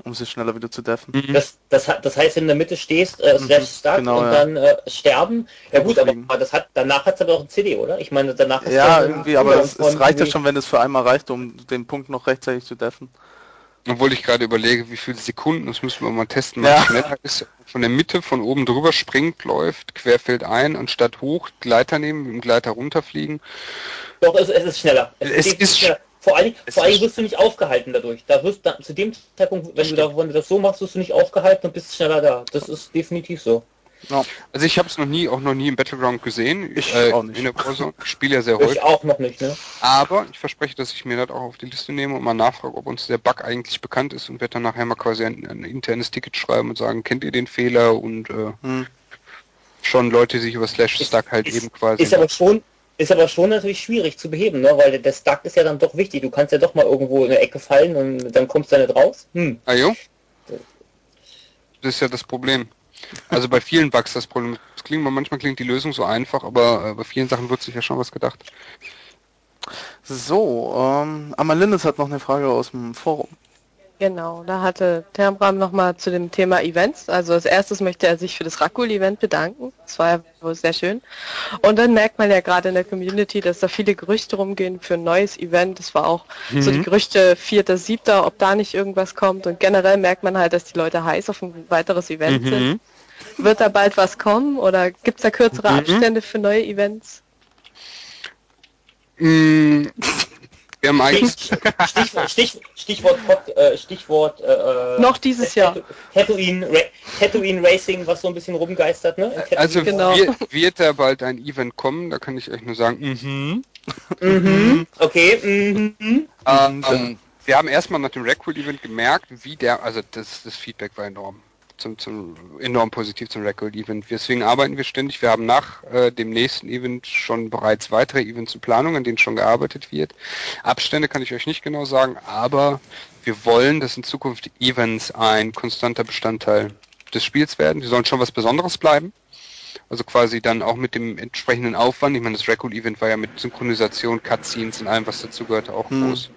Um sich schneller wieder zu deffen. Das, das, hat- das heißt, wenn du in der Mitte stehst, äh, Mhm, slash start genau, und ja. dann äh, sterben. Ja gut, aber das hat danach hat es aber auch ein CD, oder? Ich meine, danach ist Ja, irgendwie, aber es, es reicht ja schon, wenn es für einmal reicht, um den Punkt noch rechtzeitig zu deffen. Obwohl ich gerade überlege, wie viele Sekunden, das müssen wir mal testen, Ja. was schneller ist. Von der Mitte von oben drüber springt, läuft, querfeld ein, anstatt hoch, Gleiter nehmen, mit dem Gleiter runterfliegen. Doch, es, es ist schneller. Es definitiv ist- schneller. Vor allem, es vor allem wirst du nicht aufgehalten dadurch. Da wirst da, zu dem Zeitpunkt, wenn du, da, wenn du das so machst, wirst du nicht aufgehalten und bist schneller da. Das ist definitiv so. Also ich habe es noch nie, auch noch nie im Battleground gesehen. Ich äh, auch nicht. In der Warzone. Ich spiele ja sehr Ich häufig. auch noch nicht, ne? Aber ich verspreche, dass ich mir das auch auf die Liste nehme und mal nachfrage, ob uns der Bug eigentlich bekannt ist und werde dann nachher mal quasi ein, ein internes Ticket schreiben und sagen, kennt ihr den Fehler und äh, Hm. schon Leute, die sich über Slash Stack halt ist- eben quasi. Ist aber schon, ist aber schon natürlich schwierig zu beheben, ne? Weil der, Stuck ist ja dann doch wichtig. Du kannst ja doch mal irgendwo in der Ecke fallen und dann kommst du da nicht raus. Hm. Ah jo? Das ist ja das Problem. Also bei vielen Bugs das Problem. Das klingt, manchmal klingt die Lösung so einfach, aber äh, bei vielen Sachen wird sich ja schon was gedacht. So, ähm, Amalindis hat noch eine Frage aus dem Forum. Genau, da hatte Termbram nochmal zu dem Thema Events. Also als erstes möchte er sich für das Rakul-Event bedanken. Das war ja wohl sehr schön. Und dann merkt man ja gerade in der Community, dass da viele Gerüchte rumgehen für ein neues Event. Das war auch so die Gerüchte 4.7., ob da nicht irgendwas kommt. Und generell merkt man halt, dass die Leute heiß auf ein weiteres Event sind. Wird da bald was kommen oder gibt es da kürzere Mhm. Abstände für neue Events? Wir haben eigentlich Stichwort, Stich, Stichwort, Pod- äh, Stichwort äh, Noch dieses Jahr. Tatooine, Tatooine Racing, was so ein bisschen rumgeistert, ne? Also Genau. wird, wird da bald ein Event kommen, da kann ich euch nur sagen, mhm. mhm. Okay, mhm. Ähm, wir haben erstmal nach dem Recruit Event gemerkt, wie der, also das, das Feedback war enorm. Zum, zum, enorm positiv zum Recruit Event. Deswegen arbeiten wir ständig. Wir haben nach äh, dem nächsten Event schon bereits weitere Events in Planung, an denen schon gearbeitet wird. Abstände kann ich euch nicht genau sagen, aber wir wollen, dass in Zukunft Events ein konstanter Bestandteil des Spiels werden. Die sollen schon was Besonderes bleiben. Also quasi dann auch mit dem entsprechenden Aufwand. Ich meine, das Recruit Event war ja mit Synchronisation, Cutscenes und allem, was dazu gehörte, auch Hm. groß.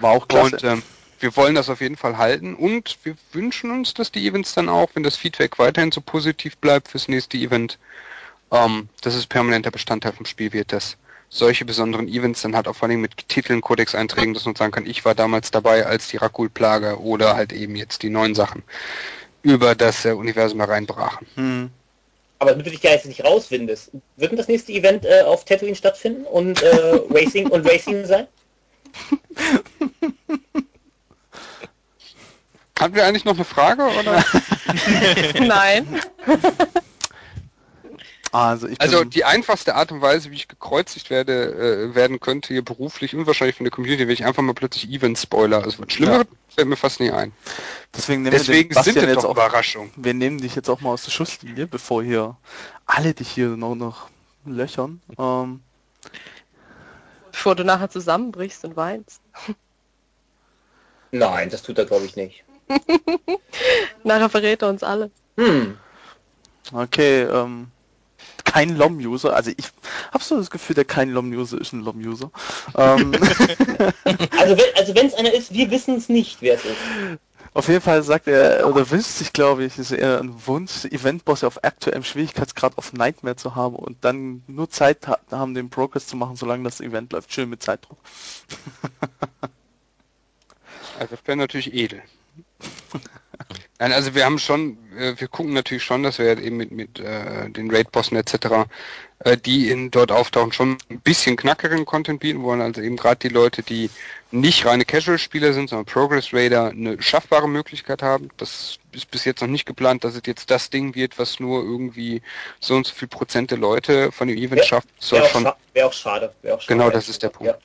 War auch klasse. Und ähm, wir wollen das auf jeden Fall halten und wir wünschen uns, dass die Events dann auch, wenn das Feedback weiterhin so positiv bleibt fürs nächste Event, ähm, dass es permanenter Bestandteil vom Spiel wird, dass solche besonderen Events dann halt auch vor allem mit Titeln, Codex-Einträgen, dass man sagen kann, ich war damals dabei, als die Rakul-Plage oder halt eben jetzt die neuen Sachen über das äh, Universum hereinbrachen. Hm. Aber damit du dich ja jetzt nicht rauswindest, wird denn das nächste Event äh, auf Tatooine stattfinden und äh, Racing und Racing sein? Hatten wir eigentlich noch eine Frage oder? Nein. Also, ich Also die einfachste Art und Weise, wie ich gekreuzigt werde, äh, werden könnte, hier beruflich und wahrscheinlich von der Community, wenn ich einfach mal plötzlich Event-Spoiler. Also was Schlimmeres fällt mir fast nie ein. deswegen nehmen wir Deswegen sind es jetzt doch auch, Überraschungen. wir nehmen dich jetzt auch mal aus der Schusslinie, bevor hier alle dich hier noch, noch löchern. Ähm, Bevor du nachher zusammenbrichst und weinst. Nein, das tut er glaube ich nicht. Nachher verrät er uns alle. Hm. okay, ähm, kein LOM-User, also ich habe so das Gefühl, der kein LOM-User ist ein LOM-User. ähm, Also wenn also es einer ist, wir wissen es nicht, wer es ist. Auf jeden Fall sagt er, oder wünscht sich, glaube ich, ist eher ein Wunsch, Eventboss auf aktuellem Schwierigkeitsgrad auf Nightmare zu haben und dann nur Zeit ha haben, den Progress zu machen, solange das Event läuft. Schön mit Zeitdruck. Also das wäre natürlich edel. Nein, also wir haben schon, äh, wir gucken natürlich schon, dass wir halt eben mit, mit äh, den Raid-Bossen etc., äh, die in, dort auftauchen, schon ein bisschen knackeren Content bieten wollen. Also eben gerade die Leute, die nicht reine Casual-Spieler sind, sondern Progress-Raider eine schaffbare Möglichkeit haben. Das ist bis jetzt noch nicht geplant, dass es jetzt das Ding wird, was nur irgendwie so und so viel Prozent der Leute von dem Event schafft. Wäre auch, scha wär auch schade. Wär auch schade. Genau, das ist der Punkt. Ja.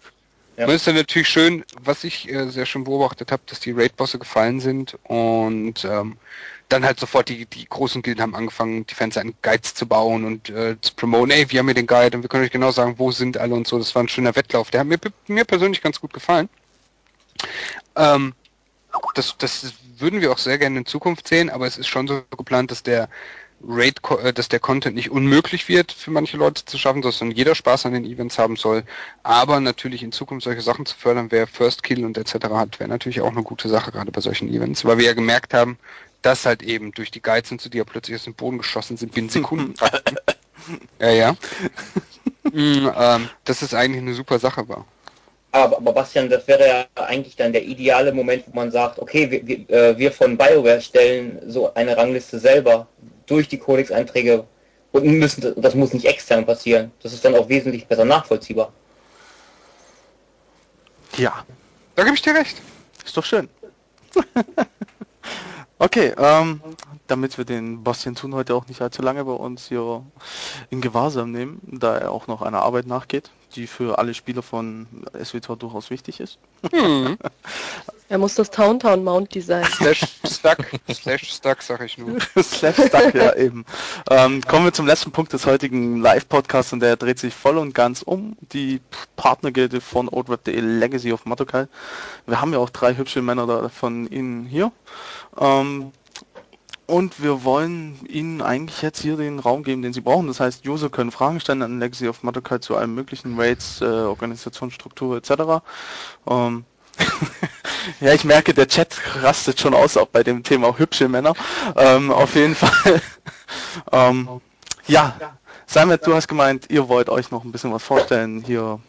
Ja. Und ist dann natürlich schön, was ich äh, sehr schön beobachtet habe, dass die Raid-Bosse gefallen sind und ähm, dann halt sofort die, die großen Gilden haben angefangen, die Fans einen Guides zu bauen und äh, zu promoten, ey, wir haben hier den Guide und wir können euch genau sagen, wo sind alle und so. Das war ein schöner Wettlauf. Der hat mir, mir persönlich ganz gut gefallen. Ähm, das, das würden wir auch sehr gerne in Zukunft sehen, aber es ist schon so geplant, dass der Raid, äh, dass der Content nicht unmöglich wird für manche Leute zu schaffen, sondern jeder Spaß an den Events haben soll. Aber natürlich in Zukunft solche Sachen zu fördern, wer First Kill und etc. hat, wäre natürlich auch eine gute Sache, gerade bei solchen Events, weil wir ja gemerkt haben, dass halt eben durch die Guides und so, die ja plötzlich aus dem Boden geschossen sind, binnen Sekunden. ja, ja. mm, ähm, dass es eigentlich eine super Sache war. Aber, aber Bastian, das wäre ja eigentlich dann der ideale Moment, wo man sagt, okay, wir, wir, äh, wir von BioWare stellen so eine Rangliste selber durch die Codex-Einträge und müssen, das muss nicht extern passieren. Das ist dann auch wesentlich besser nachvollziehbar. Ja, Da gebe ich dir recht. ist doch schön. okay, ähm, damit wir den Bastian Thun heute auch nicht allzu lange bei uns hier in Gewahrsam nehmen, da er auch noch einer Arbeit nachgeht, die für alle Spieler von SWTOR durchaus wichtig ist. Hm. Er muss das Towntown Mount designen. Slash Stuck, Slash Stuck, sag ich nur. Slash Stuck, ja eben. Ähm, kommen wir zum letzten Punkt des heutigen Live-Podcasts und der dreht sich voll und ganz um die Partnergilde von OldWeb.de Legacy of Matokal. Wir haben ja auch drei hübsche Männer da von Ihnen hier. Ähm, und wir wollen Ihnen eigentlich jetzt hier den Raum geben, den Sie brauchen. Das heißt, User können Fragen stellen an Legacy of Matokal zu allen möglichen Raids, äh, Organisationsstruktur etc. Ähm, ja, ich merke, der Chat rastet schon aus, auch bei dem Thema hübsche Männer. Ähm, auf jeden Fall. ähm, ja, Simon, du hast gemeint, ihr wollt euch noch ein bisschen was vorstellen. Hier,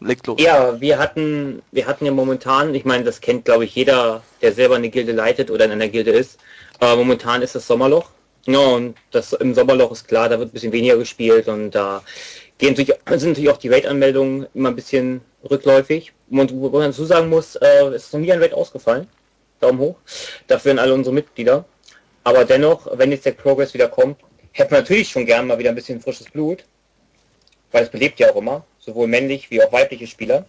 legt los. Ja, wir hatten, wir hatten ja momentan, ich meine, das kennt glaube ich jeder, der selber eine Gilde leitet oder in einer Gilde ist. Äh, momentan ist das Sommerloch. Ja, und das im Sommerloch ist klar, da wird ein bisschen weniger gespielt und da gehen natürlich, sind natürlich auch die Raid-Anmeldungen immer ein bisschen rückläufig. Und wo man dazu sagen muss, äh, es ist noch nie ein Raid ausgefallen. Daumen hoch. Dafür an alle unsere Mitglieder. Aber dennoch, wenn jetzt der Progress wieder kommt, hätten wir natürlich schon gern mal wieder ein bisschen frisches Blut. Weil es belebt ja auch immer, sowohl männlich wie auch weibliche Spieler.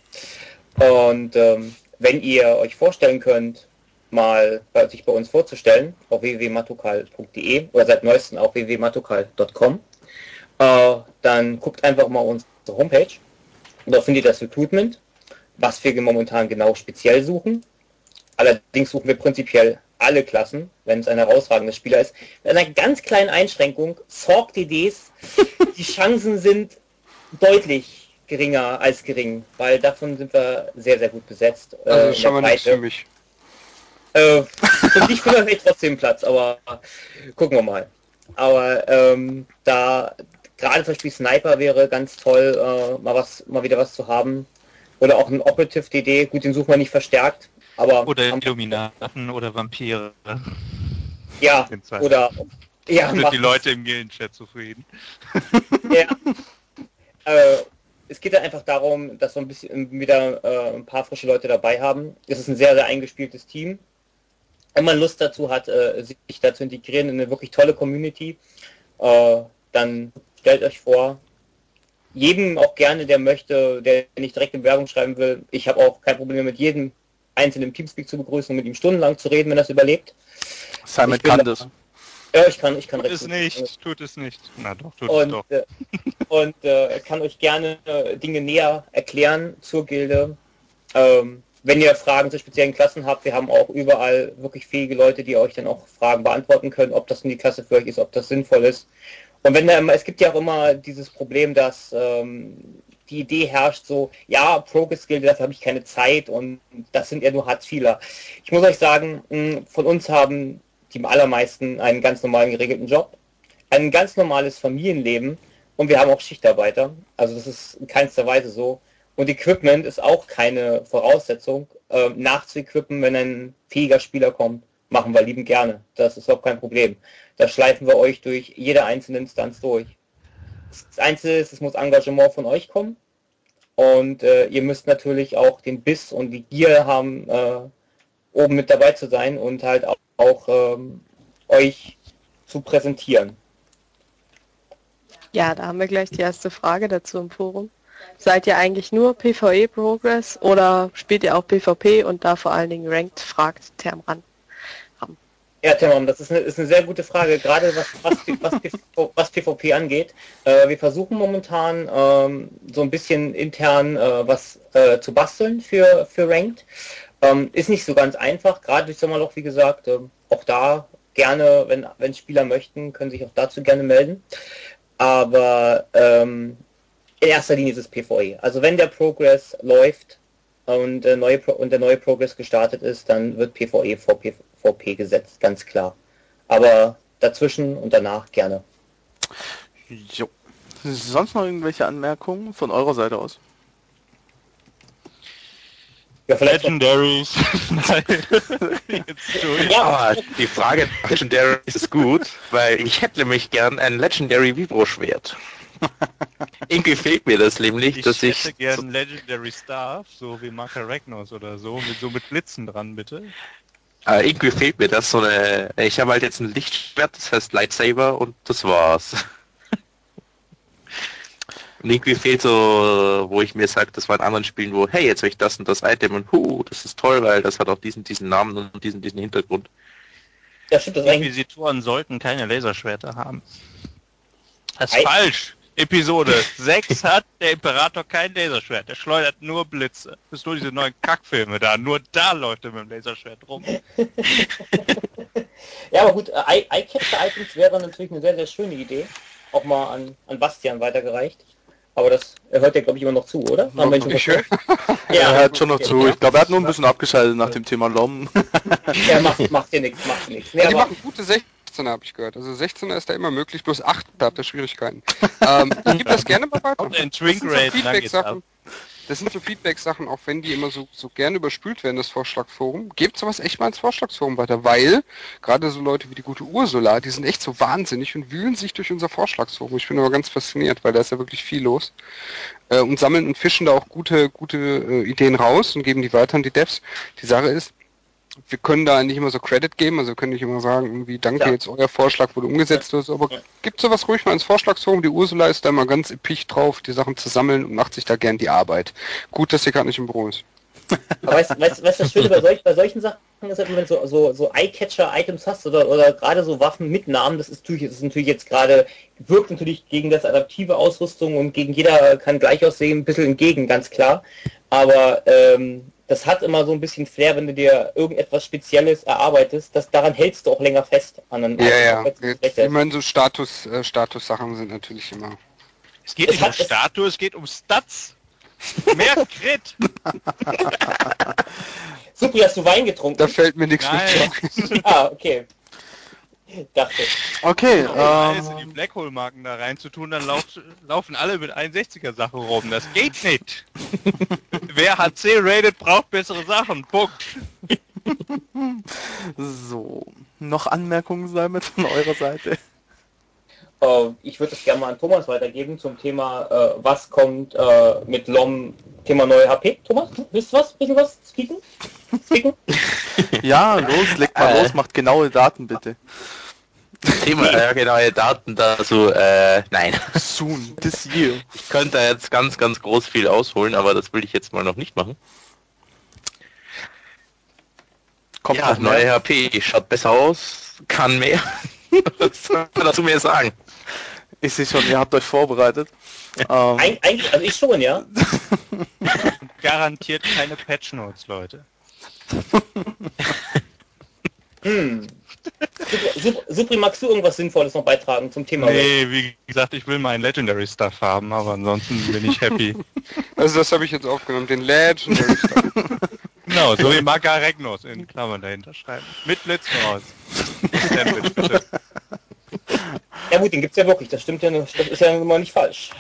Und ähm, wenn ihr euch vorstellen könnt, mal bei, sich bei uns vorzustellen, auf www.matokal.de oder seit neuestem auf www.matokal.com, äh, dann guckt einfach mal unsere Homepage. Da findet ihr das Recruitment, was wir momentan genau speziell suchen. Allerdings suchen wir prinzipiell alle Klassen, wenn es ein herausragender Spieler ist. Mit einer ganz kleinen Einschränkung, Sorg DDs, die Chancen sind deutlich geringer als gering, weil davon sind wir sehr, sehr gut besetzt. Also äh, das ist schon mal nichts für mich. Äh, und ich finde vielleicht trotzdem Platz, aber gucken wir mal. Aber ähm, da gerade zum Beispiel Sniper wäre ganz toll, äh, mal was, mal wieder was zu haben. Oder auch ein Operative DD, gut, den suchen wir nicht verstärkt, aber. Oder Illuminaten oder Vampire. Ja, oder ja, sind die Leute im Gildenchat zufrieden. Ja. äh, es geht ja einfach darum, dass wir ein bisschen wieder äh, ein paar frische Leute dabei haben. Es ist ein sehr, sehr eingespieltes Team. Wenn man Lust dazu hat, äh, sich da zu integrieren in eine wirklich tolle Community, äh, dann stellt euch vor, jedem auch gerne, der möchte, der nicht direkt in Werbung schreiben will, ich habe auch kein Problem mit jedem einzelnen Teamspeak zu begrüßen und mit ihm stundenlang zu reden, wenn das überlebt. Simon kann da- das. Ja, ich kann, ich kann Tut recht es gut. nicht, tut es nicht. Na doch, tut es und, doch. äh, und äh, kann euch gerne äh, Dinge näher erklären zur Gilde. Ähm, wenn ihr Fragen zu speziellen Klassen habt, wir haben auch überall wirklich fähige Leute, die euch dann auch Fragen beantworten können, ob das in die Klasse für euch ist, ob das sinnvoll ist. Und wenn immer, es gibt ja auch immer dieses Problem, dass ähm, die Idee herrscht, so, ja, Progress Gilde, dafür habe ich keine Zeit und das sind ja nur Hartz-Vieler. Ich muss euch sagen, mh, von uns haben die allermeisten einen ganz normalen geregelten Job, ein ganz normales Familienleben und wir haben auch Schichtarbeiter. Also das ist in keinster Weise so. Und Equipment ist auch keine Voraussetzung. Ähm, nachzuequippen, wenn ein fähiger Spieler kommt, machen wir lieben gerne. Das ist überhaupt kein Problem. Da schleifen wir euch durch jede einzelne Instanz durch. Das Einzige ist, es muss Engagement von euch kommen. Und äh, ihr müsst natürlich auch den Biss und die Gier haben, äh, oben mit dabei zu sein und halt auch, auch ähm, euch zu präsentieren. Ja, da haben wir gleich die erste Frage dazu im Forum. Seid ihr eigentlich nur PvE Progress oder spielt ihr auch PvP und da vor allen Dingen Ranked, fragt Termran. Ja, Timon, das ist eine, ist eine sehr gute Frage, gerade was, was, was, PvP was PvP angeht. Äh, wir versuchen momentan ähm, so ein bisschen intern äh, was äh, zu basteln für, für Ranked. Ähm, ist nicht so ganz einfach, gerade durch Sommerloch, wie gesagt. ähm, auch da gerne, wenn, wenn Spieler möchten, können sich auch dazu gerne melden. Aber ähm, in erster Linie ist es PvE. Also wenn der Progress läuft und, äh, neue Pro und der neue Progress gestartet ist, dann wird PvE vor PvP gesetzt, ganz klar. Aber dazwischen und danach gerne. Jo. Sonst noch irgendwelche Anmerkungen von eurer Seite aus? Ja, vielleicht Legendaries. Nein. Jetzt durch. ja, die Frage Legendary ist gut, weil ich hätte nämlich gern ein Legendary Vibro-Schwert. Irgendwie fehlt mir das nämlich, Ich dass ich... hätte gern Legendary Staff, so wie Marka Ragnos oder so, mit so mit Blitzen dran, bitte. Äh, irgendwie fehlt mir das so eine... Ich habe halt jetzt ein Lichtschwert, das heißt Lightsaber und das war's. Und irgendwie fehlt so, wo ich mir sage, das war in anderen Spielen, wo, hey, jetzt habe ich das und das Item und hu, das ist toll, weil das hat auch diesen, diesen Namen und diesen, diesen Hintergrund. ja, stimmt, das Inquisitoren sollten keine Laserschwerter haben. Das ist falsch. Episode 6 hat der Imperator kein Laserschwert. Der schleudert nur Blitze. Das ist nur diese neuen Kackfilme da. Nur da läuft er mit dem Laserschwert rum. ja, aber gut, äh, Eye- Eye-Catcher-Items wäre natürlich eine sehr, sehr schöne Idee. Auch mal an, an Bastian weitergereicht. Aber das er hört ja, glaube ich, immer noch zu, oder? Haben wir ihn schon Ich höre. verstanden? er Ja, hört schon noch zu. Ich glaube, er hat nur ein bisschen abgeschaltet nach dem Thema LOM. ja macht, macht dir nichts, macht nichts. Nee, Ja, die aber, machen gute 16er, habe ich gehört. Also 16er ist da immer möglich, bloß 8 habt ihr Schwierigkeiten. ähm, gib das gerne mal weiter. Sind so Feedback-Sachen. Das sind so Feedback-Sachen, auch wenn die immer so, so gerne überspült werden, das Vorschlagforum. Gebt sowas echt mal ins Vorschlagsforum weiter, weil gerade so Leute wie die gute Ursula, die sind echt so wahnsinnig und wühlen sich durch unser Vorschlagsforum. Ich bin aber ganz fasziniert, weil da ist ja wirklich viel los. Äh, und sammeln und fischen da auch gute, gute äh, Ideen raus und geben die weiter an die Devs. Die Sache ist, wir können da nicht immer so Credit geben, also wir können nicht immer sagen, irgendwie, danke, Ja. jetzt euer Vorschlag wurde umgesetzt oder so, aber Ja. gibt sowas ruhig mal ins Vorschlagsforum. Die Ursula ist da mal ganz episch drauf, die Sachen zu sammeln und macht sich da gern die Arbeit. Gut, dass sie gerade nicht im Büro ist. aber weißt du, weißt, weißt, das Schöne bei, solch, bei solchen Sachen ist, halt, wenn du so, so, so Eye-Catcher-Items hast oder, oder gerade so Waffen mit Namen, das ist natürlich, das ist natürlich jetzt gerade, wirkt natürlich gegen das adaptive Ausrüstung und gegen jeder kann gleich aussehen, ein bisschen entgegen, ganz klar. Aber ähm, das hat immer so ein bisschen Flair, wenn du dir irgendetwas Spezielles erarbeitest, das daran hältst du auch länger fest an einem Ja, ja. ich meine, so Status, äh, Status-Sachen sind natürlich immer. Es geht Es nicht um hat- es- Statue, es geht um Stats. Mehr Crit. Supri, hast du Wein getrunken? Da fällt mir nichts mehr ah, okay. Dachte. Okay, Scheiße, die ähm, Blackhole-Marken da reinzutun, dann lauf, laufen alle mit 61er Sachen rum. Das geht nicht. Wer hat C-rated, braucht bessere Sachen. Punkt. so. Noch Anmerkungen sein von eurer Seite? Äh, ich würde es gerne mal an Thomas weitergeben zum Thema, äh, was kommt äh, mit LOM, Thema neue HP. Thomas, willst du was? Bisschen was speaken? Speaken? Ja, los, legt mal Äh. los, macht genaue Daten bitte. Thema, ja, genaue Daten dazu, äh, nein. Soon, this year. Ich könnte da jetzt ganz, ganz groß viel ausholen, aber das will ich jetzt mal noch nicht machen. Kommt ja, neue HP, schaut besser aus, kann mehr. Was soll man dazu mehr sagen? Ich sehe schon, ihr habt euch vorbereitet. Ähm, Eig eigentlich, also ich schon, ja. Garantiert keine Patch Notes, Leute. Hm. Supri, magst du irgendwas Sinnvolles noch beitragen zum Thema? Nee, wie gesagt, ich will meinen Legendary Stuff haben, aber ansonsten bin ich happy. Also das habe ich jetzt aufgenommen. Den Legendary Stuff. genau, so wie Maka Regnos in Klammern dahinter schreiben. Mit Blitzen aus. Sandwich, bitte. Ja gut, den gibt's ja wirklich, das stimmt ja, das ist ja immer nicht falsch.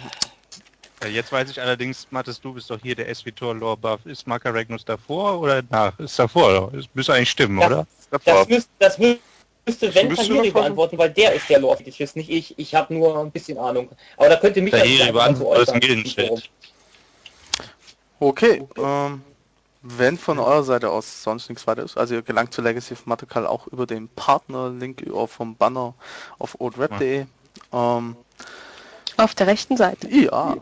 Ja, Jetzt weiß ich allerdings, Mathis, du bist doch hier der SVTOR Lore Buff. Ist Maka Regnus davor oder nach? Ist davor, das müsste eigentlich stimmen, Ja. oder? Das, müsst, das mü- müsste wenn Müsste Tahiri beantworten, weil der ist der Lore-Fetischist, nicht ich. Ich habe nur ein bisschen Ahnung. Aber da könnte mich Tahiri beantwortet, ist ein Gildenshit. Okay, ähm, wenn von eurer Seite aus sonst nichts weiter ist, also ihr gelangt zu Legacy of Matakal auch über den Partner-Link vom Banner auf oldrep.de. Ähm, Auf der rechten Seite. ja,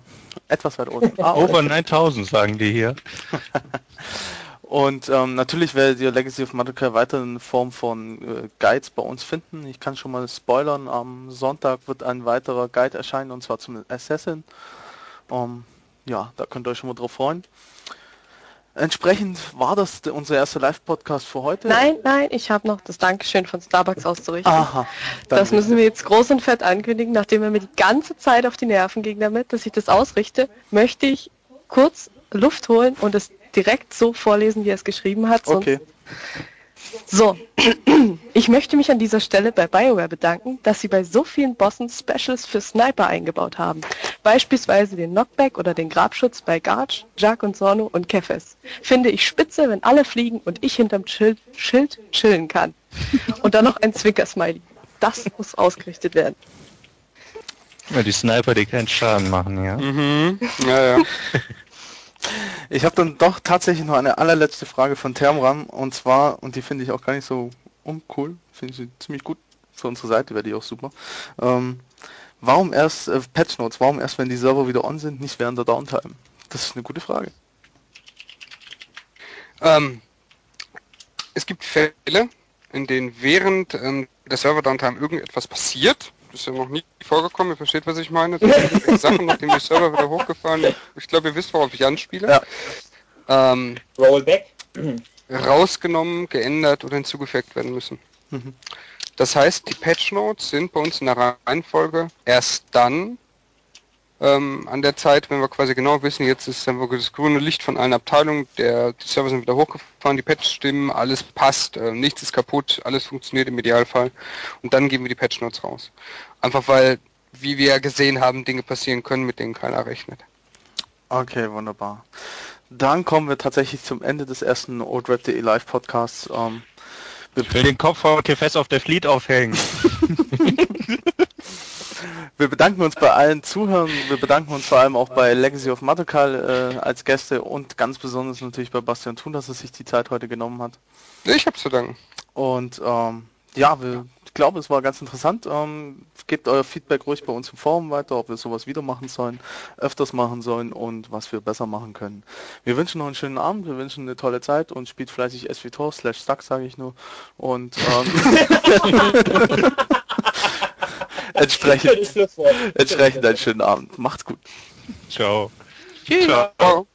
etwas weiter unten. Ah. Over 9000 sagen die hier. Und ähm, natürlich werdet ihr Legacy of Matakal weiter in Form von äh, Guides bei uns finden. Ich kann schon mal spoilern, am Sonntag wird ein weiterer Guide erscheinen und zwar zum Assassin. Ähm, ja, da könnt ihr euch schon mal drauf freuen. Entsprechend war das unser erster Live-Podcast für heute. Nein, nein, ich habe noch das Dankeschön von Starbucks auszurichten. Aha. Das müssen wir jetzt groß und fett ankündigen, nachdem er mir die ganze Zeit auf die Nerven ging damit, dass ich das ausrichte, möchte ich kurz Luft holen und es direkt so vorlesen, wie er es geschrieben hat. Okay. So, ich möchte mich an dieser Stelle bei BioWare bedanken, dass sie bei so vielen Bossen Specials für Sniper eingebaut haben. Beispielsweise den Knockback oder den Grabschutz bei Garch, Jack und Sorno und Kefes. Finde ich spitze, wenn alle fliegen und ich hinterm Schild, Schild chillen kann. Und dann noch ein Zwinker-Smiley. Das muss ausgerichtet werden. Ja, die Sniper, die keinen Schaden machen, ja. Mhm. Ja, ja. Ich habe dann doch tatsächlich noch eine allerletzte Frage von Termram und zwar, und die finde ich auch gar nicht so uncool, finde ich ziemlich gut für unsere Seite, wäre die auch super. Ähm, warum erst äh, Patch Notes, warum erst, wenn die Server wieder on sind, nicht während der Downtime? Das ist eine gute Frage. Ähm, es gibt Fälle, in denen während ähm, der Server-Downtime irgendetwas passiert. Das ist ja noch nie vorgekommen, ihr versteht, was ich meine. Das sind Sachen, nachdem die Server wieder hochgefahren Ich glaube, ihr wisst, worauf ich anspiele. Ja. Ähm, Rollback. rausgenommen, geändert oder hinzugefügt werden müssen. Mhm. Das heißt, die Patch Notes sind bei uns in der Reihenfolge erst dann ähm, an der Zeit, wenn wir quasi genau wissen, jetzt ist dann wirklich das grüne Licht von allen Abteilungen, der, die Server sind wieder hochgefahren, die Patches stimmen, alles passt, äh, nichts ist kaputt, alles funktioniert im Idealfall und dann geben wir die Patch Notes raus. Einfach weil, wie wir ja gesehen haben, Dinge passieren können, mit denen keiner rechnet. Okay, wunderbar. Dann kommen wir tatsächlich zum Ende des ersten OldRap.de Live Podcasts. Ähm, Ich will den Kopf von Kefes auf der Fleet aufhängen. Wir bedanken uns bei allen Zuhörern, wir bedanken uns vor allem auch bei Legacy of Matakal äh, als Gäste und ganz besonders natürlich bei Bastian Thun, dass er sich die Zeit heute genommen hat. Ich hab's zu danken. Und ähm, ja, wir, ich glaube, es war ganz interessant. Ähm, gebt euer Feedback ruhig bei uns im Forum weiter, ob wir sowas wieder machen sollen, öfters machen sollen und was wir besser machen können. Wir wünschen noch einen schönen Abend, wir wünschen eine tolle Zeit und spielt fleißig SVTOR slash Stuck, sage ich nur. Und ähm, entsprechend, entsprechend einen schönen Abend. Macht's gut. Ciao. Ciao.